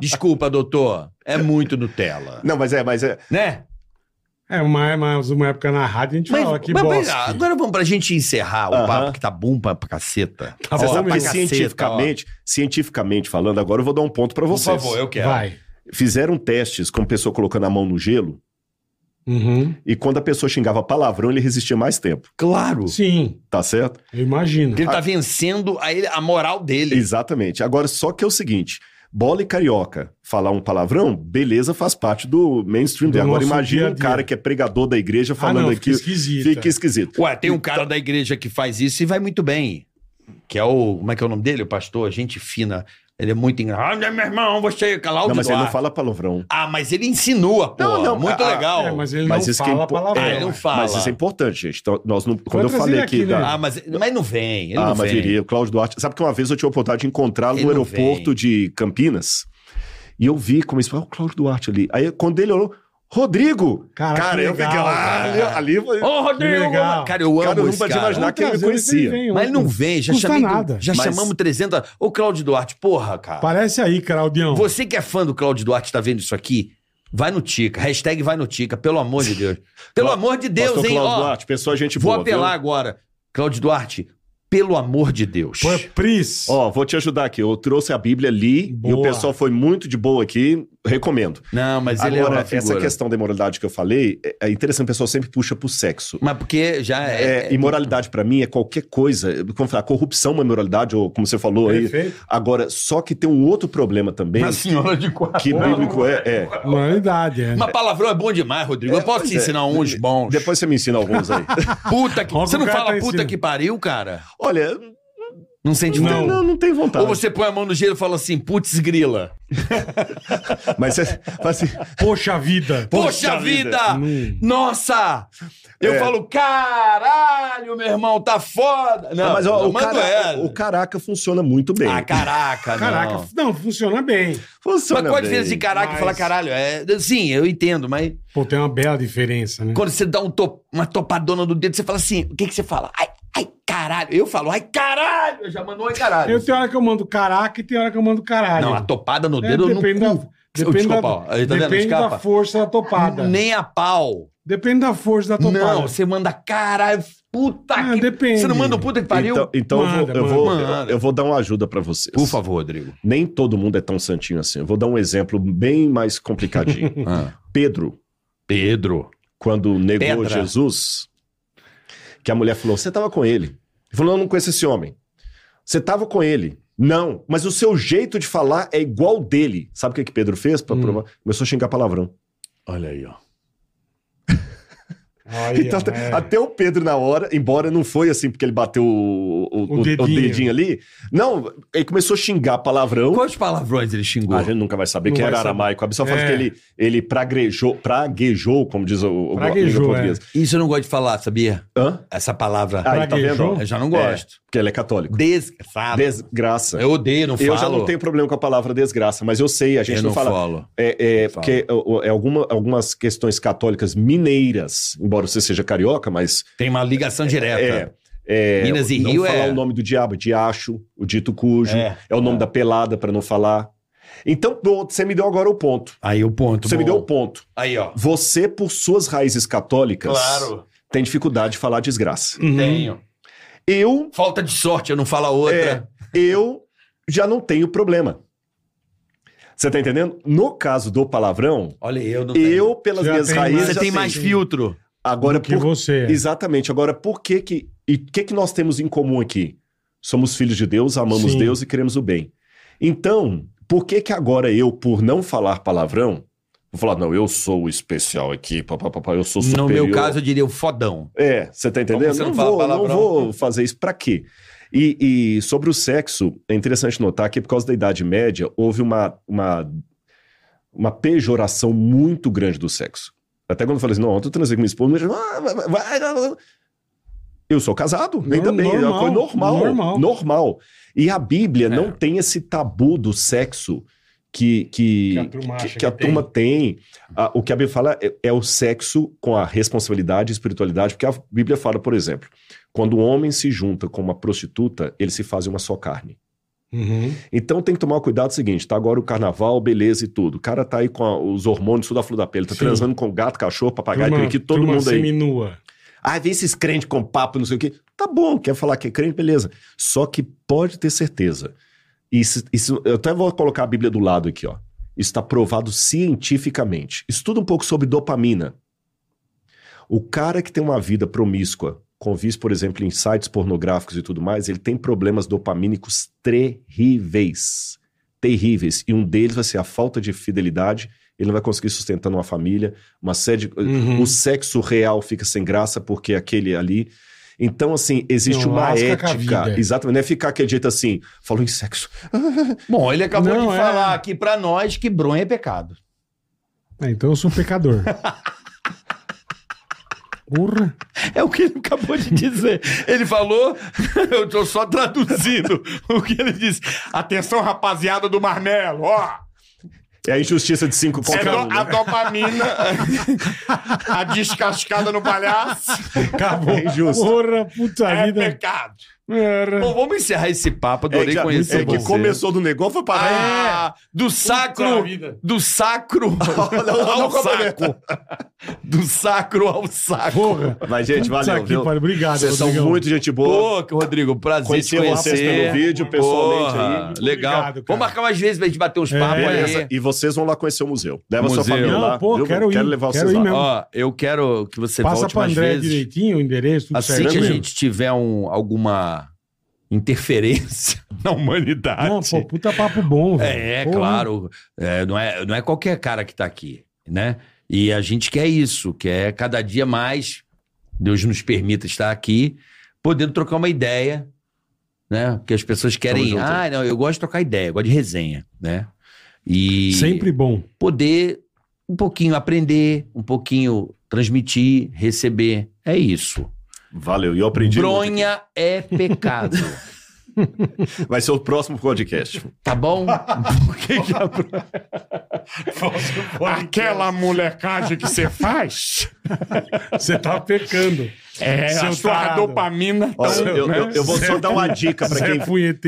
Speaker 3: Desculpa, doutor. É muito Nutella.
Speaker 4: Não, mas é, mas é.
Speaker 3: Né?
Speaker 2: É, uma, mas uma época na rádio a gente
Speaker 3: Mas,
Speaker 2: fala que
Speaker 3: mas,
Speaker 2: bosque.
Speaker 3: mas, agora vamos pra gente encerrar o
Speaker 4: Aham.
Speaker 3: papo que tá bom pra, pra caceta.
Speaker 2: Tá
Speaker 4: Você
Speaker 2: bom
Speaker 4: sabe que
Speaker 2: mesmo.
Speaker 3: caceta,
Speaker 4: cientificamente, cientificamente falando, agora eu vou dar um ponto pra
Speaker 3: Por
Speaker 4: vocês.
Speaker 3: favor, eu quero.
Speaker 2: Vai.
Speaker 4: Fizeram testes com pessoa colocando a mão no gelo
Speaker 2: Uhum.
Speaker 4: e quando a pessoa xingava palavrão, ele resistia mais tempo.
Speaker 3: Claro.
Speaker 2: Sim,
Speaker 4: Tá certo?
Speaker 2: eu imagino.
Speaker 3: Porque ele tá vencendo a, ele- a moral dele.
Speaker 4: Exatamente. Agora, só que é o seguinte: bola e carioca falar um palavrão, beleza, faz parte do mainstream.
Speaker 2: Do
Speaker 4: Agora, imagina um cara que é pregador da igreja
Speaker 2: Ah,
Speaker 4: falando
Speaker 2: não,
Speaker 4: aqui.
Speaker 2: fica esquisito.
Speaker 4: Fica
Speaker 2: é.
Speaker 4: esquisito.
Speaker 3: Ué, tem um cara da igreja que faz isso e vai muito bem. Que é o. Como é que é o nome dele? O pastor, gente fina. Ele é muito engraçado. Ah, meu irmão, você, Cláudio
Speaker 4: Não, mas ele não
Speaker 3: Duarte.
Speaker 4: fala palavrão.
Speaker 3: Ah, mas ele insinua, pô.
Speaker 4: Não, não,
Speaker 3: muito
Speaker 4: ah,
Speaker 3: legal.
Speaker 2: É, mas ele
Speaker 4: Mas
Speaker 2: não
Speaker 4: isso que é
Speaker 2: fala
Speaker 4: impo-
Speaker 2: palavrão.
Speaker 3: Ah, ele não
Speaker 2: é.
Speaker 3: fala.
Speaker 4: Mas isso é importante, gente. Então, nós não, quando eu falei aqui
Speaker 2: aqui,
Speaker 4: da.
Speaker 2: né?
Speaker 3: Ah, mas, mas não vem. Ele
Speaker 4: Ah,
Speaker 3: não
Speaker 4: mas
Speaker 3: vem.
Speaker 4: viria. O Cláudio Duarte. Sabe que uma vez eu tive a oportunidade de encontrá-lo
Speaker 3: Ele
Speaker 4: no aeroporto
Speaker 3: vem.
Speaker 4: de Campinas. E eu vi como isso. Ah, o Cláudio Duarte ali. Aí quando ele olhou, Rodrigo!
Speaker 2: Cara, que
Speaker 4: eu
Speaker 2: legal,
Speaker 4: fiquei lá.
Speaker 2: cara.
Speaker 4: Ali, ali foi.
Speaker 3: Ô, Rodrigo!
Speaker 2: legal.
Speaker 3: Cara, eu amo
Speaker 4: Cara, eu não
Speaker 3: esse
Speaker 4: podia
Speaker 3: cara.
Speaker 4: imaginar que ele me conhecia.
Speaker 2: vem,
Speaker 3: Mas ele não vem, já
Speaker 2: Custa
Speaker 3: chamei.
Speaker 2: nada.
Speaker 3: Já
Speaker 4: Mas-
Speaker 3: chamamos 300. Ô, Cláudio Duarte, porra, cara.
Speaker 2: Parece aí, Claudião.
Speaker 3: Você que é fã do Cláudio Duarte, tá vendo isso aqui? Vai no Tica. Hashtag vai no Tica, pelo amor de Deus. [LAUGHS] Pelo amor de Deus,
Speaker 4: Pastor
Speaker 3: hein?
Speaker 4: Cláudio Duarte, pessoa gente
Speaker 3: vou
Speaker 4: boa.
Speaker 3: apelar
Speaker 4: viu?
Speaker 3: agora. Cláudio Duarte, pelo amor de Deus.
Speaker 2: Pô, Pris.
Speaker 4: Ó, vou te ajudar aqui. Eu trouxe a Bíblia, li, e o pessoal foi muito de boa aqui. Recomendo.
Speaker 3: Não, mas ele é
Speaker 4: Agora,
Speaker 3: uma
Speaker 4: essa
Speaker 3: figura.
Speaker 4: questão da imoralidade que eu falei, é- é interessante, o pessoal sempre puxa pro sexo.
Speaker 3: Mas porque já
Speaker 4: É,
Speaker 3: é...
Speaker 4: imoralidade pra mim é qualquer coisa. Como falar, corrupção é uma imoralidade, ou como você falou aí.
Speaker 2: Perfeito.
Speaker 4: Agora, só que tem um outro problema também,
Speaker 3: Uma senhora de quatro.
Speaker 4: que bíblico é. é.
Speaker 2: Moralidade, é.
Speaker 3: Mas palavrão é bom demais, Rodrigo. Eu posso te
Speaker 4: é.
Speaker 3: ensinar uns bons.
Speaker 4: Depois você me ensina alguns aí.
Speaker 3: Puta que... Você não fala
Speaker 2: tá
Speaker 3: puta que pariu, cara?
Speaker 4: Olha,
Speaker 3: Não sente
Speaker 2: Não.
Speaker 3: falta?
Speaker 4: não, não tem vontade.
Speaker 3: Ou você põe a mão no gelo e fala assim, putz grila. [LAUGHS]
Speaker 4: Mas você fala assim,
Speaker 2: Poxa vida.
Speaker 3: Poxa,
Speaker 4: Poxa
Speaker 3: vida!
Speaker 4: vida.
Speaker 2: Hum.
Speaker 3: Nossa! Eu
Speaker 4: É.
Speaker 3: falo, caralho, meu irmão, tá foda. Não,
Speaker 4: Não, mas ó, o,
Speaker 3: mando
Speaker 4: cara-
Speaker 3: ela.
Speaker 4: o caraca funciona muito bem.
Speaker 3: Ah, caraca,
Speaker 2: Caraca,
Speaker 3: não.
Speaker 2: não. funciona bem.
Speaker 4: funciona
Speaker 3: Mas qual a diferença de caraca
Speaker 2: Mas-
Speaker 3: e falar caralho? É, sim, eu entendo, mas
Speaker 2: Pô, tem uma bela diferença, né?
Speaker 3: quando você dá um to- uma topadona no dedo, você fala assim, o que que você fala? Ai, caralho. Eu falo, ai, caralho. Eu já mando ai, caralho.
Speaker 2: Eu tenho hora que eu mando caraca e tem hora que eu mando caralho.
Speaker 3: Não, a topada no
Speaker 2: É,
Speaker 3: dedo no
Speaker 2: depende da, depende
Speaker 3: Desculpa,
Speaker 2: da,
Speaker 3: ó. Tá vendo?
Speaker 2: depende da
Speaker 3: Escapa.
Speaker 2: força da topada.
Speaker 3: Nem a pau.
Speaker 2: Depende da força da topada.
Speaker 3: Não, você manda caralho, puta
Speaker 2: Ah,
Speaker 3: que...
Speaker 2: depende.
Speaker 3: Você não manda puta que pariu?
Speaker 4: Então, então eu vou-
Speaker 2: Manda,
Speaker 4: eu, vou,
Speaker 3: manda.
Speaker 4: eu, eu vou dar uma ajuda pra vocês.
Speaker 3: Por favor, Rodrigo.
Speaker 4: Nem todo mundo é tão santinho assim. Eu vou dar um exemplo bem mais complicadinho. [LAUGHS]
Speaker 3: Ah.
Speaker 4: Pedro,
Speaker 3: Pedro.
Speaker 4: quando negou
Speaker 3: Pedra.
Speaker 4: Jesus, que a mulher falou: Você estava com ele. Ele falou: Não, não conheço esse homem. Você estava com ele. Não, mas o seu jeito de falar é igual dele. Sabe o que, que Pedro fez? Pra
Speaker 2: Hum.
Speaker 4: provar? Começou a xingar palavrão.
Speaker 3: Olha aí, ó.
Speaker 2: Aí,
Speaker 4: Então,
Speaker 2: é.
Speaker 4: até o Pedro, na hora, embora não foi assim porque ele bateu o, o,
Speaker 2: O
Speaker 4: o- o
Speaker 2: dedinho.
Speaker 4: dedinho. ali. Não, ele começou a xingar palavrão.
Speaker 3: Quantos palavrões ele xingou?
Speaker 4: A gente nunca vai saber
Speaker 2: Não
Speaker 4: quem
Speaker 2: vai
Speaker 4: era
Speaker 2: saber.
Speaker 4: aramaico. A pessoa fala
Speaker 2: É.
Speaker 4: que ele, ele praguejou, praguejou, como diz o, o
Speaker 2: Praguejou,
Speaker 4: língua portuguesa.
Speaker 3: Isso eu não gosto de falar, sabia?
Speaker 4: Hã?
Speaker 3: Essa palavra.
Speaker 4: Aí, tá
Speaker 2: Praguejou?
Speaker 4: vendo?
Speaker 3: eu já não gosto.
Speaker 4: Porque ele é católico.
Speaker 3: Desgraçado.
Speaker 4: Desgraça.
Speaker 3: Eu odeio, não falo.
Speaker 4: Eu já não tenho problema com a palavra desgraça, mas eu sei, a gente
Speaker 3: Eu
Speaker 4: não,
Speaker 3: não
Speaker 4: fala.
Speaker 3: falo.
Speaker 4: É, é
Speaker 3: Fala.
Speaker 4: porque o- o- é alguma- algumas questões católicas mineiras, embora você seja carioca, mas
Speaker 3: Tem uma ligação direta.
Speaker 4: é, é,
Speaker 3: Minas e
Speaker 4: não
Speaker 3: Rio
Speaker 4: falar
Speaker 3: é-
Speaker 4: o nome do diabo, diacho, o dito cujo,
Speaker 3: É.
Speaker 4: é, o nome da pelada para não falar. Então, pronto, você me deu agora o ponto.
Speaker 3: Aí o ponto.
Speaker 4: Você me
Speaker 3: bom.
Speaker 4: deu o ponto.
Speaker 3: Aí, ó.
Speaker 4: Você, por suas raízes católicas,
Speaker 3: Claro.
Speaker 4: tem dificuldade de falar desgraça.
Speaker 2: Uhum.
Speaker 3: Tenho.
Speaker 4: Eu,
Speaker 3: Falta de sorte, eu não falo a outra.
Speaker 4: é, eu já não tenho problema. Você tá entendendo? No caso do palavrão,
Speaker 3: Olha, eu não
Speaker 4: eu, pelas
Speaker 2: Já
Speaker 4: minhas
Speaker 2: tem
Speaker 4: raízes.
Speaker 2: mais-
Speaker 3: Você
Speaker 4: já
Speaker 3: tem mais filtro.
Speaker 4: Agora,
Speaker 2: Do que
Speaker 4: por-
Speaker 2: você. é.
Speaker 4: Exatamente. Agora, por que que... E o que que nós temos em comum aqui? Somos filhos de Deus, amamos
Speaker 2: Sim.
Speaker 4: Deus e queremos o bem. Então, por que que agora eu, por não falar palavrão, vou falar, não, eu sou o especial aqui, papapá, eu sou superior.
Speaker 3: No meu caso, eu diria o fodão.
Speaker 4: É, você tá entendendo?
Speaker 3: Você não
Speaker 4: não, vou, não
Speaker 3: palavrão?
Speaker 4: vou [LAUGHS] fazer isso pra quê? E, e sobre o sexo, é interessante notar que por causa da Idade Média, houve uma, uma, uma pejoração muito grande do sexo. Até quando eu falei assim, não, ontem eu transei com minha esposa, mas, ah, vai, vai, vai, eu sou casado,
Speaker 2: Nor-
Speaker 4: ainda bem, é uma
Speaker 2: normal,
Speaker 4: coisa normal,
Speaker 2: normal.
Speaker 4: normal. E a Bíblia
Speaker 3: É.
Speaker 4: não tem esse tabu do sexo que, que,
Speaker 2: Que a turma
Speaker 4: que- que a
Speaker 2: que
Speaker 4: turma tem. Ah, o que a Bíblia fala é, é o sexo com a responsabilidade e espiritualidade, porque a Bíblia fala, por exemplo, quando o homem se junta com uma prostituta, eles se fazem uma só carne.
Speaker 2: Uhum.
Speaker 4: Então tem que tomar cuidado o seguinte, tá agora o carnaval, beleza e tudo. O cara tá aí com a- os hormônios tudo à flor da pele, tá
Speaker 2: Sim.
Speaker 4: transando com gato, cachorro, papagaio,
Speaker 2: Turma-
Speaker 4: periquito, todo mundo aí.
Speaker 2: seminua.
Speaker 4: Ah, vem esses crentes com papo, não sei o quê. Tá bom, quer falar que é crente, beleza. Só que pode ter certeza. Isso, isso, eu até vou colocar a Bíblia do lado aqui, ó. Isso está provado cientificamente. Estuda um pouco sobre dopamina. O cara que tem uma vida promíscua, com vício, por exemplo, em sites pornográficos e tudo mais, ele tem problemas dopamínicos terríveis. Terríveis. E um deles vai ser a falta de fidelidade. Ele não vai conseguir sustentar uma família, uma série de...
Speaker 2: Uhum.
Speaker 4: O sexo real fica sem graça porque aquele ali. Então, assim, existe
Speaker 2: Não,
Speaker 4: uma ética. Exatamente. Não é ficar aquele jeito assim, falou em sexo. [LAUGHS]
Speaker 3: Bom, ele acabou
Speaker 2: Não,
Speaker 3: de
Speaker 2: é.
Speaker 3: falar aqui pra nós que bronha é pecado.
Speaker 2: É, então eu sou pecador. [LAUGHS] Porra.
Speaker 3: É o que ele acabou de dizer. Ele falou, [LAUGHS] eu tô só traduzindo o que ele disse. Atenção, rapaziada do Marmelo, ó.
Speaker 4: É a injustiça de cinco
Speaker 3: É
Speaker 4: contra
Speaker 3: do-
Speaker 4: um, né?
Speaker 3: a dopamina, [LAUGHS] a descascada no palhaço,
Speaker 2: Acabou.
Speaker 4: É injusto.
Speaker 2: Porra, puta
Speaker 3: é
Speaker 2: vida.
Speaker 3: pecado.
Speaker 2: Era.
Speaker 3: Bom, vamos encerrar esse papo, adorei
Speaker 4: É, já-
Speaker 3: conhecer
Speaker 4: é que
Speaker 3: você.
Speaker 4: começou do negócio, foi parar.
Speaker 3: Ah, do sacro,
Speaker 2: vida.
Speaker 3: do sacro [LAUGHS]
Speaker 4: não,
Speaker 3: ao
Speaker 4: não
Speaker 3: saco. Do sacro ao saco.
Speaker 2: Porra.
Speaker 4: Mas, gente, valeu,
Speaker 2: que
Speaker 4: viu?
Speaker 2: pariu. Obrigado,
Speaker 4: Vocês são muito gente boa.
Speaker 3: Pô, que Rodrigo, prazer
Speaker 4: Conheci
Speaker 3: te conhecer.
Speaker 4: vocês pelo vídeo, pessoalmente
Speaker 3: Porra,
Speaker 4: aí.
Speaker 2: Muito
Speaker 3: Legal.
Speaker 2: obrigado.
Speaker 3: Vamos marcar mais vezes pra gente bater uns
Speaker 2: É.
Speaker 3: papos aí.
Speaker 4: E vocês vão lá conhecer o museu. Leva sua
Speaker 3: Museu.
Speaker 4: família
Speaker 2: Não,
Speaker 4: lá.
Speaker 2: pô,
Speaker 4: viu?
Speaker 2: quero ir,
Speaker 4: levar
Speaker 2: quero
Speaker 4: vocês
Speaker 2: ir
Speaker 4: lá.
Speaker 2: mesmo.
Speaker 3: Ó, eu quero que você
Speaker 2: Passa
Speaker 3: volte
Speaker 2: pra
Speaker 3: mais
Speaker 2: André
Speaker 3: vezes.
Speaker 2: direitinho, o endereço, tudo
Speaker 3: Assim
Speaker 2: certo.
Speaker 3: que a gente tiver um, alguma interferência [LAUGHS] na humanidade.
Speaker 2: Não, pô, puta papo bom, velho.
Speaker 3: É,
Speaker 2: Porra.
Speaker 3: claro. É, não, é, não é qualquer cara que tá aqui, né? E a gente quer isso, quer cada dia mais, Deus nos permita estar aqui, podendo trocar uma ideia, né? Porque as pessoas querem, ah, não, eu gosto de trocar ideia, eu gosto de resenha, né? E
Speaker 2: Sempre bom.
Speaker 3: poder um pouquinho aprender, um pouquinho transmitir, receber. É isso.
Speaker 4: Valeu. E eu aprendi. muito
Speaker 3: Bronha é pecado. [LAUGHS]
Speaker 4: Vai ser o próximo podcast.
Speaker 3: Tá bom? [LAUGHS] Por que que a [LAUGHS]
Speaker 1: Aquela molecagem que você faz
Speaker 2: Você tá pecando.
Speaker 1: É
Speaker 2: Seu
Speaker 1: a dopamina.
Speaker 4: Olha,
Speaker 1: então,
Speaker 4: eu,
Speaker 1: né?
Speaker 4: eu- eu vou só dar uma [LAUGHS] dica pra
Speaker 2: Você
Speaker 4: quem.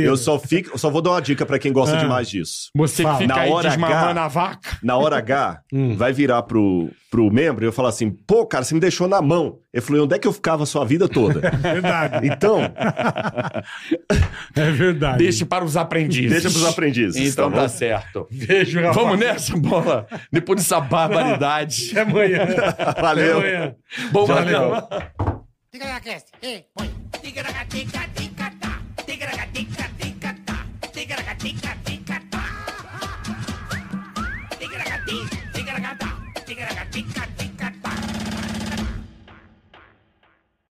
Speaker 2: é.
Speaker 4: Eu só, fico, eu só vou dar uma dica pra quem gosta
Speaker 2: Ah.
Speaker 4: demais disso.
Speaker 1: Você
Speaker 2: Fala.
Speaker 1: fica
Speaker 4: Na
Speaker 1: aí
Speaker 4: hora
Speaker 1: desmamando
Speaker 4: H.
Speaker 1: a vaca.
Speaker 4: Na hora H,
Speaker 2: Hum.
Speaker 4: vai virar pro, pro membro e eu falar assim: pô, cara, você me deixou na mão. Ele falou: onde é que eu ficava a sua vida toda? [LAUGHS]
Speaker 2: Verdade.
Speaker 4: Então, [LAUGHS]
Speaker 2: É verdade.
Speaker 1: Deixe para os aprendizes.
Speaker 4: deixa pros aprendizes.
Speaker 3: Então
Speaker 4: tá
Speaker 3: tá certo.
Speaker 2: Beijo, rapaz.
Speaker 3: Vamos nessa, bola? Depois dessa barbaridade.
Speaker 2: Até amanhã. Até
Speaker 4: Valeu.
Speaker 2: amanhã.
Speaker 3: Bom,
Speaker 2: Valeu.
Speaker 3: Marcão.
Speaker 1: Ticaracast, ei, põe. Ticaracatica, ticatá. Ticaracatica, ticatá. Ticaracatica,